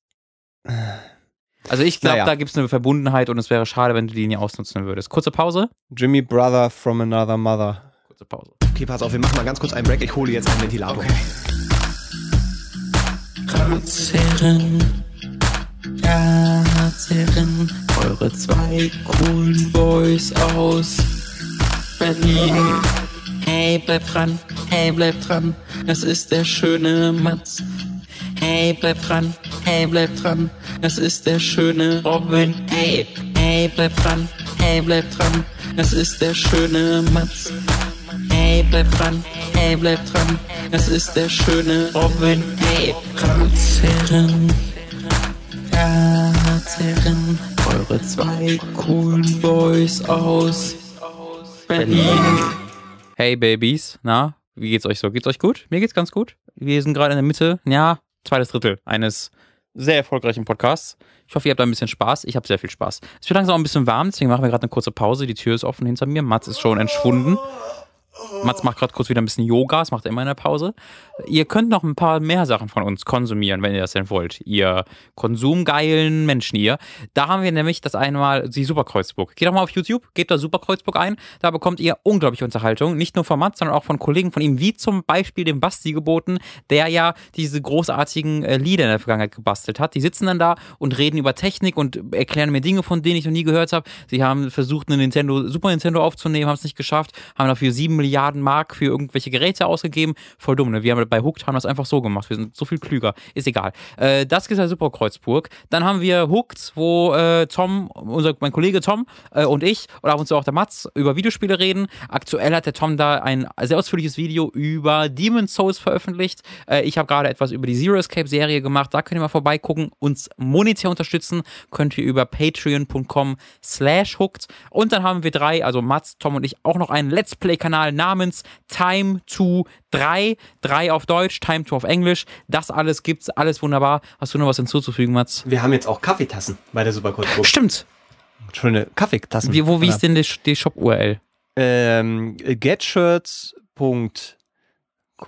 Also ich glaube, Naja. da gibt es eine Verbundenheit und es wäre schade, wenn du die nie ausnutzen würdest. Kurze Pause. Jimmy Brother from another mother. Kurze Pause. Okay, pass auf, wir machen mal ganz kurz einen Break. Ich hole jetzt einen Ventilator. Ratsherren, Ratsherren, eure zwei coolen Boys aus Berlin. Hey, bleib dran, hey, bleib dran, das ist der schöne Mats. Hey, bleib dran, hey, bleib dran, das ist der schöne Robin. Hey, hey, bleib dran, hey, bleib dran, das ist der schöne Mats. Hey, bleib dran, hey, bleib dran, das ist der schöne Robin. Hey, Ratsherren, Ratsherren, eure zwei coolen Boys aus Berlin. Hey Babys, na, wie geht's euch so? Geht's euch gut? Mir geht's ganz gut. Wir sind gerade in der Mitte, ja, zweites Drittel eines sehr erfolgreichen Podcasts. Ich hoffe, ihr habt da ein bisschen Spaß. Ich habe sehr viel Spaß. Es wird langsam auch ein bisschen warm, deswegen machen wir gerade eine kurze Pause. Die Tür ist offen hinter mir. Mats ist schon entschwunden. Mats macht gerade kurz wieder ein bisschen Yoga, das macht er immer in der Pause. Ihr könnt noch ein paar mehr Sachen von uns konsumieren, wenn ihr das denn wollt. Ihr konsumgeilen Menschen hier. Da haben wir nämlich das einmal die Superkreuzburg. Geht doch mal auf YouTube, gebt da Superkreuzburg ein. Da bekommt ihr unglaubliche Unterhaltung. Nicht nur von Mats, sondern auch von Kollegen von ihm, wie zum Beispiel dem Basti geboten, der ja diese großartigen äh, Lieder in der Vergangenheit gebastelt hat. Die sitzen dann da und reden über Technik und erklären mir Dinge, von denen ich noch nie gehört habe. Sie haben versucht, eine Nintendo, Super Nintendo aufzunehmen, haben es nicht geschafft, haben dafür sieben Milliarden Mark für irgendwelche Geräte ausgegeben. Voll dumm, ne? Wir haben bei Hooked haben das einfach so gemacht. Wir sind so viel klüger. Ist egal. Äh, das ist ja Superkreuzburg. Dann haben wir Hooked, wo äh, Tom, unser, mein Kollege Tom äh, und ich oder ab und zu auch der Mats über Videospiele reden. Aktuell hat der Tom da ein sehr ausführliches Video über Demon's Souls veröffentlicht. Äh, ich habe gerade etwas über die Zero Escape Serie gemacht. Da könnt ihr mal vorbeigucken. Uns monetär unterstützen könnt ihr über patreon.com slash hooked. Und dann haben wir drei, also Mats, Tom und ich, auch noch einen Let's Play-Kanal namens Time to 3. 3 auf Deutsch, Time to auf Englisch. Das alles gibt's, alles wunderbar. Hast du noch was hinzuzufügen, Mats? Wir haben jetzt auch Kaffeetassen bei der Superkreuzburg. <laughs> Stimmt. Schöne Kaffeetassen. Wie, wo, wie ist denn die, die Shop-URL? Ähm, getshirts.com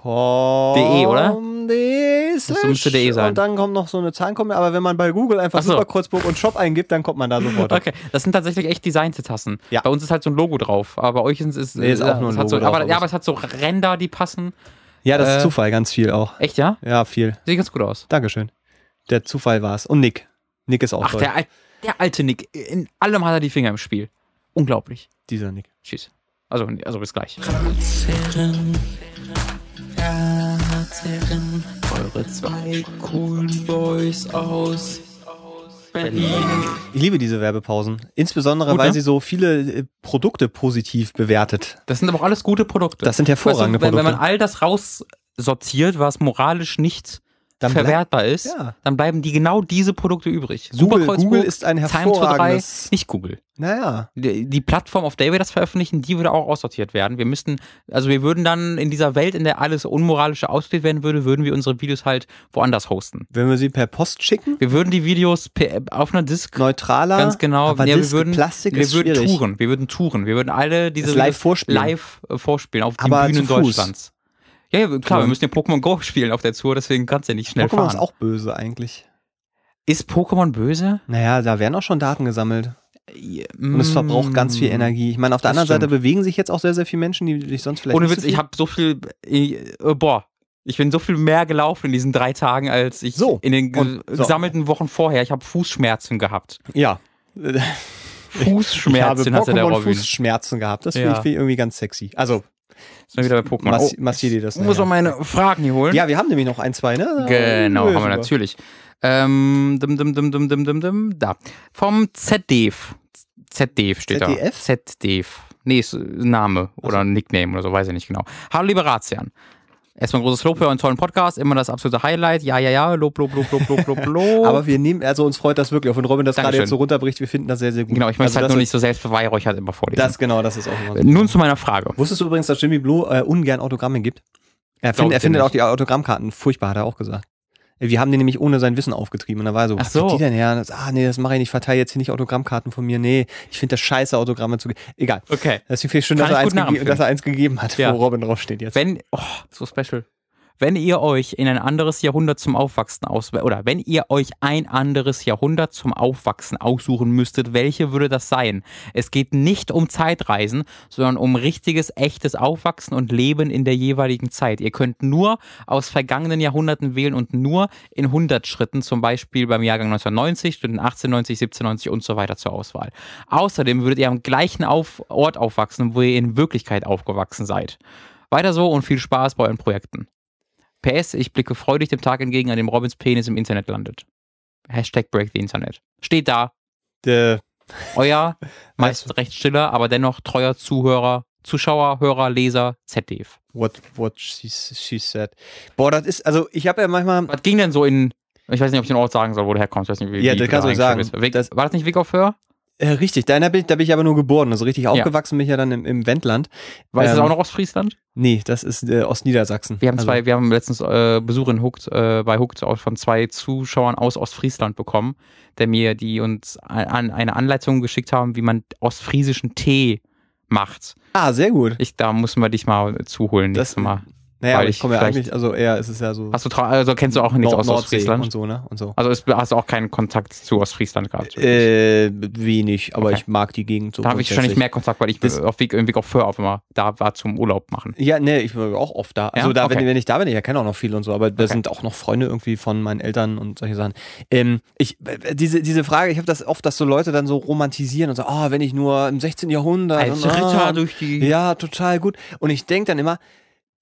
De, oder? De Das müsste de sein. Und dann kommt noch so eine Zahlenkombi, aber wenn man bei Google einfach Ach so. Superkreuzburg und Shop eingibt, dann kommt man da sofort. Okay, das sind tatsächlich echt designte Tassen. Ja. Bei uns ist halt so ein Logo drauf, aber bei euch ist es Nee, ist auch nur ein es hat so, Logo drauf, aber, aber ja, es- aber es hat so Ränder, die passen. Ja, das Äh, ist Zufall, ganz viel auch. Echt, ja? Ja, viel. Sieht ganz gut aus. Dankeschön. Der Zufall war's. Und Nick. Nick ist auch Ach, toll. der, al- der alte Nick. In allem hat er die Finger im Spiel. Unglaublich. Dieser Nick. Tschüss. Also, also bis gleich. Eure zwei coolen Boys aus Berlin. Ich liebe diese Werbepausen. Insbesondere, Gut, weil ne? sie so viele äh, Produkte positiv bewertet. Das sind aber auch alles gute Produkte. Das sind hervorragende weißt du, wenn, wenn man Produkte. all das raussortiert, was moralisch nicht Dann verwertbar ist, Ja. dann bleiben die genau diese Produkte übrig. Google, Google ist ein to 3, hervorragendes. nicht Google. Naja. Die, die Plattform, auf der wir das veröffentlichen, die würde auch aussortiert werden. Wir müssten, also wir würden dann in dieser Welt, in der alles Unmoralische aussortiert werden würde, würden wir unsere Videos halt woanders hosten. Wenn wir sie per Post schicken, Wir würden die Videos per, auf einer Disk neutraler. Ganz genau. Aber ja, wir Disc, würden, Plastik wir würden schwierig. touren. Wir würden touren. Wir würden alle diese live vorspielen. live äh, vorspielen auf den Aber Bühnen. Deutschlands. Ja, ja, klar, wir müssen ja Pokémon Go spielen auf der Tour, deswegen kannst du ja nicht schnell Pokémon ist fahren. auch böse eigentlich. Ist Pokémon böse? Naja, da werden auch schon Daten gesammelt. Und es Mm. verbraucht ganz viel Energie. Ich meine, auf der anderen Seite stimmt. bewegen sich jetzt auch sehr, sehr viele Menschen, die sich sonst vielleicht Ohne Witz, so ich habe so viel, äh, äh, boah, ich bin so viel mehr gelaufen in diesen drei Tagen, als ich So, in den ge so. gesammelten Wochen vorher. Ich habe Fußschmerzen gehabt. Ja. Fußschmerzen ich habe hatte der Pokémon Robin. Fußschmerzen gehabt. Das Ja. finde ich, find ich irgendwie ganz sexy. Also, Sind wir wieder bei Pokémon. Massi Oh, massier dir das ich muss auch meine Fragen hier holen. Ja, wir haben nämlich noch ein, zwei, ne? Genau, haben wir natürlich. Ähm, dim, dim, dim, dim, dim, dim, dim, da. Vom ZDF. ZDF steht ZDF? da. ZDF. Nee, ist Name oder ein Nickname oder so, weiß ich nicht genau. Hallo, liebe Razian. Erstmal ein großes Lob für euren tollen Podcast. Immer das absolute Highlight. Ja, ja, ja. Lob, Lob, Lob, Lob, Lob, Lob, <laughs> Lob. Aber wir nehmen, also uns freut das wirklich, auch wenn Robin das gerade jetzt so runterbricht, wir finden das sehr, sehr gut. genau, ich möchte also halt das nur nicht so selbstbeweihräuchert immer vorlesen. Das, genau, das ist auch immer so. Nun zu meiner Frage. Wusstest du übrigens, dass Jimmy Blue äh, ungern Autogramme gibt? Er, find, er findet auch die Autogrammkarten furchtbar, hat er auch gesagt. Wir haben den nämlich ohne sein Wissen aufgetrieben und da war er so, Ach was so. die denn her? Das, ah, nee, das mache ich nicht, ich verteile jetzt hier nicht Autogrammkarten von mir. Nee, ich finde das scheiße, Autogramme zu geben. Egal. Okay. Deswegen finde ich schön, dass er, eins dass er eins gegeben hat, Ja. wo Robin draufsteht jetzt. Wenn, oh, so special. Wenn ihr euch in ein anderes Jahrhundert zum Aufwachsen aus oder wenn ihr euch ein anderes Jahrhundert zum Aufwachsen aussuchen müsstet, welche würde das sein? Es geht nicht um Zeitreisen, sondern um richtiges, echtes Aufwachsen und Leben in der jeweiligen Zeit. Ihr könnt nur aus vergangenen Jahrhunderten wählen und nur in 100 Schritten, zum Beispiel beim Jahrgang 1990, Stunden 1890, 1790 und so weiter zur Auswahl. Außerdem würdet ihr am gleichen auf Ort aufwachsen, wo ihr in Wirklichkeit aufgewachsen seid. Weiter so und viel Spaß bei euren Projekten. PS, ich blicke freudig dem Tag entgegen, an dem Robins Penis im Internet landet. Hashtag Break the Internet. Steht da. Äh, <laughs> Euer, <laughs> meist recht stiller, aber dennoch treuer Zuhörer, Zuschauer, Hörer, Leser, ZDF. what what she, she said. Boah, das ist, also ich habe ja manchmal, Was ging denn so in, ich weiß nicht, ob ich den Ort sagen soll, wo du herkommst. Ich weiß nicht, wie, Ja, das kannst du sagen. Weg, Das- war das nicht Weg auf Hör? Äh, richtig, da, bin ich, da bin ich aber nur geboren. Also richtig aufgewachsen bin ich ja dann im, im Wendland. Weißt du Ähm, das auch noch Ostfriesland? Nee, das ist äh, Ostniedersachsen. Wir haben also, zwei, wir haben letztens äh, Besuch in Hooked, äh, bei Hooked auch von zwei Zuschauern aus Ostfriesland bekommen, der mir, die uns an, eine Anleitung geschickt haben, wie man ostfriesischen Tee macht. Ah, sehr gut. Ich, da müssen wir dich mal zuholen Das- Mal. Naja, aber ich komme ja eigentlich, also eher ist es ja so Hast du, also kennst du auch nichts Nord aus Nordsee Ostfriesland? und so, ne? Und so. Also ist, hast du auch keinen Kontakt zu Ostfriesland gehabt? Äh, wenig, aber Okay. ich mag die Gegend so. da habe ich wahrscheinlich mehr Kontakt, weil ich Das- auf Weg, irgendwie auch für auf immer da war zum Urlaub machen. Ja, nee, ich war auch oft da. Also Ja? da, Okay. wenn, wenn ich da bin, ich kenne auch noch viel und so, aber da Okay. sind auch noch Freunde irgendwie von meinen Eltern und solche Sachen. Ähm, ich, diese, diese Frage, ich habe das oft, dass so Leute dann so romantisieren und so, oh, wenn ich nur im 16. Jahrhundert. Als und, Ritter ah, durch die. Ja, total gut. Und ich denke dann immer,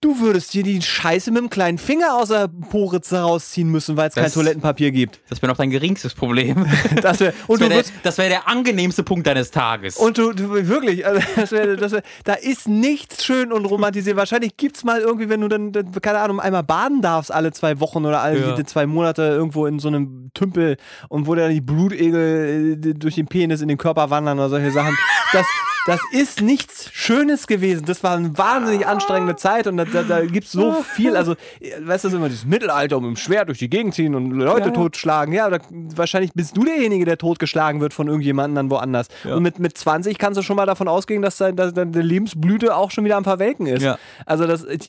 du würdest dir die Scheiße mit dem kleinen Finger aus der Poritze rausziehen müssen, weil es kein Toilettenpapier gibt. Das wäre noch dein geringstes Problem. <laughs> Das wär, und Das du wäre der, würdest, das wär der angenehmste Punkt deines Tages. Und du, du wirklich, also das wär, das wär, da ist nichts schön und romantisiert. Wahrscheinlich gibt's mal irgendwie, wenn du dann, dann, keine Ahnung, einmal baden darfst alle zwei Wochen oder alle Ja. zwei Monate irgendwo in so einem Tümpel und wo dann die Blutegel äh, durch den Penis in den Körper wandern oder solche Sachen. Das, das ist nichts Schönes gewesen. Das war eine wahnsinnig anstrengende Zeit und da, da, da gibt's so viel. Also, weißt du, so immer dieses Mittelalter um im Schwert durch die Gegend ziehen und Leute Ja. totschlagen. Ja, oder wahrscheinlich bist du derjenige, der totgeschlagen wird von irgendjemandem dann woanders. Ja. Und mit, mit 20 kannst du schon mal davon ausgehen, dass, dein, dass deine Lebensblüte auch schon wieder am Verwelken ist. Ja. Also das. Ich,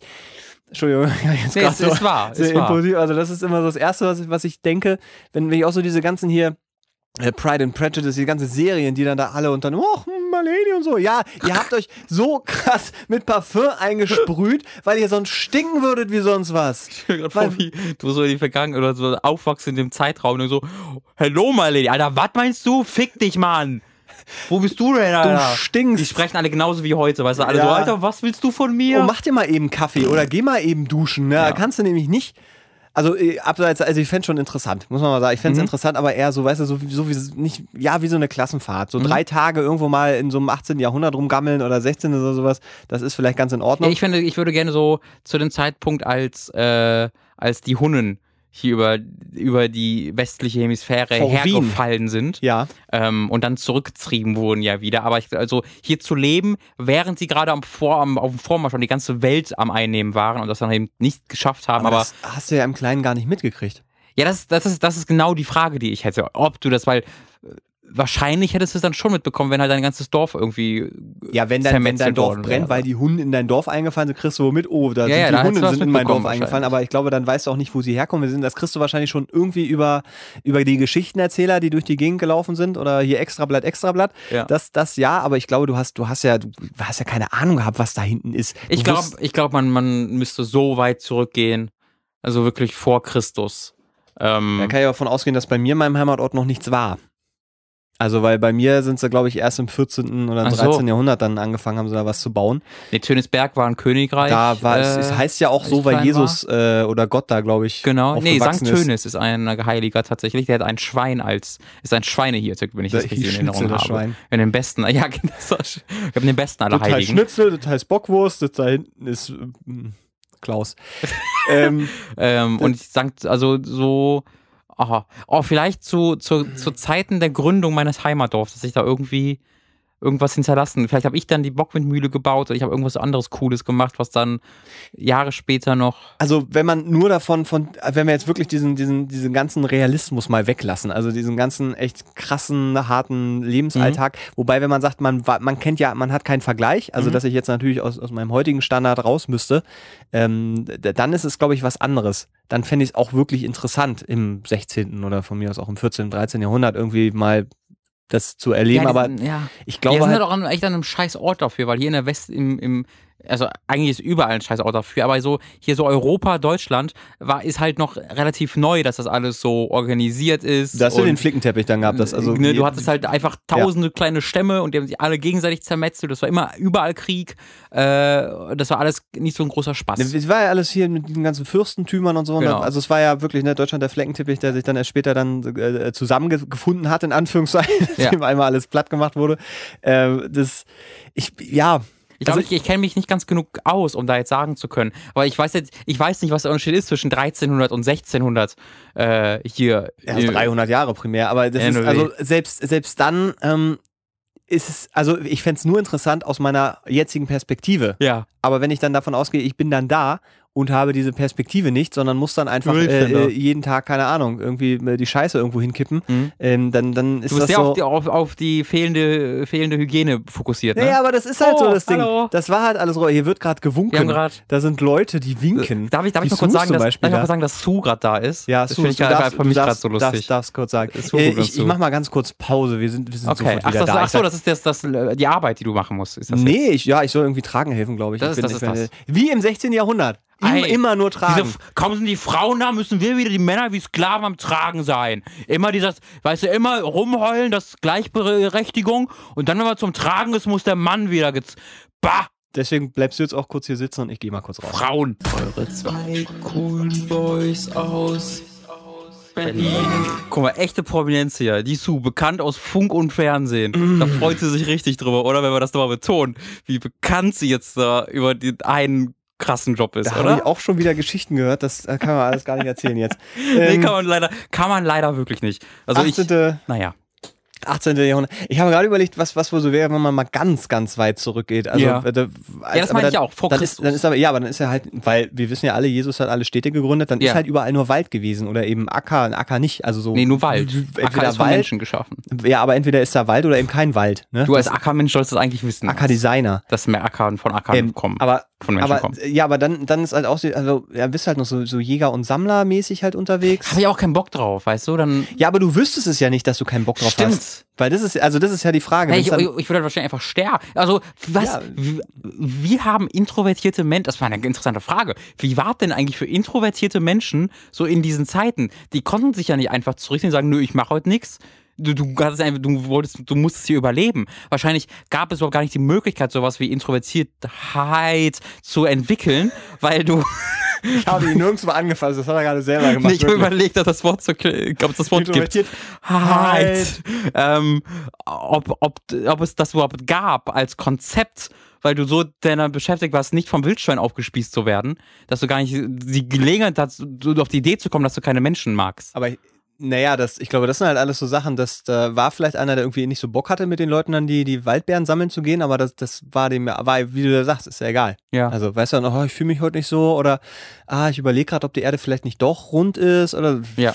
Entschuldigung, <laughs> jetzt Nee, es ist wahr, sehr ist wahr. impulsiv. Also das ist immer so das Erste, was ich, was ich denke, wenn, wenn ich auch so diese ganzen hier äh, Pride and Prejudice, die ganzen Serien, die dann da alle und dann, oh, hm, Marlene und so. Ja, ihr habt euch so krass mit Parfüm eingesprüht, weil ihr sonst stinken würdet wie sonst was. Ich grad Weil- vor, wie du so in die Vergangenheit oder so aufwachst in dem Zeitraum und so, Hello, Marlene, Alter, was meinst du? Fick dich, Mann! Wo bist du denn, Du Alter? stinkst. Die sprechen alle genauso wie heute, weißt du? Alle Ja. so, Alter, was willst du von mir? Oh, mach dir mal eben Kaffee oder geh mal eben duschen. Ne? Ja. Kannst du nämlich nicht. Also äh, abseits, also ich fände schon interessant, muss man mal sagen. Ich fände es Mhm. interessant, aber eher so, weißt du, so, wie- so wie nicht, ja, wie so eine Klassenfahrt. Mhm. So drei Tage irgendwo mal in so einem 18. Jahrhundert rumgammeln oder 16. oder sowas, das ist vielleicht ganz in Ordnung. ich finde, ich würde gerne so zu dem Zeitpunkt, als, äh, als die Hunnen hier über, über die westliche Hemisphäre Vor Wien. hergefallen sind. ja. ähm, und dann zurückgetrieben wurden ja wieder. Aber ich, also hier zu leben, während sie gerade am Vor, am, auf dem Vormarsch schon die ganze Welt am Einnehmen waren und das dann eben nicht geschafft haben. Aber, Aber, das hast du ja im Kleinen gar nicht mitgekriegt. ja, das, das, ist, das ist genau die Frage, die ich hätte. Ob du das, weil wahrscheinlich hättest du es dann schon mitbekommen, wenn halt dein ganzes Dorf irgendwie. Ja, wenn dein, wenn dein Dorf brennt, wäre. weil die Hunde in dein Dorf eingefallen sind, kriegst du mit, oh, da Ja, sind ja, die Hunde sind in mein Dorf eingefallen, aber ich glaube, dann weißt du auch nicht, wo sie herkommen sind. Das kriegst du wahrscheinlich schon irgendwie über, über die Geschichtenerzähler, die durch die Gegend gelaufen sind oder hier Extrablatt, Extrablatt. Ja. Das, das ja, aber ich glaube, du hast, du hast ja, du hast ja keine Ahnung gehabt, was da hinten ist. Du Ich glaube, ich glaub, man, man müsste so weit zurückgehen. Also wirklich vor Christus. Ähm, Da kann ich davon ausgehen, dass bei mir in meinem Heimatort noch nichts war. Also, weil bei mir sind sie, glaube ich, erst im 14. oder im so. 13. Jahrhundert dann angefangen haben, sie da was zu bauen. nee, Tönisberg war ein Königreich. Da war es, äh, es heißt ja auch so, weil Jesus äh, oder Gott da, glaube ich, Genau, nee, ist. Tönis ist ein Heiliger tatsächlich. Der hat ein Schwein als, ist ein Schweinehirte, wenn ich das Da richtig in Erinnerung habe. Schwein. In den besten, <laughs> ja, genau, ich habe den besten aller Das heißt Heiligen. Schnitzel, das heißt Bockwurst, das da hinten ist äh, Klaus. <laughs> ähm, Ähm, und ich Sankt, also so, aha, oh, vielleicht zu, zu, zu <clears throat> Zeiten der Gründung meines Heimatdorfs, dass ich da irgendwie irgendwas hinterlassen. Vielleicht habe ich dann die Bockwindmühle gebaut oder ich habe irgendwas anderes Cooles gemacht, was dann Jahre später noch. also wenn man nur davon, von, wenn wir jetzt wirklich diesen, diesen, diesen ganzen Realismus mal weglassen, also diesen ganzen echt krassen, harten Lebensalltag, wobei wenn man sagt, man, man kennt ja, man hat keinen Vergleich, also Mhm. dass ich jetzt natürlich aus, aus meinem heutigen Standard raus müsste, ähm, dann ist es, glaube ich, was anderes. Dann fände ich es auch wirklich interessant im 16. oder von mir aus auch im 14., 13. Jahrhundert irgendwie mal das zu erleben, ja, aber ja. ich Wir glaube sind halt, halt auch an, echt an einem scheiß Ort dafür, weil hier in der West, im, im, also eigentlich ist überall ein scheiß Ort dafür, aber so hier so Europa, Deutschland war, ist halt noch relativ neu, dass das alles so organisiert ist. da hast du den Flickenteppich dann gehabt, das also ne, du hattest halt einfach tausende kleine Stämme und die haben sich alle gegenseitig zermetzelt. Das war immer überall Krieg. Äh, das war alles nicht so ein großer Spaß. Es war ja alles hier mit diesen ganzen Fürstentümern und so. Genau. Also es war ja wirklich ne, Deutschland der Fleckenteppich, der sich dann erst später dann äh, zusammengefunden hat, in Anführungszeichen, <laughs> Ja. nachdem einmal alles platt gemacht wurde. Äh, das, ich, ja. Ich glaube, Also- ich, ich kenne mich nicht ganz genug aus, um da jetzt sagen zu können. Aber ich weiß jetzt, ich weiß nicht, was der Unterschied ist zwischen 1300 und 1600 äh, hier. Äh, 300 Jahre primär, aber das ist, also selbst, selbst dann, ähm, ist es, also ich fände es nur interessant aus meiner jetzigen Perspektive. Ja. Aber wenn ich dann davon ausgehe, ich bin dann da und habe diese Perspektive nicht, sondern muss dann einfach äh, äh, jeden Tag, keine Ahnung, irgendwie äh, die Scheiße irgendwo hinkippen, Mhm. ähm, dann, dann ist Du bist das sehr so. auf die, auf, auf die fehlende, fehlende Hygiene fokussiert, ne? Naja, aber das ist halt Oh, so das Ding. hallo. Das war halt alles. Hier wird gerade gewunken. Grad- da sind Leute, die winken. Darf ich, darf ich noch kurz sagen, dass, darf ich noch sagen, dass Sue gerade da ist? Ja, das finde ich gerade für mich gerade so lustig. Darfst, darfst kurz sagen. Äh, ich ich mach mal ganz kurz Pause. Wir sind, wir sind Okay, sofort ach, wieder das, da. ach so, das ist das, das, äh, die Arbeit, die du machen musst. Ist das? Nee, ich, ja, ich soll irgendwie tragen helfen, glaube ich. Das ich ist- bin das nicht ist mehr- Wie im 16. Jahrhundert. Immer, Ey, immer nur tragen. Diese, kaum sind die Frauen da, müssen wir wieder die Männer wie Sklaven am Tragen sein. Immer dieses, weißt du, immer rumheulen, das Gleichberechtigung. Und dann, wenn man zum Tragen ist, muss der Mann wieder gez... Bah! Deswegen bleibst du jetzt auch kurz hier sitzen und ich gehe mal kurz raus. Frauen. Eure zwei coolen Boys aus Berlin. Guck mal, echte Prominenz hier. Die Sue, bekannt aus Funk und Fernsehen. Da freut sie sich richtig drüber, oder? Wenn wir das nochmal betonen, wie bekannt sie jetzt da über den einen krassen Job ist, Da habe oder? ich auch schon wieder Geschichten gehört. Das äh, kann man alles gar nicht erzählen jetzt. <laughs> nee, Ähm, kann man leider, kann man leider wirklich nicht. Also ich, 18. naja. 18. Jahrhundert. Ich habe gerade überlegt, was, was wohl so wäre, wenn man mal ganz, ganz weit zurückgeht. Also, Ja. äh, da- als- das aber meine ich dann, auch, vor dann Christus. ist, dann ist aber, ja, aber dann ist er halt, weil wir wissen ja alle, Jesus hat alle Städte gegründet, dann Ja. ist halt überall nur Wald gewesen oder eben Acker, ein Acker nicht. Also so. Nee, nur Wald. Entweder Acker ist Wald, Menschen geschaffen. ja, aber entweder ist da Wald oder eben kein Wald. Ne? Du als Ackermensch sollst das eigentlich wissen. Ackerdesigner. Dass mehr Acker von Ackern Ähm, kommen. aber von Menschen aber, kommen. Ja, aber dann, dann ist halt auch so, also, ja, bist halt noch so, so Jäger- und Sammlermäßig halt unterwegs. Habe ich auch keinen Bock drauf, weißt du? Dann Ja, aber du wüsstest es ja nicht, dass du keinen Bock drauf Stimmt. hast. Weil das ist, also das ist ja die Frage. Hey, ich, ich würde halt wahrscheinlich einfach sterben. Also, was, Ja. wie, wie haben introvertierte Menschen, das war eine interessante Frage, wie war denn eigentlich für introvertierte Menschen so in diesen Zeiten? Die konnten sich ja nicht einfach zurückziehen und sagen, nö, ich mache heute nichts. Du, du, hattest einfach, du wolltest, du musstest hier überleben. Wahrscheinlich gab es überhaupt gar nicht die Möglichkeit, sowas wie Introvertiertheit zu entwickeln, weil du <laughs> ich habe ihn nirgendwo angefasst, das hat er gerade selber gemacht. nicht überlegt hast, das Wort zu, ob es das Wort gibt. Halt. Ähm, ob, ob, ob es das überhaupt gab als Konzept, weil du so deiner beschäftigt warst, nicht vom Wildschwein aufgespießt zu werden, dass du gar nicht die Gelegenheit hast, auf die Idee zu kommen, dass du keine Menschen magst. Aber naja, das, ich glaube, das sind halt alles so Sachen, dass da war vielleicht einer, der irgendwie nicht so Bock hatte, mit den Leuten dann die, die Waldbeeren sammeln zu gehen, aber das, das war dem, war, wie du da sagst, ist ja egal. Ja. Also, weißt du oh, ich fühle mich heute nicht so oder ah, ich überlege gerade, ob die Erde vielleicht nicht doch rund ist oder Ja.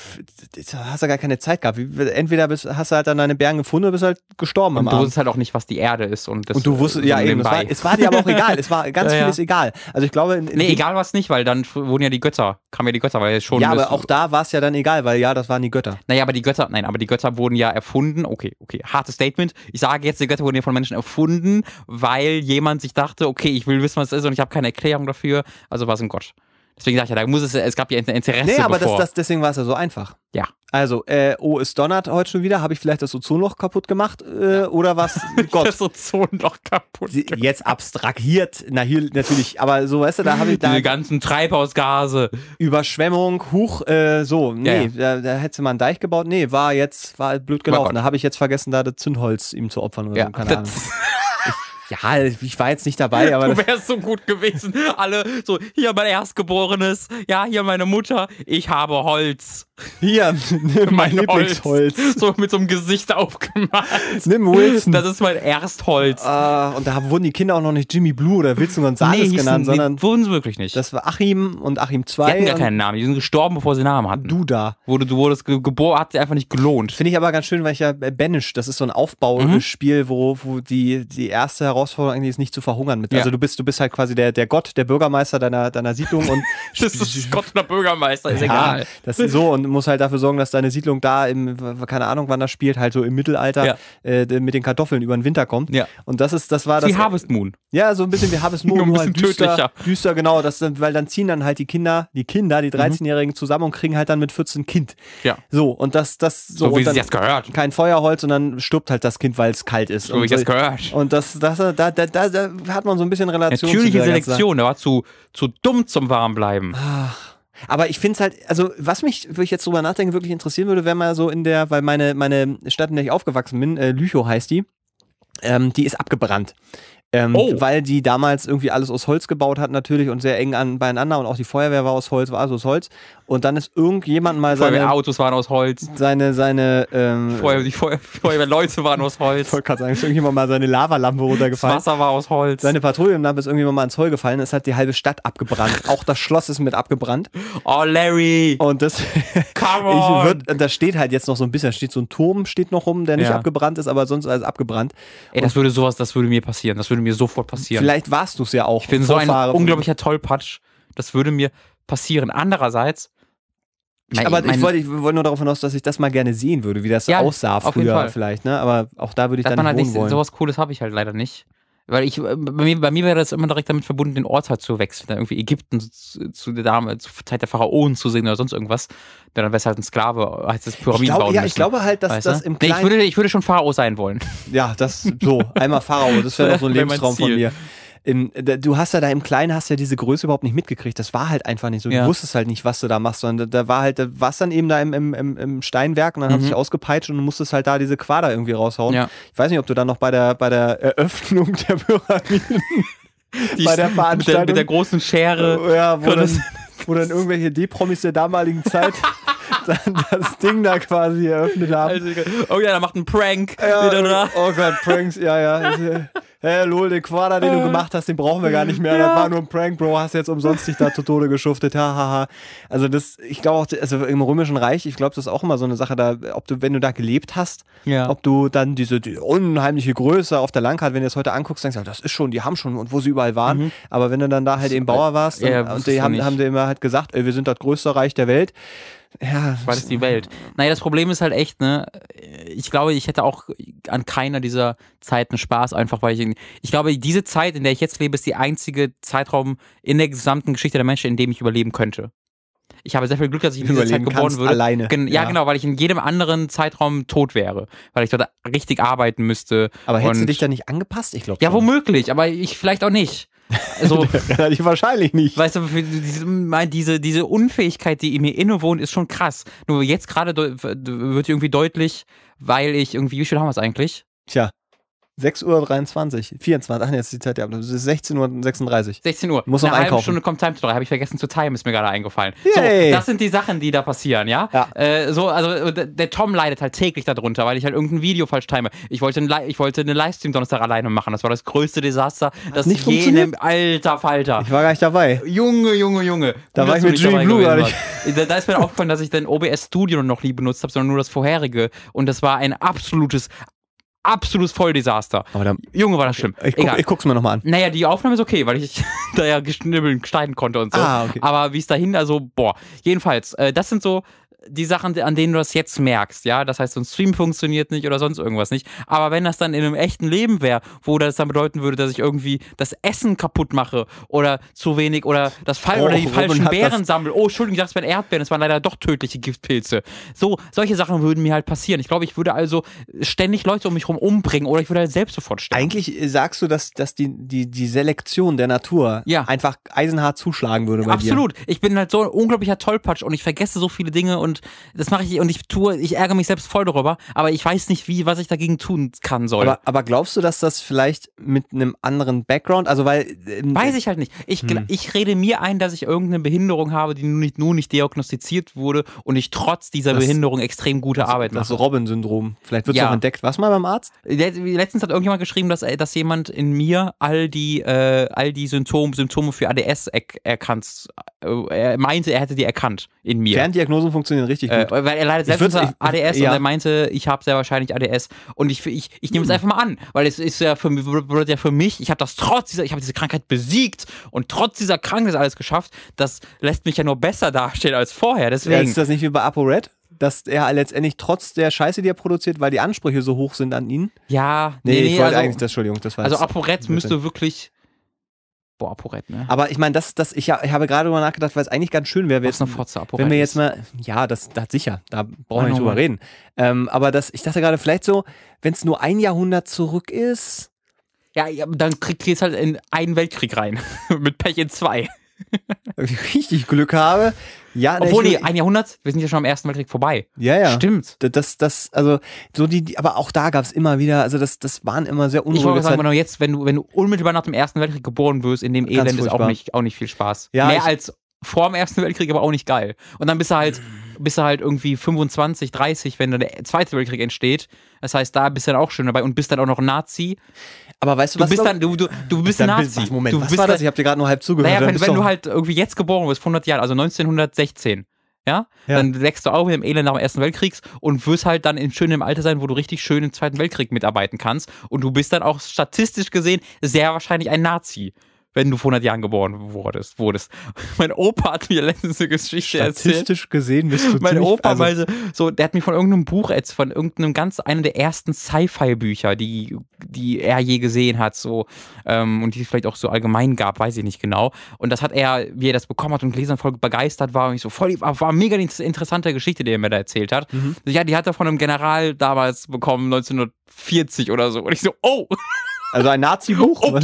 hast du gar keine Zeit gehabt. Entweder bist, hast du halt dann deine Bären gefunden oder bist halt gestorben Und am du Abend. wusstest halt auch nicht, was die Erde ist. Und, das, Und du wusstest, ja eben, es war, es war dir aber auch <laughs> egal. Es war ganz Ja, ja. vieles egal. Also ich glaube, in, in Nee, egal was nicht, weil dann wurden ja die Götter, kamen ja die Götter, weil es schon. Ja, aber auch da war es ja dann egal, weil ja, das waren die Götter. Naja, aber die Götter, nein, aber die Götter wurden ja erfunden. Okay, okay, hartes Statement. Ich sage jetzt, die Götter wurden ja von Menschen erfunden, weil jemand sich dachte, okay, ich will wissen, was es ist und ich habe keine Erklärung dafür, also war es ein Gott. Deswegen sage ich ja, da muss es, es gab ja Interesse Nee, aber das, das, deswegen war es ja so einfach. Ja. Also, äh, oh, es donnert heute schon wieder. Habe ich vielleicht das Ozonloch kaputt gemacht? Äh, Oder was? <laughs> Gott. das Ozonloch kaputt. Sie- Jetzt abstrahiert, na hier natürlich, aber so, weißt du, da habe ich <laughs> da Diese ganzen Treibhausgase. Überschwemmung, Huch, äh, so, nee, Ja, Da, da hättest du mal ein Deich gebaut. Nee, war jetzt, war blöd gelaufen. Da habe ich jetzt vergessen, da das Zündholz ihm zu opfern oder Ja, so, keine <laughs> Ahnung. Ja, ich war jetzt nicht dabei, <laughs> aber du wärst so gut gewesen. Alle so, hier mein Erstgeborenes, ja, hier meine Mutter, ich habe Holz. Hier, <laughs> nimm mein Lieblingsholz. So mit so einem Gesicht aufgemalt. Nimm Wilson. Das ist mein Erstholz. Äh, und da wurden die Kinder auch noch nicht Jimmy Blue oder Wilson Gonzales hießen- genannt, sondern nee, wurden sie wirklich nicht. das war Achim und Achim die 2 hatten gar keinen Namen. Die sind gestorben, bevor sie Namen hatten. du da. Wurde, du wurdest ge geboren, hat sich einfach nicht gelohnt. Finde ich aber ganz schön, weil ich ja äh, Banish, das ist so ein Aufbauspiel, wo, wo die, die erste Herausforderung eigentlich ist, nicht zu verhungern mit. Ja. Also du bist, du bist halt quasi der, der Gott, der Bürgermeister deiner, deiner Siedlung und <laughs> Das ist Gott oder Bürgermeister, ist ja, egal. das ist so und musst halt dafür sorgen, dass deine Siedlung da im, keine Ahnung, wann das spielt, halt so im Mittelalter Ja. äh, mit den Kartoffeln über den Winter kommt. Ja. Und das ist, das war das. Wie Harvest Moon. Ja, so ein bisschen wie Harvest <laughs> Moon, Nur nur halt düster, tödlicher. düster, genau, das, sind- weil dann ziehen dann halt die Kinder, die Kinder, Mhm. die 13-Jährigen zusammen und kriegen halt dann mit 14 Kind. Ja. So, und das, das, so, So, wie dann jetzt gehört. kein Feuerholz und dann stirbt halt das Kind, weil es kalt ist. So wie und, es gehört. und das, das, da, da, da, da hat man so ein bisschen Relation Natürliche Selektion, der war zu, zu dumm zum Warmbleiben. Aber ich finde es halt, also was mich, wo ich jetzt drüber nachdenke, wirklich interessieren würde, wäre mal so in der, weil meine, meine Stadt, in der ich aufgewachsen bin, äh, Lüchow heißt die, ähm, die ist abgebrannt. Ähm, Oh. Weil die damals irgendwie alles aus Holz gebaut hat natürlich und sehr eng an, beieinander und auch die Feuerwehr war aus Holz, war alles aus Holz. Und dann ist irgendjemand mal seine, Feuerwehrautos waren aus Holz. seine, seine, ähm, Feuer, die Feuer, Feuerwehrleute waren aus Holz. ich wollte gerade sagen, ist irgendjemand mal seine Lavalampe Das runtergefallen. Wasser war aus Holz. Seine Patrouillenlampe ist irgendjemand mal ins Heu gefallen, es hat die halbe Stadt abgebrannt. Auch das Schloss ist mit abgebrannt. oh, Larry. Und das, <laughs> Come ich on. würd, da steht halt jetzt noch so ein bisschen, steht so ein Turm, steht noch rum, der nicht Ja. abgebrannt ist, aber sonst alles abgebrannt. Ey, das würde sowas, das würde mir passieren. Das würde mir sofort passieren. Vielleicht warst du es ja auch. ich bin so ein unglaublicher Tollpatsch. Das würde mir passieren. Andererseits. mein- Aber ich mein- wollte, ich wollte nur darauf hinaus, dass ich das mal gerne sehen würde, wie das Ja, aussah früher vielleicht, ne? Aber auch da würde ich dass dann man nicht halt wohnen nicht, wollen. sowas Cooles habe ich halt leider nicht. Weil ich, äh, bei mir, bei mir wäre das immer direkt damit verbunden, den Ort halt zu wechseln. Dann irgendwie Ägypten zu, zu der Dame, zur Zeit der Pharaonen zu sehen oder sonst irgendwas. Dann wäre es halt ein Sklave, heißt es ich Pyramiden glaube, bauen ja, müssen. ich glaube halt, dass das du? im nee, ich, Kleinen. würde, ich würde schon Pharao sein wollen. ja, das so, einmal Pharao, das wäre <laughs> doch so ein Lebenstraum von mir. Im, du hast ja da im Kleinen hast ja diese Größe überhaupt nicht mitgekriegt. Das war halt einfach nicht so. Ja. Du wusstest halt nicht, was du da machst, sondern da, da war halt, da warst dann eben da im, im, im, Steinwerk und dann Mhm. sie dich ausgepeitscht und du musstest halt da diese Quader irgendwie raushauen. Ja. Ich weiß nicht, ob du dann noch bei der, bei der Eröffnung der Pyramiden Die- bei der mit, der, Veranstaltung. mit der großen Schere. ja, wo dann, wo dann irgendwelche D-Promis der damaligen Zeit <laughs> das Ding da quasi eröffnet haben. Also, oh ja, da macht ein Prank. Ja. Oh Gott, Pranks, ja, ja. <laughs> Hey, lol, den Quader, den du gemacht hast, den brauchen wir gar nicht mehr. Das war nur ein Prank, Bro. Hast jetzt umsonst dich da zu Tode geschuftet. Hahaha. Also das, ich glaube auch, also im Römischen Reich, ich glaube, das ist auch immer so eine Sache, da, ob du, wenn du da gelebt hast, Ja. ob du dann diese die unheimliche Größe auf der Landkarte, wenn du es heute anguckst, denkst du, das ist schon, die haben schon und wo sie überall waren. Aber wenn du dann da halt eben Bauer warst Mhm. Ja, und, die haben, haben dir immer halt gesagt, ey, wir sind das größte Reich der Welt. Ja, war das die Welt. Naja, das Problem ist halt echt, ne, ich glaube, ich hätte auch an keiner dieser Zeiten Spaß, einfach weil ich, ich glaube, diese Zeit, in der ich jetzt lebe, ist die einzige Zeitraum in der gesamten Geschichte der Menschen, in dem ich überleben könnte. Ich habe sehr viel Glück, dass ich in dieser Zeit geboren würde. alleine. Gen ja, Ja. genau, weil ich in jedem anderen Zeitraum tot wäre, weil ich dort richtig arbeiten müsste. aber hättest du dich da nicht angepasst? Ich glaube Ja, womöglich, aber ich vielleicht auch nicht. Also, <laughs> Relativ wahrscheinlich nicht. Weißt du, diese, diese, Unfähigkeit, die in mir innewohnt, ist schon krass. Nur jetzt gerade wird irgendwie deutlich, weil ich irgendwie, wie viel haben wir es eigentlich? Tja, 6.23 Uhr, 24, ach nee, jetzt ist die Zeit, ja, das ist 16.36 Uhr. 16 Uhr. Muss Eine noch halbe einkaufen. Stunde kommt Time to 3, habe ich vergessen zu timen, ist mir gerade eingefallen. Yay. So, das sind die Sachen, die da passieren, ja? Ja. Äh, so, also der, der Tom leidet halt täglich darunter, weil ich halt irgendein Video falsch time. Ich wollte, einen Li- ich wollte eine Livestream Donnerstag alleine machen. Das war das größte Desaster, das nicht jenem alter Falter. Ich war gar nicht dabei. Junge, Junge, Junge. Da Gut, war ich mit nicht dabei Blue gar warst. Da, da ist mir <laughs> aufgefallen, dass ich den OBS Studio noch nie benutzt habe, sondern nur das vorherige. Und das war ein absolutes, absolutes Volldesaster. Aber dann, Junge, war das schlimm. ich, guck, Egal. ich guck's mir nochmal an. Naja, die Aufnahme ist okay, weil ich <laughs> da ja geschnibbeln, schneiden konnte und so. Ah, okay. Aber wie es dahin, also, boah. Jedenfalls, äh, das sind so die Sachen, an denen du das jetzt merkst, ja. Das heißt, so ein Stream funktioniert nicht oder sonst irgendwas nicht. Aber wenn das dann in einem echten Leben wäre, wo das dann bedeuten würde, dass ich irgendwie das Essen kaputt mache oder zu wenig oder das Fall Oh, oder die Robin falschen Beeren sammle. Oh, Entschuldigung, ich dachte, es wären Erdbeeren, es waren leider doch tödliche Giftpilze. So, solche Sachen würden mir halt passieren. Ich glaube, ich würde also ständig Leute um mich herum umbringen oder ich würde halt selbst sofort sterben. Eigentlich äh, sagst du, dass, dass die, die, die Selektion der Natur Ja. einfach eisenhart zuschlagen würde bei Absolut. Ich bin halt so ein unglaublicher Tollpatsch und ich vergesse so viele Dinge und das mache ich und ich tue, ich ärgere mich selbst voll darüber, aber ich weiß nicht, wie, was ich dagegen tun kann soll. Aber, aber glaubst du, dass das vielleicht mit einem anderen Background, also weil. ähm, Weiß ich halt nicht. Ich, Hm. ich rede mir ein, dass ich irgendeine Behinderung habe, die nur nicht, nur nicht diagnostiziert wurde und ich trotz dieser Das- Behinderung extrem gute Arbeit Das mache. Robin-Syndrom. Vielleicht wird es Ja. auch entdeckt. Was mal beim Arzt? Let- Letztens hat irgendjemand geschrieben, dass, dass jemand in mir all die, äh, all die Symptome, Symptome für ADS er erkannt. Äh, er meinte, er hätte die erkannt in mir. Ferndiagnosen funktionieren richtig Äh, gut. weil er leidet selbst unter ADS ich- ja. und er meinte, ich habe sehr wahrscheinlich ADS. Und ich, ich, ich nehme es einfach mal an, weil es ist ja für, bedeutet ja für mich, ich habe das trotz dieser, ich habe diese Krankheit besiegt und trotz dieser Krankheit alles geschafft. Das lässt mich ja nur besser dastehen als vorher. Ja, Deswegen. ist das nicht wie bei ApoRed? Dass er letztendlich trotz der Scheiße, die er produziert, weil die Ansprüche so hoch sind an ihn. ja, Nee, ich wollte also, eigentlich das, Entschuldigung, das war also ApoRed müsste wirklich. Boah, ApoRed, ne? Aber ich meine, das, das, ich, ich habe gerade darüber nachgedacht, weil es eigentlich ganz schön wäre, ApoRed wenn wir jetzt mal, ja, das, das sicher, da brauchen wir nicht drüber reden. Ähm, aber das, ich dachte gerade, vielleicht so, wenn es nur ein Jahrhundert zurück ist, Ja, ja, dann krieg- kriegst halt in einen Weltkrieg rein. <laughs> Mit Pech in zwei. Richtig Glück habe. Ja, Obwohl, nee, ein Jahrhundert, wir sind ja schon am Ersten Weltkrieg vorbei. ja, ja. Stimmt. Das, das, also, so die, die aber auch da gab es immer wieder, also das, das waren immer sehr Ich wollte unruhige sagen, genau jetzt, wenn du, wenn du unmittelbar nach dem Ersten Weltkrieg geboren wirst, in dem Ganz Elend ist auch furchtbar. nicht, auch nicht viel Spaß. Ja, Mehr als vor dem Ersten Weltkrieg, aber auch nicht geil. Und dann bist du halt, bist du halt irgendwie 25, 30, wenn dann der Zweite Weltkrieg entsteht. Das heißt, da bist du dann auch schön dabei und bist dann auch noch Nazi. Aber weißt du, Du was bist dann, du, du, du bist dann Nazi. bist- was, Moment, du was bist war das? Ich habe dir gerade nur halb zugehört. Naja, wenn, bist wenn du halt irgendwie jetzt geboren wirst, 100 Jahre, also 1916, ja, Ja. dann wächst du mit dem Elend nach dem Ersten Weltkriegs und wirst halt dann in schönem Alter sein, wo du richtig schön im Zweiten Weltkrieg mitarbeiten kannst und du bist dann auch statistisch gesehen sehr wahrscheinlich ein Nazi. Wenn du vor 100 Jahren geboren wurdest. wurdest. <laughs> Mein Opa hat mir letztens eine Geschichte erzählt. statistisch gesehen bist du Mein Opa also, meinte, so, der hat mir von irgendeinem Buch, jetzt von irgendeinem ganz, einem der ersten Sci-Fi-Bücher, die, die er je gesehen hat, so, ähm, und die es vielleicht auch so allgemein gab, weiß ich nicht genau. Und das hat er, wie er das bekommen hat und gelesen hat, voll begeistert war und ich so voll, war, mega interessante Geschichte, die er mir da erzählt hat. Mhm. Ja, die hat er von einem General damals bekommen, 1940 oder so. Und ich so, oh! <laughs> also ein Nazi-Buch?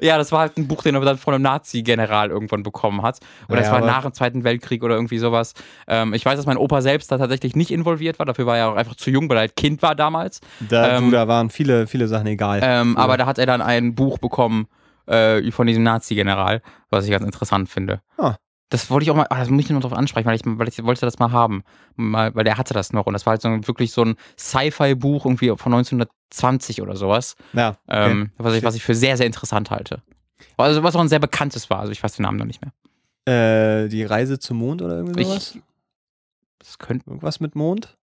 Ja, das war halt ein Buch, den er dann von einem Nazi-General irgendwann bekommen hat. Oder das Naja, war aber- nach dem Zweiten Weltkrieg oder irgendwie sowas. Ähm, ich weiß, dass mein Opa selbst da tatsächlich nicht involviert war. Dafür war er auch einfach zu jung, weil er halt Kind war damals. Da, Ähm, du, da waren viele, viele Sachen egal. Ähm, Früher. aber da hat er dann ein Buch bekommen äh, von diesem Nazi-General, was ich ganz interessant finde. Ah. Das wollte ich auch mal, ah, das muss ich noch drauf ansprechen, weil ich, weil ich wollte das mal haben. Mal, weil der hatte das noch. Und das war halt so ein, wirklich so ein Sci-Fi-Buch irgendwie von 1920 oder sowas. ja, okay. Ähm, was, ich, was ich für sehr, sehr interessant halte. Also was auch ein sehr bekanntes war. Also ich weiß den Namen noch nicht mehr. äh, die Reise zum Mond oder irgendwie sowas? Ich, das könnte, Irgendwas mit Mond?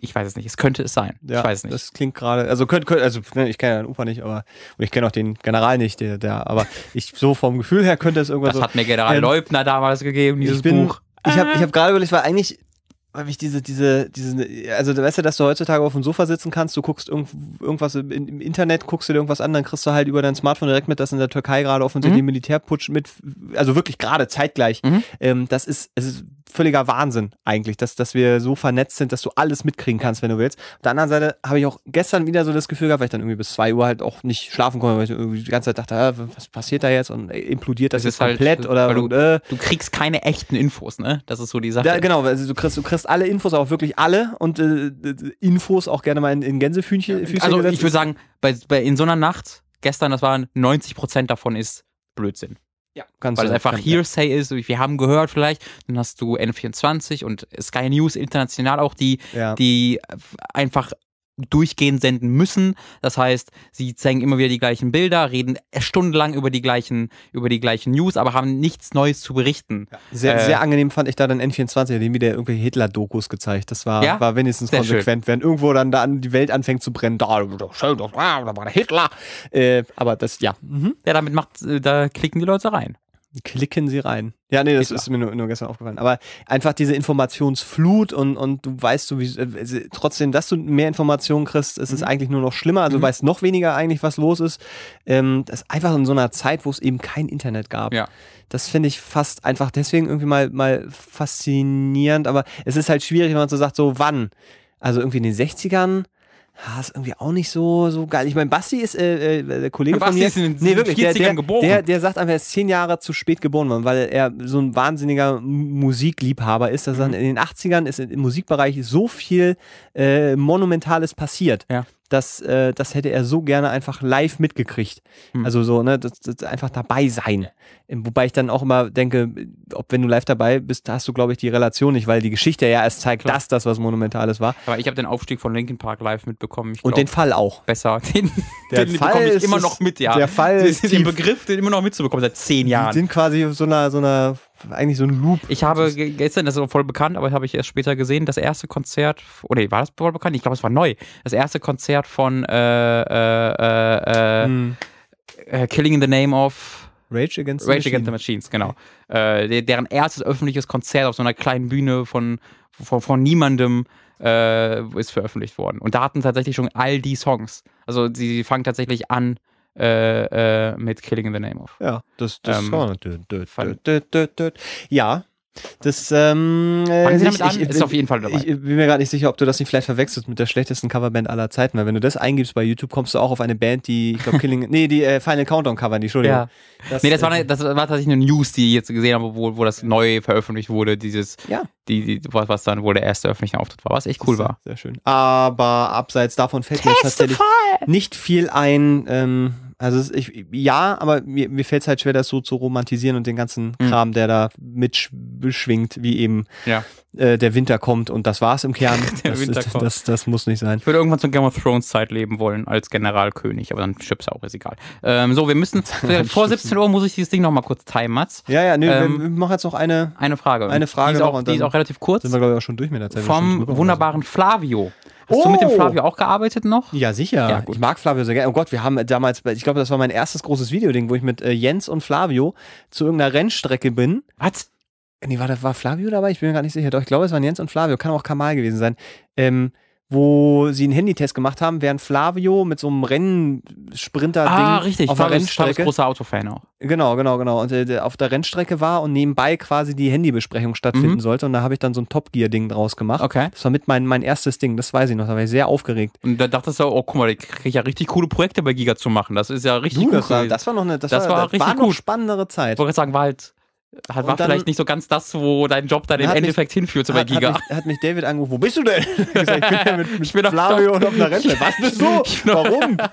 Ich weiß es nicht. Es könnte es sein. Ja, ich weiß es nicht. Das klingt gerade, also könnt, könnt, also ne, ich kenne ja den Opa nicht, aber und ich kenne auch den General nicht, der, der, aber ich so vom Gefühl her könnte es irgendwas das so. hat mir General Ähm, Leubner damals gegeben, dieses ich bin, Buch. Ich habe ich hab gerade überlegt, weil eigentlich, weil ich diese, diese, diese, also weißt du, dass du heutzutage auf dem Sofa sitzen kannst, du guckst irgend, irgendwas im, im Internet, guckst dir irgendwas an, dann kriegst du halt über dein Smartphone direkt mit, dass in der Türkei gerade offensichtlich Mhm. Militärputsch mit, also wirklich gerade zeitgleich. Mhm. Ähm, das ist, es ist völliger Wahnsinn eigentlich, dass, dass wir so vernetzt sind, dass du alles mitkriegen kannst, wenn du willst. Auf der anderen Seite habe ich auch gestern wieder so das Gefühl gehabt, weil ich dann irgendwie bis zwei Uhr halt auch nicht schlafen konnte, weil ich irgendwie die ganze Zeit dachte, ah, was passiert da jetzt und äh, implodiert das Das jetzt halt, komplett oder weil du- und, äh, Du kriegst keine echten Infos, ne? Das ist so die Sache. ja, genau, also du kriegst, du kriegst alle Infos, auch wirklich alle und äh, Infos auch gerne mal in, in Gänsefüßchen Füßchen also gesetzt. ich würde sagen, bei, bei, in so einer Nacht, gestern, das waren 90% davon ist Blödsinn. Ja, kannst Weil es einfach Hearsay ist, wir haben gehört vielleicht, dann hast du N24 und Sky News international auch, die, Ja. die einfach durchgehend senden müssen. Das heißt, sie zeigen immer wieder die gleichen Bilder, reden stundenlang über die gleichen, über die gleichen News, aber haben nichts Neues zu berichten. Sehr, äh, sehr angenehm fand ich da dann N24, dem wieder irgendwelche Hitler-Dokus gezeigt. Das war, Ja? war wenigstens Sehr konsequent, wenn irgendwo dann da an die Welt anfängt zu brennen. Da, da, schön, da, da war der Hitler. Äh, aber das, ja, mhm. Ja, damit macht, äh, da klicken die Leute rein. Klicken sie rein. Ja, nee, das Hitler. ist mir nur, nur gestern aufgefallen. Aber einfach diese Informationsflut und, und du weißt sowieso, äh, trotzdem, dass du mehr Informationen kriegst, ist es eigentlich nur noch schlimmer. Also Mhm. du weißt noch weniger eigentlich, was los ist. Ähm, das ist einfach in so einer Zeit, wo es eben kein Internet gab. Ja. Das finde ich fast einfach deswegen irgendwie mal, mal faszinierend. Aber es ist halt schwierig, wenn man so sagt, so wann? Also irgendwie in den 60ern. Ja, ist irgendwie auch nicht so, so geil. Ich meine, Basti ist äh, äh, der Kollege Basti von mir. ist in den nee, wirklich, der, 40ern der, geboren. Der, der sagt einfach, er ist zehn Jahre zu spät geboren worden, weil er so ein wahnsinniger Musikliebhaber ist. Dass Mhm. er in den 80ern ist im Musikbereich so viel äh, Monumentales passiert. Ja. Das, äh, das hätte er so gerne einfach live mitgekriegt. Mhm. Also so, ne, das, das einfach dabei sein. Ähm, Wobei ich dann auch immer denke, ob wenn du live dabei bist, hast du, glaube ich, die Relation nicht, weil die Geschichte ja erst zeigt, Klar. dass das was Monumentales war. Aber ich habe den Aufstieg von Linkin Park live mitbekommen. Ich Und glaub, den Fall auch. besser. <laughs> Den, Der den Fall bekomme ich ist immer noch mit, ja. der Fall <laughs> den, ist den. Begriff, den immer noch mitzubekommen seit zehn Die Jahren. sind quasi so einer, so einer, eigentlich so ein Loop. Ich habe ge- gestern, das ist voll bekannt, aber habe ich erst später gesehen, das erste Konzert, oh nee, war das voll bekannt? Ich glaube, es war neu. Das erste Konzert von äh, äh, äh, Hm. äh, Killing in the Name of Rage Against the Rage Machine. Against the Machines, genau. Äh, der- deren erstes öffentliches Konzert auf so einer kleinen Bühne von, von, von niemandem äh, ist veröffentlicht worden. Und da hatten tatsächlich schon all die Songs. Also sie fangen tatsächlich an äh, äh, mit Killing in the Name of. Ja, das, das Ähm, dö, dö. Ja, Das, ähm, äh, ich- ich- Ist bin- auf jeden Fall dabei. Ich bin mir gerade nicht sicher, ob du das nicht vielleicht verwechselst mit der schlechtesten Coverband aller Zeiten, weil wenn du das eingibst bei YouTube, kommst du auch auf eine Band, die, ich glaube, Killing, <laughs> nee, die äh, Final Countdown covern, die, Entschuldigung. Ja. nee, das war, eine, das war tatsächlich eine News, die ich jetzt gesehen habe, wo, wo das neu veröffentlicht wurde, dieses, Ja. die, die, was, was dann wohl der erste öffentliche Auftritt war, was echt cool war. Sehr schön. Aber abseits davon fällt mir tatsächlich nicht viel ein. Ähm, also es- ich, ja, aber mir, mir fällt es halt schwer, das so zu romantisieren und den ganzen Hm. Kram, der da mitschwingt, wie eben Ja. äh, der Winter kommt und das war's im Kern. <laughs> Der das, Winter ist, kommt. das, das muss nicht sein. Ich würde irgendwann zur Game of Thrones Zeit leben wollen, als Generalkönig, aber dann du auch, ist egal. Ähm, so, wir müssen, <laughs> vor 17 Uhr muss ich dieses Ding nochmal kurz timen, Mats. Ja, ja, nee, Ähm, wir, machen jetzt noch eine. Eine Frage. Eine Frage die ist auch, die ist auch relativ kurz. Sind wir, glaube ich, auch schon durch mit der Zeit. Vom wunderbaren Flavio. Hast du mit dem Oh! Flavio auch gearbeitet noch? Ja, sicher. Ja, gut. ich mag Flavio sehr gerne. Oh Gott, wir haben damals, ich glaube, das war mein erstes großes Videoding, wo ich mit äh, Jens und Flavio zu irgendeiner Rennstrecke bin. Was? Nee, war, das, war Flavio dabei? Ich bin mir gar nicht sicher. Doch, ich glaube, es waren Jens und Flavio. Kann auch Kamal gewesen sein. Ähm, wo sie einen Handytest gemacht haben, während Flavio mit so einem Rennsprinter-Ding Ah, richtig. auf der Rennstrecke. großer Autofan auch. Genau, genau, genau. Und äh, der auf der Rennstrecke war und nebenbei quasi die Handybesprechung stattfinden Mhm. sollte. Und da habe ich dann so ein Top Gear-Ding draus gemacht. Okay. Das war mit mein, mein erstes Ding, das weiß ich noch. Da war ich sehr aufgeregt. Und da dachtest du, oh, guck mal, ich kriege ja richtig coole Projekte bei Giga zu machen. Das ist ja richtig Du, gut. das, war, das war noch eine, das, Das war, war das richtig war noch gut. spannendere Zeit. Ich wollte gerade sagen, war halt, halt war dann- vielleicht nicht so ganz das, wo dein Job dann im Hat mich- Endeffekt hinführt, so bei Hat, Giga. hat, mich, hat mich David angerufen, wo bist du denn? <laughs> Ich, gesagt, ich bin ja mit, mit bin Flavio und auf einer Rennstrecke. Was <laughs> bist du? Warum? <laughs>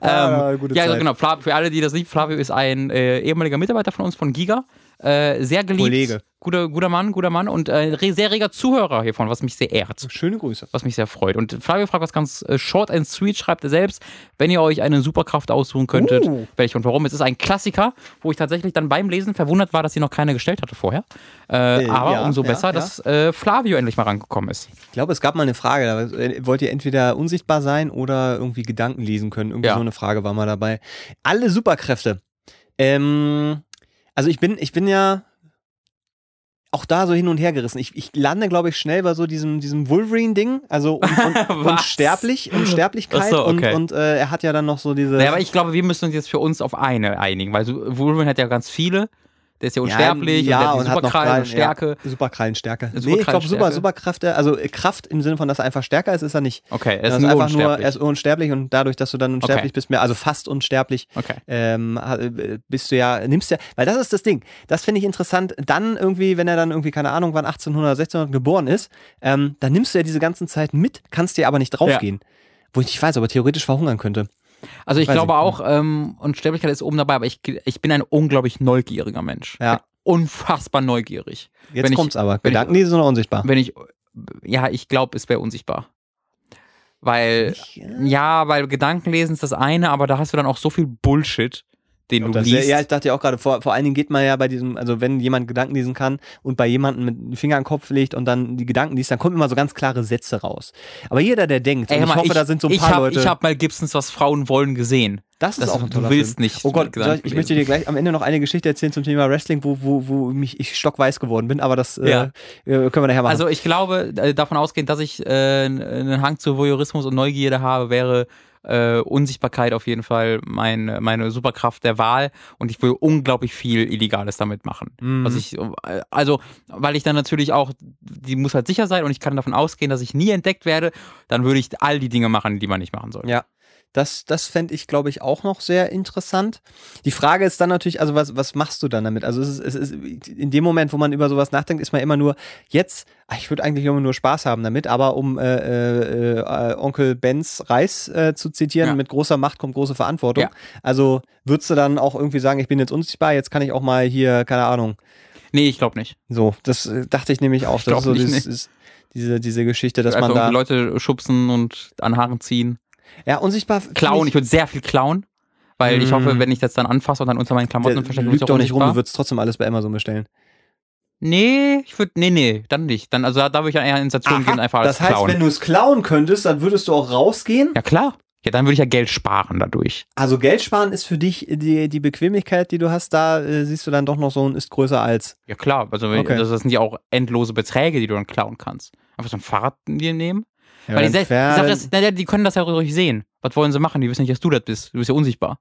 Ah, gute ja, also Zeit. genau. Für alle, die das nicht, Flavio ist ein äh, ehemaliger Mitarbeiter von uns von Giga. Äh, sehr geliebt. Kollege. Guter, guter Mann, guter Mann und äh, sehr reger Zuhörer hiervon, was mich sehr ehrt. Schöne Grüße. Was mich sehr freut. Und Flavio fragt was ganz äh, short and sweet, schreibt er selbst, wenn ihr euch eine Superkraft aussuchen könntet, Uh. welche und warum. Es ist ein Klassiker, wo ich tatsächlich dann beim Lesen verwundert war, dass sie noch keine gestellt hatte vorher. Äh, Äh, aber ja, umso ja, besser, ja. dass äh, Flavio endlich mal rangekommen ist. Ich glaube, es gab mal eine Frage. Da wollt ihr entweder unsichtbar sein oder irgendwie Gedanken lesen können. Irgendwie Ja. so eine Frage war mal dabei. Alle Superkräfte. Ähm, also ich bin, ich bin ja auch da so hin und her gerissen. Ich, ich lande, glaube ich, schnell bei so diesem, diesem Wolverine-Ding. Also un, <laughs> un, unsterblich, Unsterblichkeit. So, okay. Und, und äh, er hat ja dann noch so diese. Naja, aber ich glaube, wir müssen uns jetzt für uns auf eine einigen, weil Wolverine hat ja ganz viele. Der ist ja unsterblich ja, und hat hat die noch Superkrallen und Krallen, Stärke. Ja, Superkrallenstärke. Nee, ich Superkrallenstärke. glaube, Super, Superkräfte, also äh, Kraft im Sinne von, dass er einfach stärker ist, ist er nicht. Okay, er ist, nur einfach nur, unsterblich. er ist unsterblich und dadurch, dass du dann unsterblich Okay. bist, mehr, also fast unsterblich, okay. ähm, äh, bist du ja, nimmst ja, weil das ist das Ding. Das finde ich interessant. Dann irgendwie, wenn er dann irgendwie, keine Ahnung, wann 1800, 1600 geboren ist, ähm, dann nimmst du ja diese ganzen Zeit mit, kannst dir aber nicht draufgehen. Wo ich nicht weiß, aber theoretisch verhungern könnte. Also ich Weiß glaube ich. auch, ähm, Unsterblichkeit ist oben dabei, aber ich, ich bin ein unglaublich neugieriger Mensch. Ja. Unfassbar neugierig. Jetzt Wenn ich- kommt's aber. wenn ich- Gedanken, die sind noch unsichtbar. Wenn ich, ja, ich glaube, es wäre unsichtbar. Weil, Ich, äh, ja, weil Gedankenlesen ist das eine, aber da hast du dann auch so viel Bullshit, den du liest. ja, ich dachte ja auch gerade, vor, vor allen Dingen geht man ja bei diesem, also wenn jemand Gedanken lesen kann und bei jemandem mit dem Finger an den Kopf legt und dann die Gedanken liest, dann kommen immer so ganz klare Sätze raus. Aber jeder, der denkt, Ey, ich mal, hoffe, da sind so ein ich paar hab, Leute. Ich habe mal Gibsons Was Frauen wollen gesehen. das ist das- auch ein du willst Film. nicht Oh Gott, ich, ich möchte dir gleich am Ende noch eine Geschichte erzählen zum Thema Wrestling, wo, wo, wo mich ich stockweiß geworden bin, aber das Ja. äh, äh, können wir nachher machen. Also ich glaube, äh, davon ausgehend, dass ich äh, einen Hang zu Voyeurismus und Neugierde habe, wäre äh, Unsichtbarkeit auf jeden Fall mein, meine Superkraft der Wahl und ich will unglaublich viel Illegales damit machen. Mhm. Was ich, äh, also, weil ich dann natürlich auch, die muss halt sicher sein und ich kann davon ausgehen, dass ich nie entdeckt werde, dann würde ich all die Dinge machen, die man nicht machen soll. Ja. Das, das fände ich, glaube ich, auch noch sehr interessant. Die Frage ist dann natürlich, also was, was machst du dann damit? Also es ist, es ist in dem Moment, wo man über sowas nachdenkt, ist man immer nur, jetzt, ach, ich würde eigentlich immer nur Spaß haben damit, aber um äh, äh, äh, Onkel Bens Reis äh, zu zitieren, Ja. mit großer Macht kommt große Verantwortung. Ja. Also würdest du dann auch irgendwie sagen, ich bin jetzt unsichtbar, jetzt kann ich auch mal hier, keine Ahnung, Nee, ich glaube nicht. so, das äh, dachte ich nämlich auch. Ich Das ist so nicht, dieses, nee. ist, diese, diese Geschichte, dass Einfach man da. Leute schubsen und an Haaren ziehen. Ja, unsichtbar. Klauen, ich würde sehr viel klauen. Weil ich hoffe, wenn ich das dann anfasse und dann unter meinen Klamotten Der verstecke, wird doch nicht rum, du würdest trotzdem alles bei Amazon bestellen. Nee, ich würde, nee, nee, dann nicht. Dann, also da, da würde ich dann eher in Station gehen einfach alles das heißt, klauen. wenn du es klauen könntest, dann würdest du auch rausgehen. ja, klar. Ja, dann würde ich ja Geld sparen dadurch. Also Geld sparen ist für dich die, die Bequemlichkeit, die du hast, da äh, siehst du dann doch noch so ein ist größer als. Ja, klar. Also, Okay. das, das sind ja auch endlose Beträge, die du dann klauen kannst. Einfach so ein Fahrrad dir nehmen. Ja, Weil die, dann sel- die, fährt- Sache ist, na, die können das ja ruhig sehen. Was wollen sie machen? Die wissen nicht, dass du das bist. Du bist ja unsichtbar.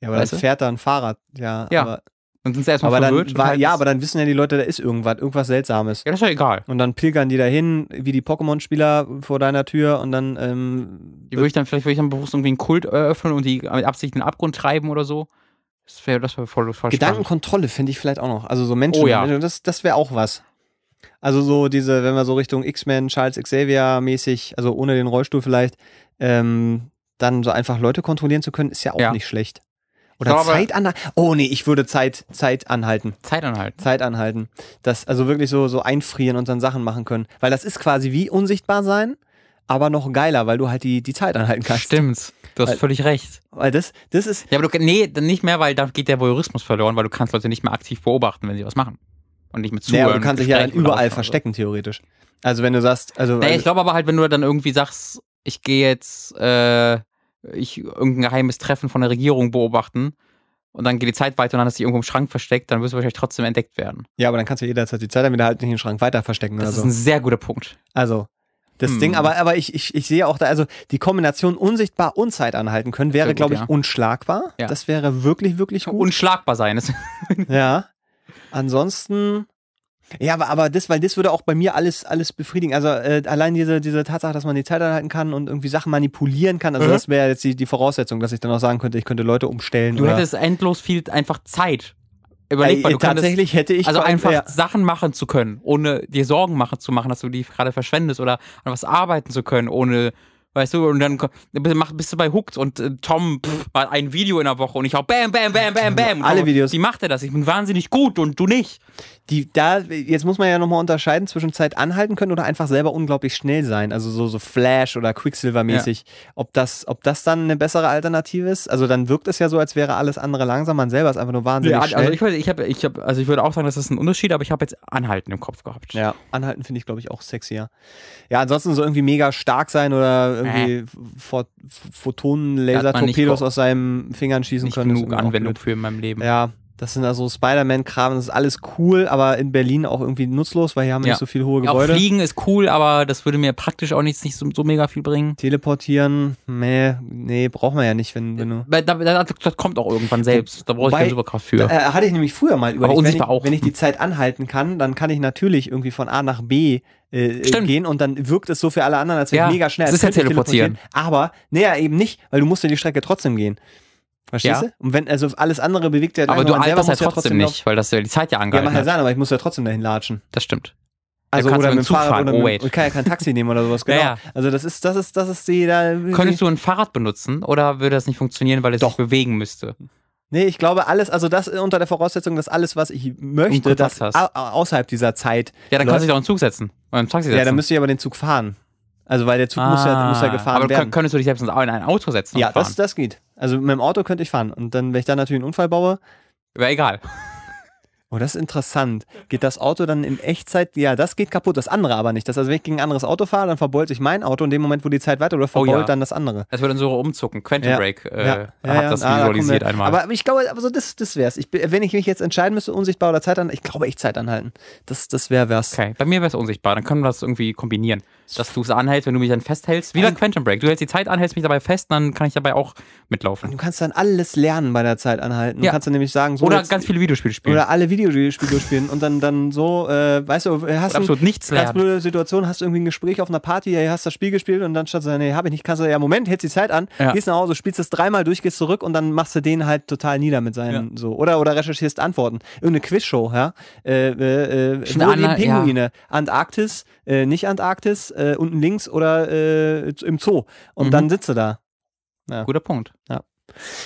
ja, aber dann weißt du? fährt da ein Fahrrad. Ja, Ja. aber Dann sind sie erstmal Aber verwirrt. dann, war, halt ja, das- aber dann wissen ja die Leute, da ist irgendwas, irgendwas Seltsames. Ja, das ist ja egal. Und dann pilgern die dahin, wie die Pokémon-Spieler vor deiner Tür und dann, ähm, Die würde ich dann, vielleicht würde ich dann bewusst irgendwie einen Kult eröffnen und die mit Absicht in den Abgrund treiben oder so. Das wäre das wär voll, voll. Gedankenkontrolle finde ich vielleicht auch noch. Also so Menschen, Oh ja. das, das wäre auch was. Also so diese, wenn wir so Richtung X-Men, Charles Xavier mäßig, also ohne den Rollstuhl vielleicht, ähm, dann so einfach Leute kontrollieren zu können, ist ja auch Ja. nicht schlecht. Oder glaube- Zeit anhalten. Oh nee, ich würde Zeit, Zeit anhalten. Zeit anhalten. Zeit anhalten. Das, also wirklich so, so einfrieren und dann Sachen machen können. Weil das ist quasi wie unsichtbar sein, aber noch geiler, weil du halt die, die Zeit anhalten kannst. Stimmt. Du hast Weil- völlig recht. Weil das, das ist, Ja, aber du, nee, nicht mehr, weil da geht der Voyeurismus verloren, weil du kannst Leute nicht mehr aktiv beobachten, wenn sie was machen. Und nicht mit zuhören. naja, du kannst dich ja dann überall verstecken, theoretisch. Also wenn du sagst, also, also ich glaube aber halt, wenn du dann irgendwie sagst, ich gehe jetzt äh, ich irgendein geheimes Treffen von der Regierung beobachten und dann geht die Zeit weiter und dann hast du dich irgendwo im Schrank versteckt, dann wirst du wahrscheinlich trotzdem entdeckt werden. ja, aber dann kannst du jederzeit die Zeit dann wieder halt nicht in den Schrank weiter verstecken Das ist so. ein sehr guter Punkt. Also, das Hm. Ding, aber, aber ich, ich, ich sehe auch da, also die Kombination unsichtbar und Zeit anhalten können, wäre, glaube ich, ja. unschlagbar. Ja. Das wäre wirklich, wirklich gut. Unschlagbar sein. Ja. Ansonsten. Ja, aber, aber das, weil das würde auch bei mir alles, alles befriedigen. Also äh, allein diese, diese Tatsache, dass man die Zeit anhalten kann und irgendwie Sachen manipulieren kann, also Mhm. das wäre jetzt die, die Voraussetzung, dass ich dann auch sagen könnte, ich könnte Leute umstellen. du hättest endlos viel einfach Zeit. Überleg mal, äh, du könntest, tatsächlich hätte ich also einfach ja, Sachen machen zu können, ohne dir Sorgen machen zu machen, dass du die gerade verschwendest oder an was arbeiten zu können, ohne, weißt du, und dann mach- bist du bei Hooked und äh, Tom pff, mal ein Video in der Woche und ich hau bam, bam, bam, bam, bam. Alle Videos. Wie macht er das? Ich bin wahnsinnig gut und du nicht. die, da, jetzt muss man ja nochmal unterscheiden zwischen Zeit anhalten können oder einfach selber unglaublich schnell sein. Also so, so Flash oder Quicksilver-mäßig. Ob, das, ob das dann eine bessere Alternative ist? Also dann wirkt es ja so, als wäre alles andere langsam. Man selber ist einfach nur wahnsinnig Ja, schnell. also ich würde, ich habe, ich habe, also ich würde auch sagen, das ist ein Unterschied, aber ich habe jetzt Anhalten im Kopf gehabt. Ja, anhalten finde ich, glaube ich, auch sexier. Ja, ansonsten so irgendwie mega stark sein oder irgendwie Pho- Photonen, Laser-Torpedos ge- aus seinen Fingern schießen Nicht können. genug Anwendung für in meinem Leben. Ja, das sind also Spider-Man-Kram, das ist alles cool, aber in Berlin auch irgendwie nutzlos, weil hier haben wir Ja. nicht so viele hohe Auch Gebäude. Fliegen ist cool, aber das würde mir praktisch auch nicht, nicht so, so mega viel bringen. Teleportieren, nee, nee, braucht man ja nicht, wenn, wenn du. Weil da, da, das kommt auch irgendwann selbst. Da brauche ich Wobei- keine Superkraft für. Äh, hatte ich nämlich früher mal überlegt, wenn ich, auch. wenn ich die Zeit anhalten kann, dann kann ich natürlich irgendwie von A nach B äh, Stimmt. gehen und dann wirkt es so für alle anderen, als wäre Ja, ich mega schnell. das ist ja ich teleportieren. Aber, naja, eben nicht, weil du musst ja die Strecke trotzdem gehen. Verstehst Ja. du? Und wenn, also alles andere bewegt ja aber du alterst ja muss trotzdem nicht, weil das ja die Zeit ja Ja, angehalten mag ja sein, aber ich muss ja trotzdem dahin latschen. Das stimmt. Also oder mit dem Fahrrad fahren. oder Oh, mit, wait. und kann ja kein Taxi nehmen oder sowas, <laughs> genau. Ja, ja. Also das ist, das ist, das ist die da. Könntest du ein Fahrrad benutzen oder würde das nicht funktionieren, weil es Doch. sich bewegen müsste? Nee, ich glaube alles, also das unter der Voraussetzung, dass alles, was ich möchte, das hast. außerhalb dieser Zeit. Ja, dann läuft. kannst du dich doch in den Zug setzen. Oder im Taxi setzen. Ja, dann müsste ich aber den Zug fahren. Also weil der Zug muss, ja, muss ja gefahren Ah, aber werden. könnt- könntest du dich selbst in ein Auto setzen Ja, das, das geht. Also mit dem Auto könnte ich fahren. Und dann, wenn ich dann natürlich einen Unfall baue, Wäre egal. <laughs> oh, das ist interessant. Geht das Auto dann in Echtzeit? Ja, das geht kaputt, das andere aber nicht. Das also, wenn ich gegen ein anderes Auto fahre, dann verbeult sich mein Auto in dem Moment, wo die Zeit weiterläuft, Oh, verbeult ja. dann das andere. Das würde dann so umzucken. Quantum Ja. Break äh, ja, hat das ah, da visualisiert wir- einmal. Aber ich glaube, aber so das, das wär's. Ich, wenn ich mich jetzt entscheiden müsste, unsichtbar oder Zeit anhalten, ich glaube, ich Zeit anhalten. Das, das wäre was. okay, bei mir wäre es unsichtbar. Dann können wir das irgendwie kombinieren. Dass du es anhältst, wenn du mich dann festhältst. Wie bei Quantum Break. Du hältst die Zeit an, hältst mich dabei fest, dann kann ich dabei auch mitlaufen. Du kannst dann alles lernen bei der Zeit anhalten. Du Ja. kannst dann nämlich sagen, so Oder jetzt, ganz viele Videospiele spielen. oder alle Videospiele spielen und dann, dann so, äh, weißt du, hast du absolut nichts ganz lernen. blöde Situation, hast du irgendwie ein Gespräch auf einer Party, ja, hast das Spiel gespielt und dann statt sagen, nee, hab ich nicht, kannst du, ja, Moment, hältst die Zeit an, Ja. gehst nach Hause, spielst es dreimal durch, gehst zurück und dann machst du den halt total nieder mit seinen, so. Oder, oder recherchierst Antworten. Irgendeine Quizshow, ja. Äh, äh, äh, wo leben ja. Pinguine? Antarktis, äh, nicht Antarktis, äh, unten links oder äh, im Zoo. Und Mhm. dann sitzt du da. Guter Punkt.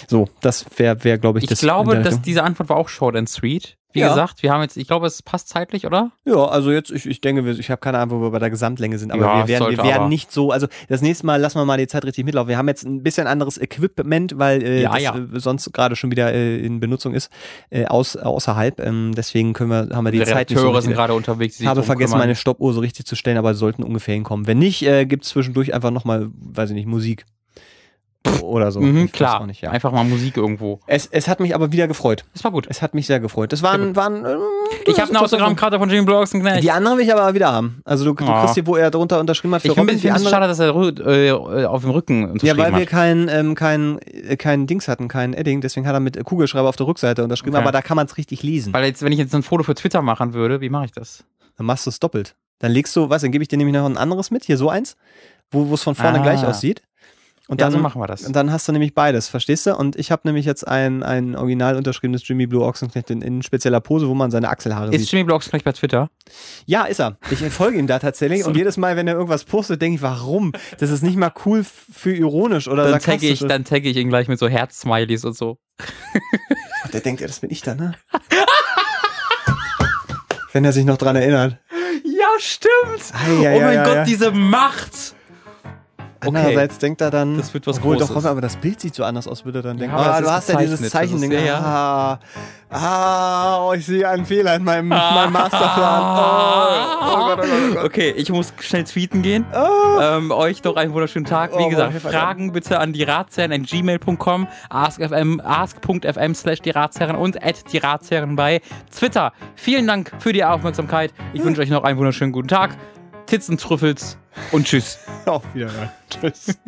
So, das wäre, wär, glaube ich, Ich das. in glaube, dass diese Antwort war auch short and sweet. Wie Ja. gesagt, wir haben jetzt, ich glaube, es passt zeitlich, oder? Ja, also jetzt, ich, ich denke, ich habe keine Ahnung, wo wir bei der Gesamtlänge sind, aber Ja, wir werden, wir werden aber. nicht so, also das nächste Mal lassen wir mal die Zeit richtig mitlaufen. Wir haben jetzt ein bisschen anderes Equipment, weil äh, Ja, das ja. äh, sonst gerade schon wieder äh, in Benutzung ist, äh, aus, außerhalb. Ähm, deswegen können wir, haben wir die Die Zeit nicht so Redakteure sind richtig. gerade unterwegs. Ich habe vergessen, kümmern. meine Stoppuhr so richtig zu stellen, aber sie sollten ungefähr hinkommen. Wenn nicht, äh, gibt es zwischendurch einfach nochmal, weiß ich nicht, Musik. Oder so. Mhm, Ich klar. Nicht, ja. Einfach mal Musik irgendwo. es, es hat mich aber wieder gefreut. Das war gut. Es hat mich sehr gefreut. Das waren, waren ähm, Ich habe eine Autogrammkarte von Jimmy Blue Ochsenknecht. Die andere will ich aber wieder haben. Also du, du Oh. kriegst die, wo er drunter unterschrieben hat für Ich finde Robin. es schade, dass er äh, auf dem Rücken ja, unterschrieben weil wir hat. kein, ähm, kein, äh, kein Dings hatten, kein Edding. Deswegen hat er mit Kugelschreiber auf der Rückseite unterschrieben. Okay. Aber da kann man es richtig lesen. Weil jetzt, wenn ich jetzt ein Foto für Twitter machen würde, wie mache ich das? Dann machst du es doppelt. Dann legst du, was, dann gebe ich dir nämlich noch ein anderes mit. Hier so eins, wo es von vorne Ah. gleich aussieht. Und ja, dann, so machen wir das. und dann hast du nämlich beides, verstehst du? Und ich habe nämlich jetzt ein, ein original unterschriebenes Jimmy Blue Ochsenknecht in, in spezieller Pose, wo man seine Achselhaare Ist sieht. Jimmy Blue Ochsenknecht bei Twitter? Ja, ist er. Ich folge ihm da tatsächlich. <laughs> Und jedes Mal, wenn er irgendwas postet, denke ich, warum? Das ist nicht mal cool für ironisch oder Dann tagge ich, dann tagge ich ihn gleich mit so Herz-Smileys und so. Ach, der denkt, ja, das bin ich dann, ne? wenn er sich noch dran erinnert. Ja, stimmt. Ei, ei, oh mein ei, Gott, diese Macht. Andererseits denkt er dann, Das wird was obwohl Großes. doch, aber das Bild sieht so anders aus, würde er dann denken. aber ah, du hast ja dieses das ist- ja, Ah, ah, oh, ich sehe einen Fehler in meinem, meinem Masterplan. Oh, oh Gott, oh Gott, oh Gott. Okay, ich muss schnell tweeten gehen. Ähm, euch doch einen wunderschönen Tag. Wie gesagt, Fragen bitte an die Ratsherren at gmail.com, ask.fm, ask.fm slash die Ratsherren und at die Ratsherren bei Twitter. Vielen Dank für die Aufmerksamkeit. Ich wünsche euch noch einen wunderschönen guten Tag. Tits und Trüffels und tschüss. <laughs> Auf Wiedersehen. Tschüss.